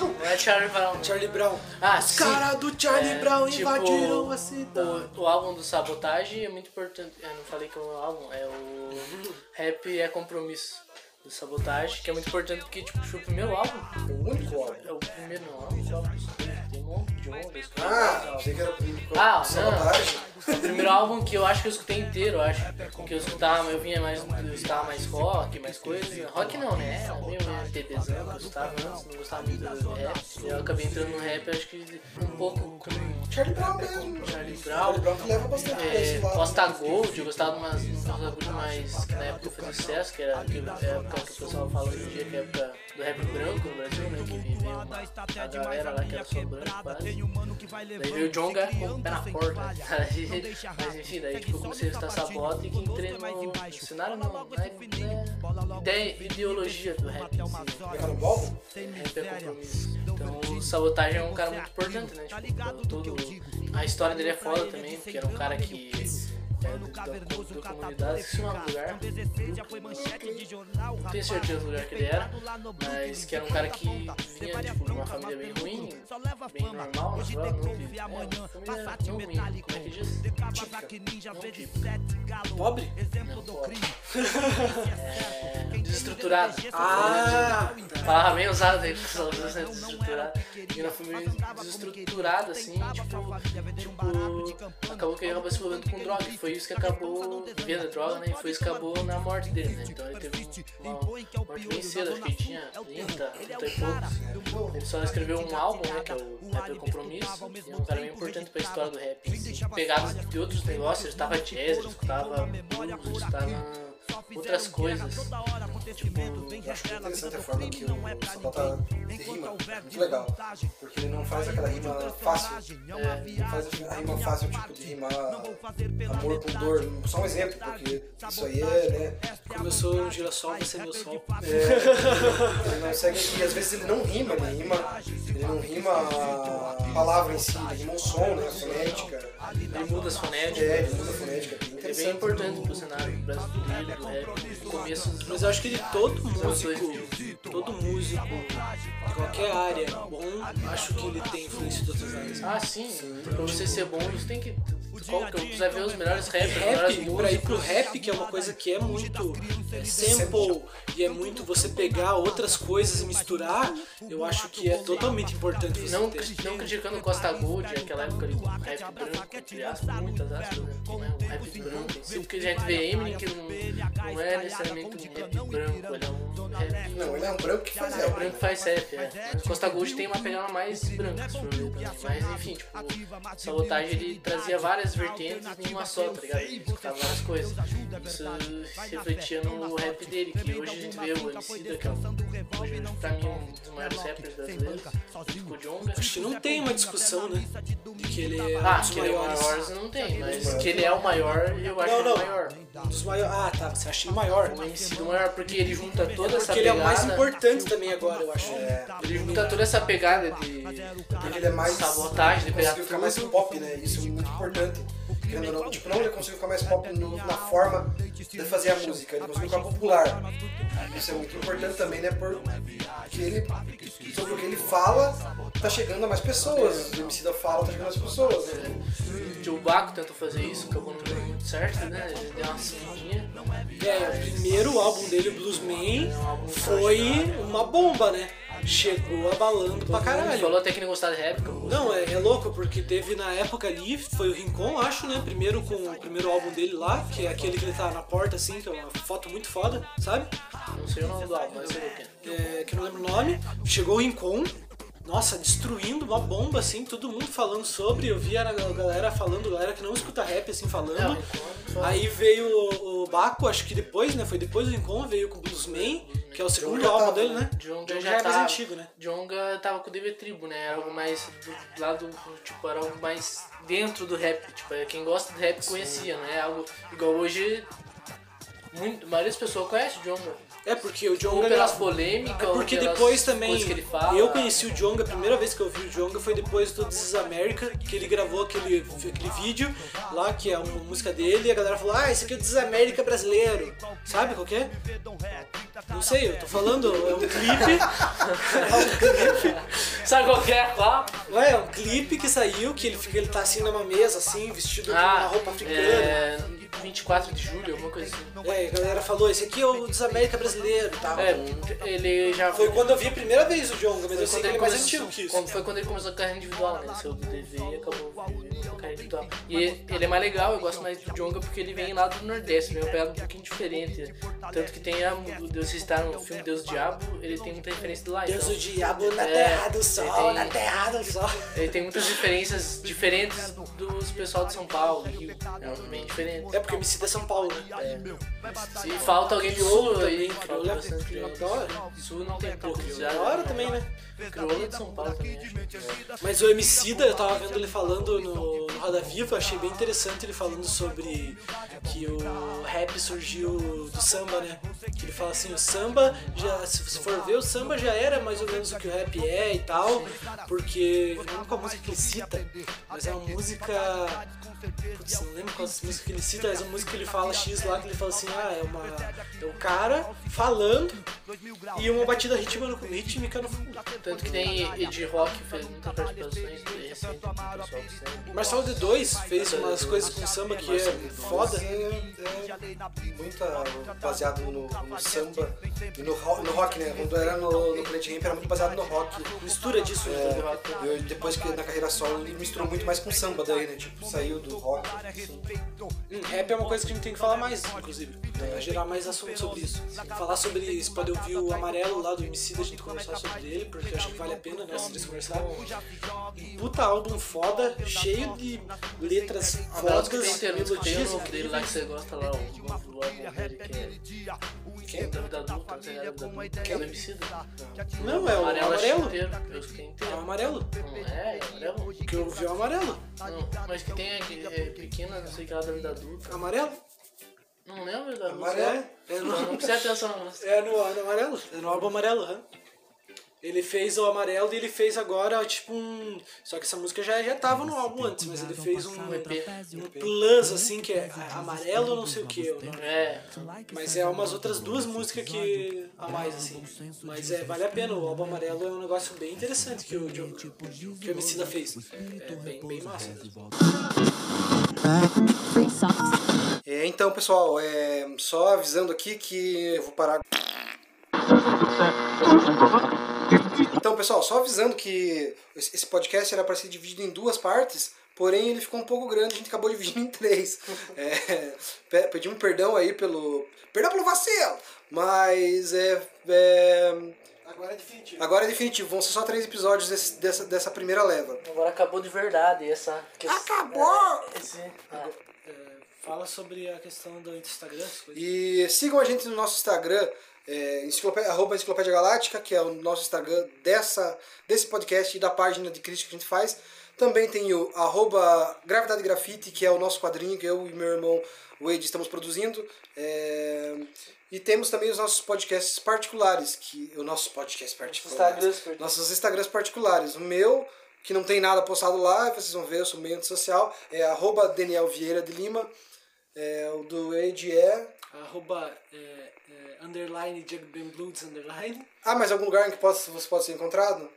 B: Não é Charlie Brown.
D: Charlie Brown.
B: Ah,
D: Os caras do Charlie
B: É,
D: Brown
B: tipo,
D: invadiram a cidade.
B: O, o álbum do Sabotage é muito importante. Eu não falei que é um álbum, é o Rap é Compromisso do Sabotage, que é muito importante porque tipo, foi o primeiro álbum.
C: É o único álbum.
B: É o primeiro não, álbum só tem um monte de um, dois, três,
C: Ah, achei que era
B: Ah, não.
C: sabotagem.
B: É o primeiro álbum que eu acho que eu escutei inteiro, eu acho. Que eu escutava, eu vinha mais, eu escutava mais rock, mais coisas. Rock não, né? Era meio MPBzão que eu escutava antes, não gostava muito do rap. Eu acabei entrando no rap, acho que um pouco com
C: Charlie Brown mesmo.
B: Charlie Brown.
C: Charlie Brown que leva bastante
B: É,
C: esse lado.
B: Costa Gold, eu gostava de umas, uns bagulho mais que na época fazia sucesso, que era que, é a época que o pessoal fala hoje em dia, que é a época do rap branco no Brasil, né? Que viveu uma, a galera lá que era só branco quase. Daí veio o Jonga com o pé na porta. Daí, mas enfim, daí tipo, eu comecei a escutar Sabota e que entrei no, no cenário não, na né, ideia, ideologia do rap
C: álbum?
B: Rap é compromisso. Então, Sabotagem é um cara muito importante, né? Tipo, todo, a história dele é foda também, porque era um cara que é do- da, da comunidade, esqueci o nome do lugar. Não tenho certeza do lugar que ele era, mas que era um cara que vinha tipo, de uma família bem ruim, bem normal, não que. É, uma família não ruim, como é que diz? Típica. Não típica.
D: Pobre?
B: Não, pobre. É, desestruturada.
D: Ah,
B: Palavra bem usada aí, pessoal, desestruturada. E na família desestruturada, assim, tipo, tipo, acabou que ele acabou se envolvendo com droga. E foi isso que acabou vendo a droga, né? E foi isso que acabou na morte dele, né? Então ele teve uma morte bem cedo, acho que ele tinha 30, 30 e poucos. Ele só escreveu um álbum, né? Que é o Rapper Compromisso. E é um cara bem importante pra história do rap. Assim, pegadas de outros negócios, ele escutava jazz, ele escutava blues, ele escutava outras coisas. Tipo,
C: Eu acho muito interessante a forma que o Sabota rima, muito legal. Porque ele não faz aquela rima fácil.
B: é,
C: Ele faz a rima fácil, tipo, de rimar amor com dor. Só um exemplo, porque isso aí é, né?
D: como eu sou um girassol, você é meu sol.
C: É, ele não segue, e às vezes ele não rima, ele rima, ele não rima a palavra em si, ele rima o som, né? A fonética.
B: ele muda as fonéticas.
C: É, ele muda a fonética.
B: Ele é bem importante pro cenário brasileiro, dos
D: Mas eu acho que de todo músico,
B: 2000.
D: todo músico de qualquer área bom, acho que ele tem influência de outras áreas.
B: Ah, sim. Pra você ser bom, você tem que. Qual que você vai ver os melhores rappers, melhores
D: Rap, pra ir pro rap, que é uma coisa que é muito é, sample e é muito você pegar outras coisas e misturar, eu acho que é totalmente importante você
B: Não,
D: ter.
B: não criticando o Costa Gold, aquela época ali do rap branco, entre aspas, muitas aspas, né? Não é um rap branco em si, porque a gente vê Eminem que não, não é necessariamente um rap branco, ele é um rap.
C: Não, ele é um branco que faz
B: É, o
C: rap.
B: branco faz rap, é. Mas o Costa Gold tem uma pegada mais branca, se for ver também. Mas enfim, tipo, Sabotagem ele trazia várias vertentes em uma só, tá ligado? Ele escutava várias coisas. Isso se refletia no rap dele, que hoje a gente vê o MC que é um- hoje pra mim um dos maiores rappers brasileiros, o Jonga.
D: Acho que não tem uma discussão, né? De que ele é um
B: Ah,
D: dos
B: que ele é o
D: maiores.
B: maior não tem, mas que ele é o maior, eu acho
D: Não,
B: que é o maior.
D: Um dos maiores. Ah, tá. Você acha ele maior?
B: O MC do maior, porque ele junta toda essa
D: Porque ele é
B: pegada.
D: o mais importante também agora, eu acho.
B: Ele junta toda essa pegada de,
C: Porque ele é mais.
B: sabotagem, de pegar
C: conseguiu ficar mais pop, né? Isso é muito importante. Querendo ou não, tipo, não ele conseguiu ficar mais pop no- na forma de fazer a música, ele conseguiu ficar popular. Isso é muito importante também, né? Porque ele, sobre o que ele fala, tá chegando a mais pessoas. O MC da fala tá chegando a mais pessoas. Né?
B: O Baco tentou fazer isso, acabou não dando muito certo, né? Ele deu uma sumidinha.
D: É, o primeiro álbum dele, o Bluesman, foi uma bomba, né? Chegou abalando pra caralho.
B: falou até que não gostava de rap.
D: Não, é, é louco, porque teve na época ali, foi o Rincon, acho, né? Primeiro com o primeiro álbum dele lá, que é aquele que ele tá na porta, assim, que é uma foto muito foda, sabe?
B: Não sei o nome do álbum, mas sei o que é.
D: Que não lembro o nome. Chegou o Rincon, nossa, destruindo uma bomba, assim, todo mundo falando sobre. Eu via a galera falando, galera que não escuta rap, assim,
B: É,
D: falando.
B: Rincon,
D: Aí veio o, o Baco, acho que depois, né? Foi depois do Rincon, veio com o Bluesman, que é o segundo álbum
C: tava,
D: dele, né?
B: Jonga
D: Jonga
B: já
D: já é mais antigo, né?
B: Jonga tava com o DV Tribo, né? Era algo mais do lado, tipo, era algo mais dentro do rap. Tipo, é quem gosta do rap conhecia, né? Algo igual hoje. Muito, a maioria das pessoas conhece o Jonga.
D: É porque o
B: Ou
D: Jonga.
B: pelas polêmicas,
D: É
B: ou
D: porque depois também.
B: fala.
D: Eu conheci o Jonga, a primeira vez que eu vi o Jonga foi depois do This is America, que ele gravou aquele, aquele vídeo lá, que é uma música dele, e a galera falou: Ah, esse aqui é o This is America brasileiro. Sabe qual que é? Não sei, eu tô falando, é um clipe. é um clipe.
B: Sabe qual que é? Lá?
D: Ué, é um clipe que saiu, que ele, fica, ele tá assim numa mesa, assim, vestido com uma
B: Ah,
D: roupa africana.
B: é, 24 de julho, alguma coisa assim.
D: É, a galera falou, esse aqui é o is America brasileiro e tal.
B: É, ele já
D: Foi quando eu vi a primeira vez o Jonga, mas
B: Foi
D: eu sei
B: quando
D: que ele é mais
B: começou-
D: antigo que isso.
B: foi quando ele começou a carreira individual, né? Ele saiu do DV e acabou a carreira individual. E ele é mais legal, eu gosto mais do Jonga porque ele vem lá do Nordeste, vem uma pegada um pouquinho diferente. Tanto que tem a. Deus citaram no filme Deus Diabo, ele tem muita referência de lá.
D: Deus
B: então,
D: o diabo na
B: É,
D: terra do sol,
B: tem-
D: na terra do sol.
B: Ele tem muitas diferenças diferentes dos pessoal de São Paulo, Rio. É bem diferente.
D: É porque MC da São Paulo, né?
B: É. E falta alguém do sul aí, crioulo.
D: da hora.
B: Sul não tem Já
D: hora também, né?
B: Crioula de São Paulo também. acho.
D: Mas o Emicida, eu tava vendo ele falando no, no Roda Viva, achei bem interessante ele falando sobre que o rap surgiu do samba, né? Que ele fala assim, o samba, já, se você for ver, o samba já era mais ou menos o que o rap é e tal, porque, eu não lembro qual música que ele cita, mas é uma música... Putz, não lembro qual música que ele cita, mas é uma música que ele fala X lá, que ele fala assim, ah, é uma... É o cara falando e uma batida rítmica, rítmica no fundo.
B: Tanto que tem Ed Rock fez muitas participações recente, o pessoal que.
D: Marcelo D2 fez umas coisas com samba que é foda.
C: É, é muita baseado no, no samba e no, ro- no rock, né? Quando era no, no Planet Ramp era muito baseado no rock.
D: Mistura disso, né?
C: É, e depois que na carreira solo ele misturou muito mais com samba daí, né? Tipo, saiu do rock.
D: Hum, rap é uma coisa que a gente tem que falar mais, inclusive. Pra gerar mais assunto sobre isso. Falar sobre isso, pode ouvir o Amarelo lá do MC da gente conversar sobre ele, porque acho que vale a pena nós três conversar. Puta álbum foda, cheio de letras fodas,
B: o
D: melodias
B: novo dele lá que você gosta lá, o álbum dele que é. Quem? Da vida adulta, da adulta. Que é do MC da.
D: Não, é o
B: Amarelo. Eu escutei
D: É o amarelo.
B: É, é amarelo.
D: O que eu ouvi é o amarelo.
B: Não, mas que tem aqui, é pequena, não sei o que lá da vida adulta.
D: Amarelo?
B: Não lembro da música.
C: Amarelo?
D: É, é
B: Não, precisa atenção na música.
D: é no, é no amarelo. É no álbum amarelo, hã? Ele fez o amarelo e ele fez agora, tipo, um. Só que essa música já, já tava no álbum antes, mas ele fez um,
B: Um EP.
D: um plus, assim, que é amarelo não sei o que.
B: É,
D: Mas é umas outras duas músicas que. a mais, assim. Mas é, vale a pena, o álbum amarelo é um negócio bem interessante que o, que o Emicida fez. É bem, bem massa.
C: É, então, pessoal, é, só avisando aqui que eu vou parar. Então, pessoal, só avisando que esse podcast era para ser dividido em duas partes, porém ele ficou um pouco grande, a gente acabou dividindo em três. É, pe- pedimos perdão aí pelo. Perdão pelo vacilo! Mas é. é,
D: Agora é definitivo.
C: agora é definitivo, vão ser só três episódios desse- dessa, dessa primeira leva.
B: agora acabou de verdade essa.
C: Acabou!
B: é, esse- ah,
D: É, fala sobre a questão do Instagram.
C: E sigam a gente no nosso Instagram, é, enciclopé- arroba Enciclopédia Galáctica, que é o nosso Instagram dessa, desse podcast e da página de crítica que a gente faz. Também tem o arroba Gravidade Grafite, que é o nosso quadrinho que eu e meu irmão Wade estamos produzindo. É, e temos também os nossos podcasts particulares, que o nosso podcast particular.
B: Instagrams
C: Nossos Instagrams particulares. O meu, que não tem nada postado lá, vocês vão ver, eu sou meio antissocial, é arroba Daniel Vieira de Lima. É, o do Wade é.
D: Arroba é, underline Jugben Bloods underline.
C: Ah, mais algum lugar em que possa, você pode ser encontrado?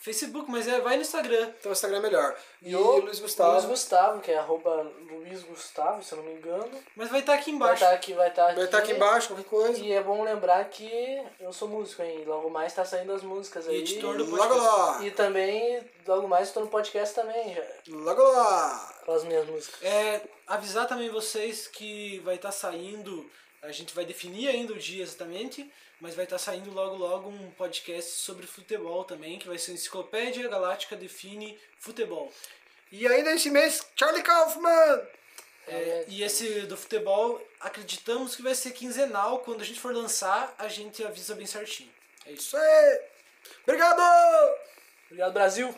D: Facebook, mas é, vai no Instagram.
C: Então o Instagram é melhor. E,
B: E o
C: Luiz Gustavo.
B: Luiz Gustavo, que é arroba Luiz Gustavo, se eu não me engano.
D: Mas vai estar aqui
B: Vai
D: embaixo.
B: estar aqui, vai estar aqui.
C: Vai estar aqui embaixo, qualquer coisa.
B: E é bom lembrar que eu sou músico, hein? Logo mais tá saindo as músicas aí.
D: editor do
C: Logo lá!
B: E também, logo mais, estou no podcast também, já.
C: Logo lá!
B: Com as minhas músicas.
D: É, avisar também vocês que vai estar saindo, a gente vai definir ainda o dia exatamente, mas vai estar saindo logo logo um podcast sobre futebol também, que vai ser Enciclopédia Galáctica Define Futebol.
C: E ainda esse mês, Charlie Kaufman!
D: É, e esse do futebol, acreditamos que vai ser quinzenal. Quando a gente for lançar, a gente avisa bem certinho. É isso.
C: Isso aí! Obrigado!
B: Obrigado, Brasil!